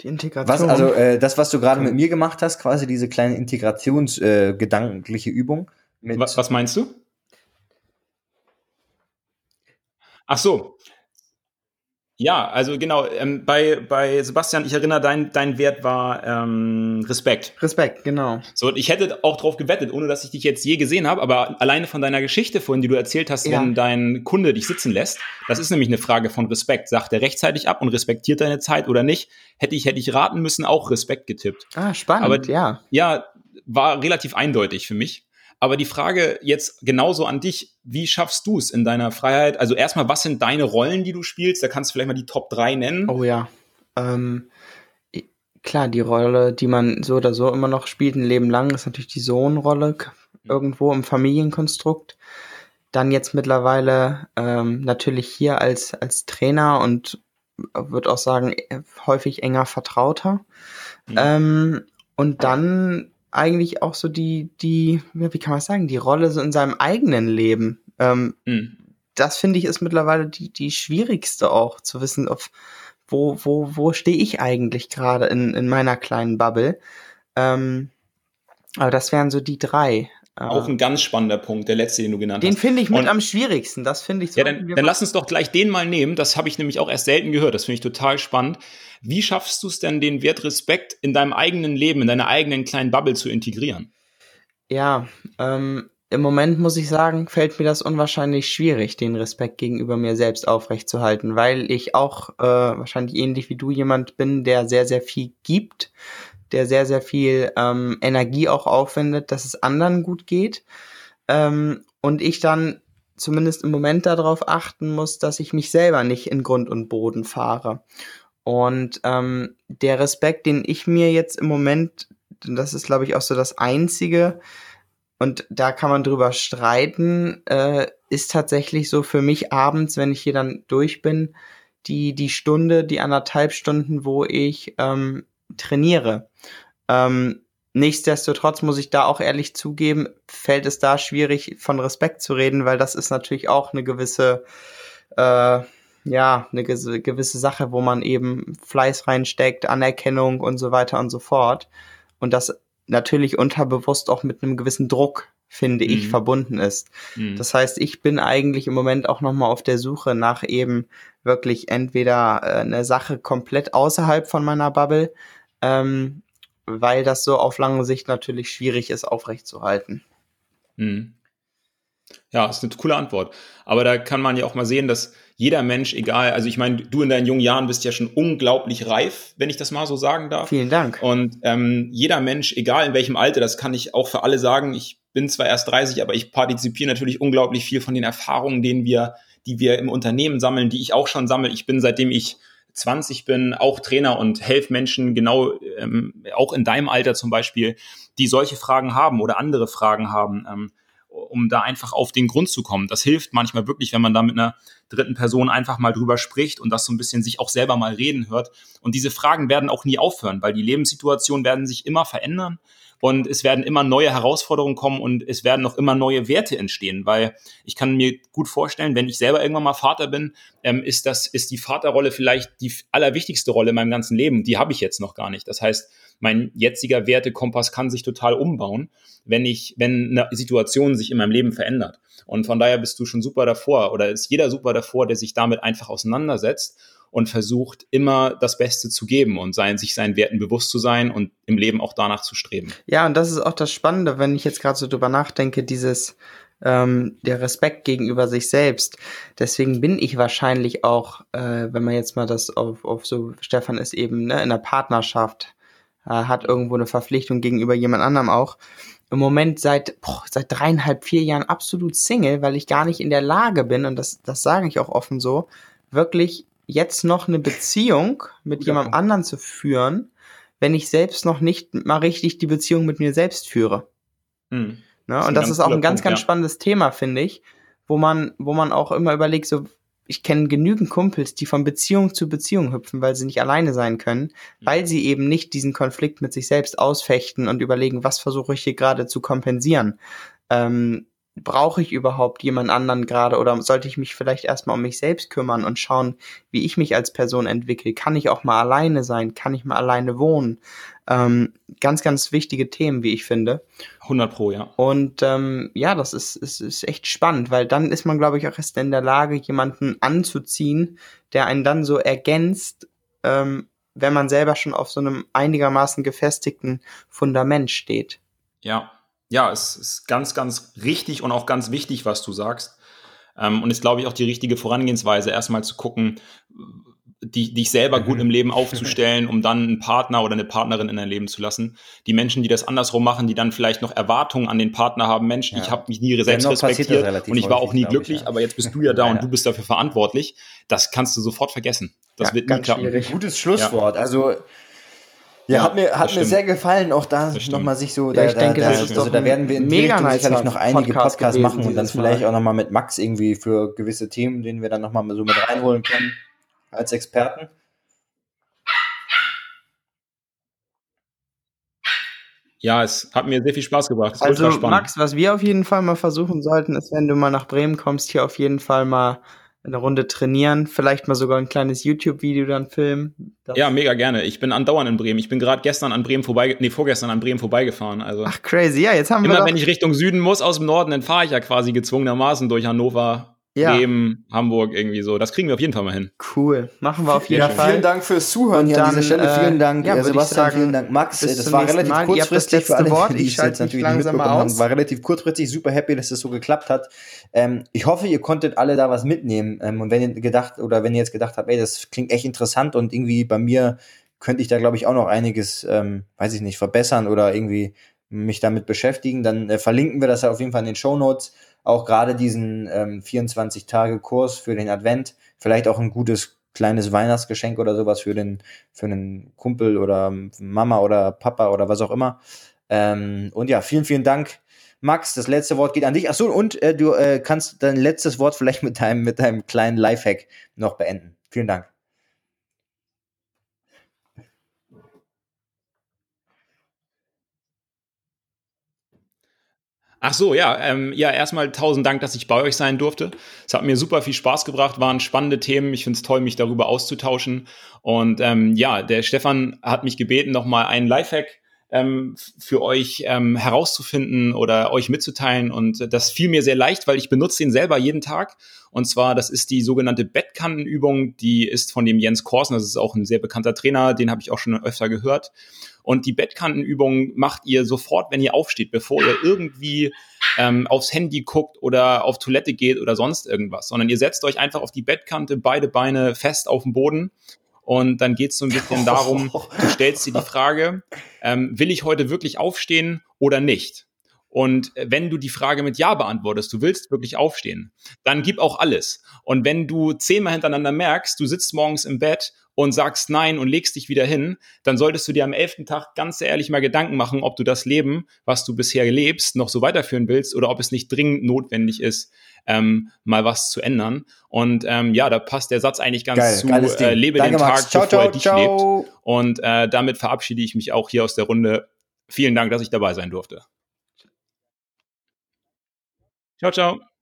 die Integration. Was, also äh, das, was du gerade mit mir gemacht hast, quasi diese kleine Integrationsgedankliche äh, Übung. Mit, Was, was meinst du? Ach so. Ja, also genau, ähm, bei, bei Sebastian, ich erinnere, dein, dein Wert war ähm, Respekt. Respekt, genau. So, und ich hätte auch drauf gewettet, ohne dass ich dich jetzt je gesehen habe, aber alleine von deiner Geschichte vorhin, die du erzählt hast, Ja. wenn dein Kunde dich sitzen lässt, das ist nämlich eine Frage von Respekt. Sagt er rechtzeitig ab und respektiert deine Zeit oder nicht? Hätte ich, hätte ich raten müssen, auch Respekt getippt. Ah, spannend, Aber- ja. Ja, war relativ eindeutig für mich. Aber die Frage jetzt genauso an dich, wie schaffst du es in deiner Freiheit? Also erstmal, was sind deine Rollen, die du spielst? Da kannst du vielleicht mal die Top 3 nennen. Oh ja. Ähm, klar, die Rolle, die man so oder so immer noch spielt, ein Leben lang, ist natürlich die Sohnrolle irgendwo im Familienkonstrukt. Dann jetzt mittlerweile ähm, natürlich hier als, als Trainer und würde auch sagen, äh, häufig enger Vertrauter. Mhm. Ähm, und dann eigentlich auch so die, die, wie kann man sagen, die Rolle so in seinem eigenen Leben. Ähm, Hm. das finde ich ist mittlerweile die, die schwierigste auch zu wissen, auf wo, wo, wo stehe ich eigentlich gerade in, in meiner kleinen Bubble. Ähm, aber das wären so die drei. Auch ein ganz spannender Punkt, der letzte, den du genannt den hast. finde ich mit Und- am schwierigsten. Das finde ich Ja, sollten dann, dann lass uns doch gleich den mal nehmen. Das habe ich nämlich auch erst selten gehört. Das finde ich total spannend. Wie schaffst du es denn, den Wert Respekt in deinem eigenen Leben, in deiner eigenen kleinen Bubble zu integrieren? Ja, ähm, im Moment muss ich sagen, fällt mir das unwahrscheinlich schwierig, den Respekt gegenüber mir selbst aufrechtzuerhalten, weil ich auch äh, wahrscheinlich ähnlich wie du jemand bin, der sehr, sehr viel gibt, der sehr, sehr viel ähm, Energie auch aufwendet, dass es anderen gut geht. Ähm, und ich dann zumindest im Moment darauf achten muss, dass ich mich selber nicht in Grund und Boden fahre. Und ähm, der Respekt, den ich mir jetzt im Moment, das ist, glaube ich, auch so das Einzige, und da kann man drüber streiten, äh, ist tatsächlich so für mich abends, wenn ich hier dann durch bin, die, die Stunde, die anderthalb Stunden, wo ich ähm, trainiere. Ähm, nichtsdestotrotz muss ich da auch ehrlich zugeben, fällt es da schwierig, von Respekt zu reden, weil das ist natürlich auch eine gewisse, äh, ja, eine gewisse- Sache, wo man eben Fleiß reinsteckt, Anerkennung und so weiter und so fort. Und das natürlich unterbewusst auch mit einem gewissen Druck, finde ich, Mhm. verbunden ist. Hm. Das heißt, ich bin eigentlich im Moment auch nochmal auf der Suche nach eben wirklich entweder äh, eine Sache komplett außerhalb von meiner Bubble, ähm, weil das so auf lange Sicht natürlich schwierig ist, aufrechtzuerhalten. Hm. Ja, ist eine coole Antwort. Aber da kann man ja auch mal sehen, dass jeder Mensch, egal, also ich meine, du in deinen jungen Jahren bist ja schon unglaublich reif, wenn ich das mal so sagen darf. Vielen Dank. Und ähm, jeder Mensch, egal in welchem Alter, das kann ich auch für alle sagen, ich bin zwar erst 30, aber ich partizipiere natürlich unglaublich viel von den Erfahrungen, denen wir, die wir im Unternehmen sammeln, die ich auch schon sammle. Ich bin, seitdem ich 20 bin, auch Trainer und helfe Menschen genau, ähm, auch in deinem Alter zum Beispiel, die solche Fragen haben oder andere Fragen haben, ähm, um da einfach auf den Grund zu kommen. Das hilft manchmal wirklich, wenn man da mit einer dritten Person einfach mal drüber spricht und das so ein bisschen sich auch selber mal reden hört. Und diese Fragen werden auch nie aufhören, weil die Lebenssituationen werden sich immer verändern und es werden immer neue Herausforderungen kommen und es werden noch immer neue Werte entstehen, weil ich kann mir gut vorstellen, wenn ich selber irgendwann mal Vater bin, ähm, ist das, ist die Vaterrolle vielleicht die allerwichtigste Rolle in meinem ganzen Leben. Die habe ich jetzt noch gar nicht. Das heißt, mein jetziger Wertekompass kann sich total umbauen, wenn ich, wenn eine Situation sich in meinem Leben verändert. Und von daher bist du schon super davor oder ist jeder super davor, der sich damit einfach auseinandersetzt und versucht immer das Beste zu geben und sein, sich seinen Werten bewusst zu sein und im Leben auch danach zu streben. Ja, und das ist auch das Spannende, wenn ich jetzt gerade so drüber nachdenke, dieses ähm, der Respekt gegenüber sich selbst. Deswegen bin ich wahrscheinlich auch, äh, wenn man jetzt mal das auf, auf so, Stefan ist eben ne, in der Partnerschaft, äh, hat irgendwo eine Verpflichtung gegenüber jemand anderem auch. Im Moment seit, boah, seit dreieinhalb, vier Jahren absolut Single, weil ich gar nicht in der Lage bin, und das, das sage ich auch offen so, wirklich jetzt noch eine Beziehung mit Guter jemand Punkt. anderen zu führen, wenn ich selbst noch nicht mal richtig die Beziehung mit mir selbst führe. Hm. Ne? Und das ist auch ein ganz, Punkt, ganz ja. spannendes Thema, finde ich, wo man, wo man auch immer überlegt, so, ich kenne genügend Kumpels, die von Beziehung zu Beziehung hüpfen, weil sie nicht alleine sein können, mhm. weil sie eben nicht diesen Konflikt mit sich selbst ausfechten und überlegen, was versuche ich hier gerade zu kompensieren. Ähm, brauche ich überhaupt jemand anderen gerade oder sollte ich mich vielleicht erstmal um mich selbst kümmern und schauen, wie ich mich als Person entwickle? Kann ich auch mal alleine sein? Kann ich mal alleine wohnen? Ähm, ganz, ganz wichtige Themen, wie ich finde. 100 pro, ja. Und ähm, ja, das ist, ist, ist echt spannend, weil dann ist man, glaube ich, auch erst in der Lage, jemanden anzuziehen, der einen dann so ergänzt, ähm, wenn man selber schon auf so einem einigermaßen gefestigten Fundament steht. Ja, ja, es ist ganz, ganz richtig und auch ganz wichtig, was du sagst. Ähm, und ist, glaube ich, auch die richtige Vorangehensweise, erstmal zu gucken, die, dich selber gut im Leben aufzustellen, um dann einen Partner oder eine Partnerin in dein Leben zu lassen. Die Menschen, die das andersrum machen, die dann vielleicht noch Erwartungen an den Partner haben, Mensch, ja. ich habe mich nie selbst respektiert und ich war auch nie glücklich, ich, ja. aber jetzt bist du ja da und du bist dafür verantwortlich. Das kannst du sofort vergessen. Das ja, wird nie klappen. Schwierig. Gutes Schlusswort. Also ja, hat mir, hat mir sehr gefallen, auch da nochmal sich so, ja, da, ich denke, da, das ist also da werden wir in mega Richtung sicherlich noch einige Podcast Podcasts machen und dann vielleicht Mal. auch nochmal mit Max irgendwie für gewisse Themen, den wir dann nochmal so mit reinholen können als Experten. Ja, es hat mir sehr viel Spaß gebracht. Also Max, was wir auf jeden Fall mal versuchen sollten, ist, wenn du mal nach Bremen kommst, hier auf jeden Fall mal eine Runde trainieren, vielleicht mal sogar ein kleines YouTube-Video dann filmen. ja, mega gerne. Ich bin andauernd in Bremen. Ich bin gerade gestern an Bremen vorbei, nee, vorgestern an Bremen vorbeigefahren. Also Ach crazy, ja, jetzt haben wir Immer wenn ich Richtung Süden muss aus dem Norden, dann fahre ich ja quasi gezwungenermaßen durch Hannover, ja. Bremen, Hamburg irgendwie so. Das kriegen wir auf jeden Fall mal hin. Cool, machen wir auf jeden ja, Fall. Vielen Dank fürs Zuhören hier dann, an dieser Stelle. Vielen Dank, ja, Sebastian. Sagen, vielen Dank, Max. Das war relativ Mal. kurzfristig für alle, Wort. die es jetzt natürlich nicht mitbekommen haben. War relativ kurzfristig. Super happy, dass das so geklappt hat. Ähm, ich hoffe, ihr konntet alle da was mitnehmen. Ähm, und wenn ihr gedacht oder wenn ihr jetzt gedacht habt, ey, das klingt echt interessant und irgendwie bei mir könnte ich da glaube ich auch noch einiges, ähm, weiß ich nicht, verbessern oder irgendwie mich damit beschäftigen, dann äh, verlinken wir das ja auf jeden Fall in den Show Notes auch gerade diesen ähm, 24-Tage-Kurs für den Advent, vielleicht auch ein gutes kleines Weihnachtsgeschenk oder sowas für den für einen Kumpel oder Mama oder Papa oder was auch immer. Ähm, und ja, vielen, vielen Dank. Max, das letzte Wort geht an dich. Achso, und äh, du äh, kannst dein letztes Wort vielleicht mit deinem, mit deinem kleinen Lifehack noch beenden. Vielen Dank. Ach so, ja, ähm, ja, erstmal tausend Dank, dass ich bei euch sein durfte. Es hat mir super viel Spaß gebracht, waren spannende Themen. Ich finde es toll, mich darüber auszutauschen. Und ähm, ja, der Stefan hat mich gebeten, nochmal einen Lifehack ähm, für euch ähm, herauszufinden oder euch mitzuteilen. Und das fiel mir sehr leicht, weil ich benutze den selber jeden Tag. Und zwar, das ist die sogenannte Bettkantenübung, die ist von dem Jens Korsen, das ist auch ein sehr bekannter Trainer, den habe ich auch schon öfter gehört. Und die Bettkantenübung macht ihr sofort, wenn ihr aufsteht, bevor ihr irgendwie ähm, aufs Handy guckt oder auf Toilette geht oder sonst irgendwas, sondern ihr setzt euch einfach auf die Bettkante, beide Beine fest auf dem Boden und dann geht es so ein bisschen darum, du stellst dir die Frage, ähm, will ich heute wirklich aufstehen oder nicht? Und wenn du die Frage mit Ja beantwortest, du willst wirklich aufstehen, dann gib auch alles. Und wenn du zehnmal hintereinander merkst, du sitzt morgens im Bett und sagst Nein und legst dich wieder hin, dann solltest du dir am elften Tag ganz ehrlich mal Gedanken machen, ob du das Leben, was du bisher lebst, noch so weiterführen willst oder ob es nicht dringend notwendig ist, ähm, mal was zu ändern. Und ähm, ja, da passt der Satz eigentlich ganz Geil, zu äh, lebe Danke, den Tag, Max. Ciao, bevor er dich ciao. lebt. Und äh, damit verabschiede ich mich auch hier aus der Runde. Vielen Dank, dass ich dabei sein durfte. Ciao, ciao.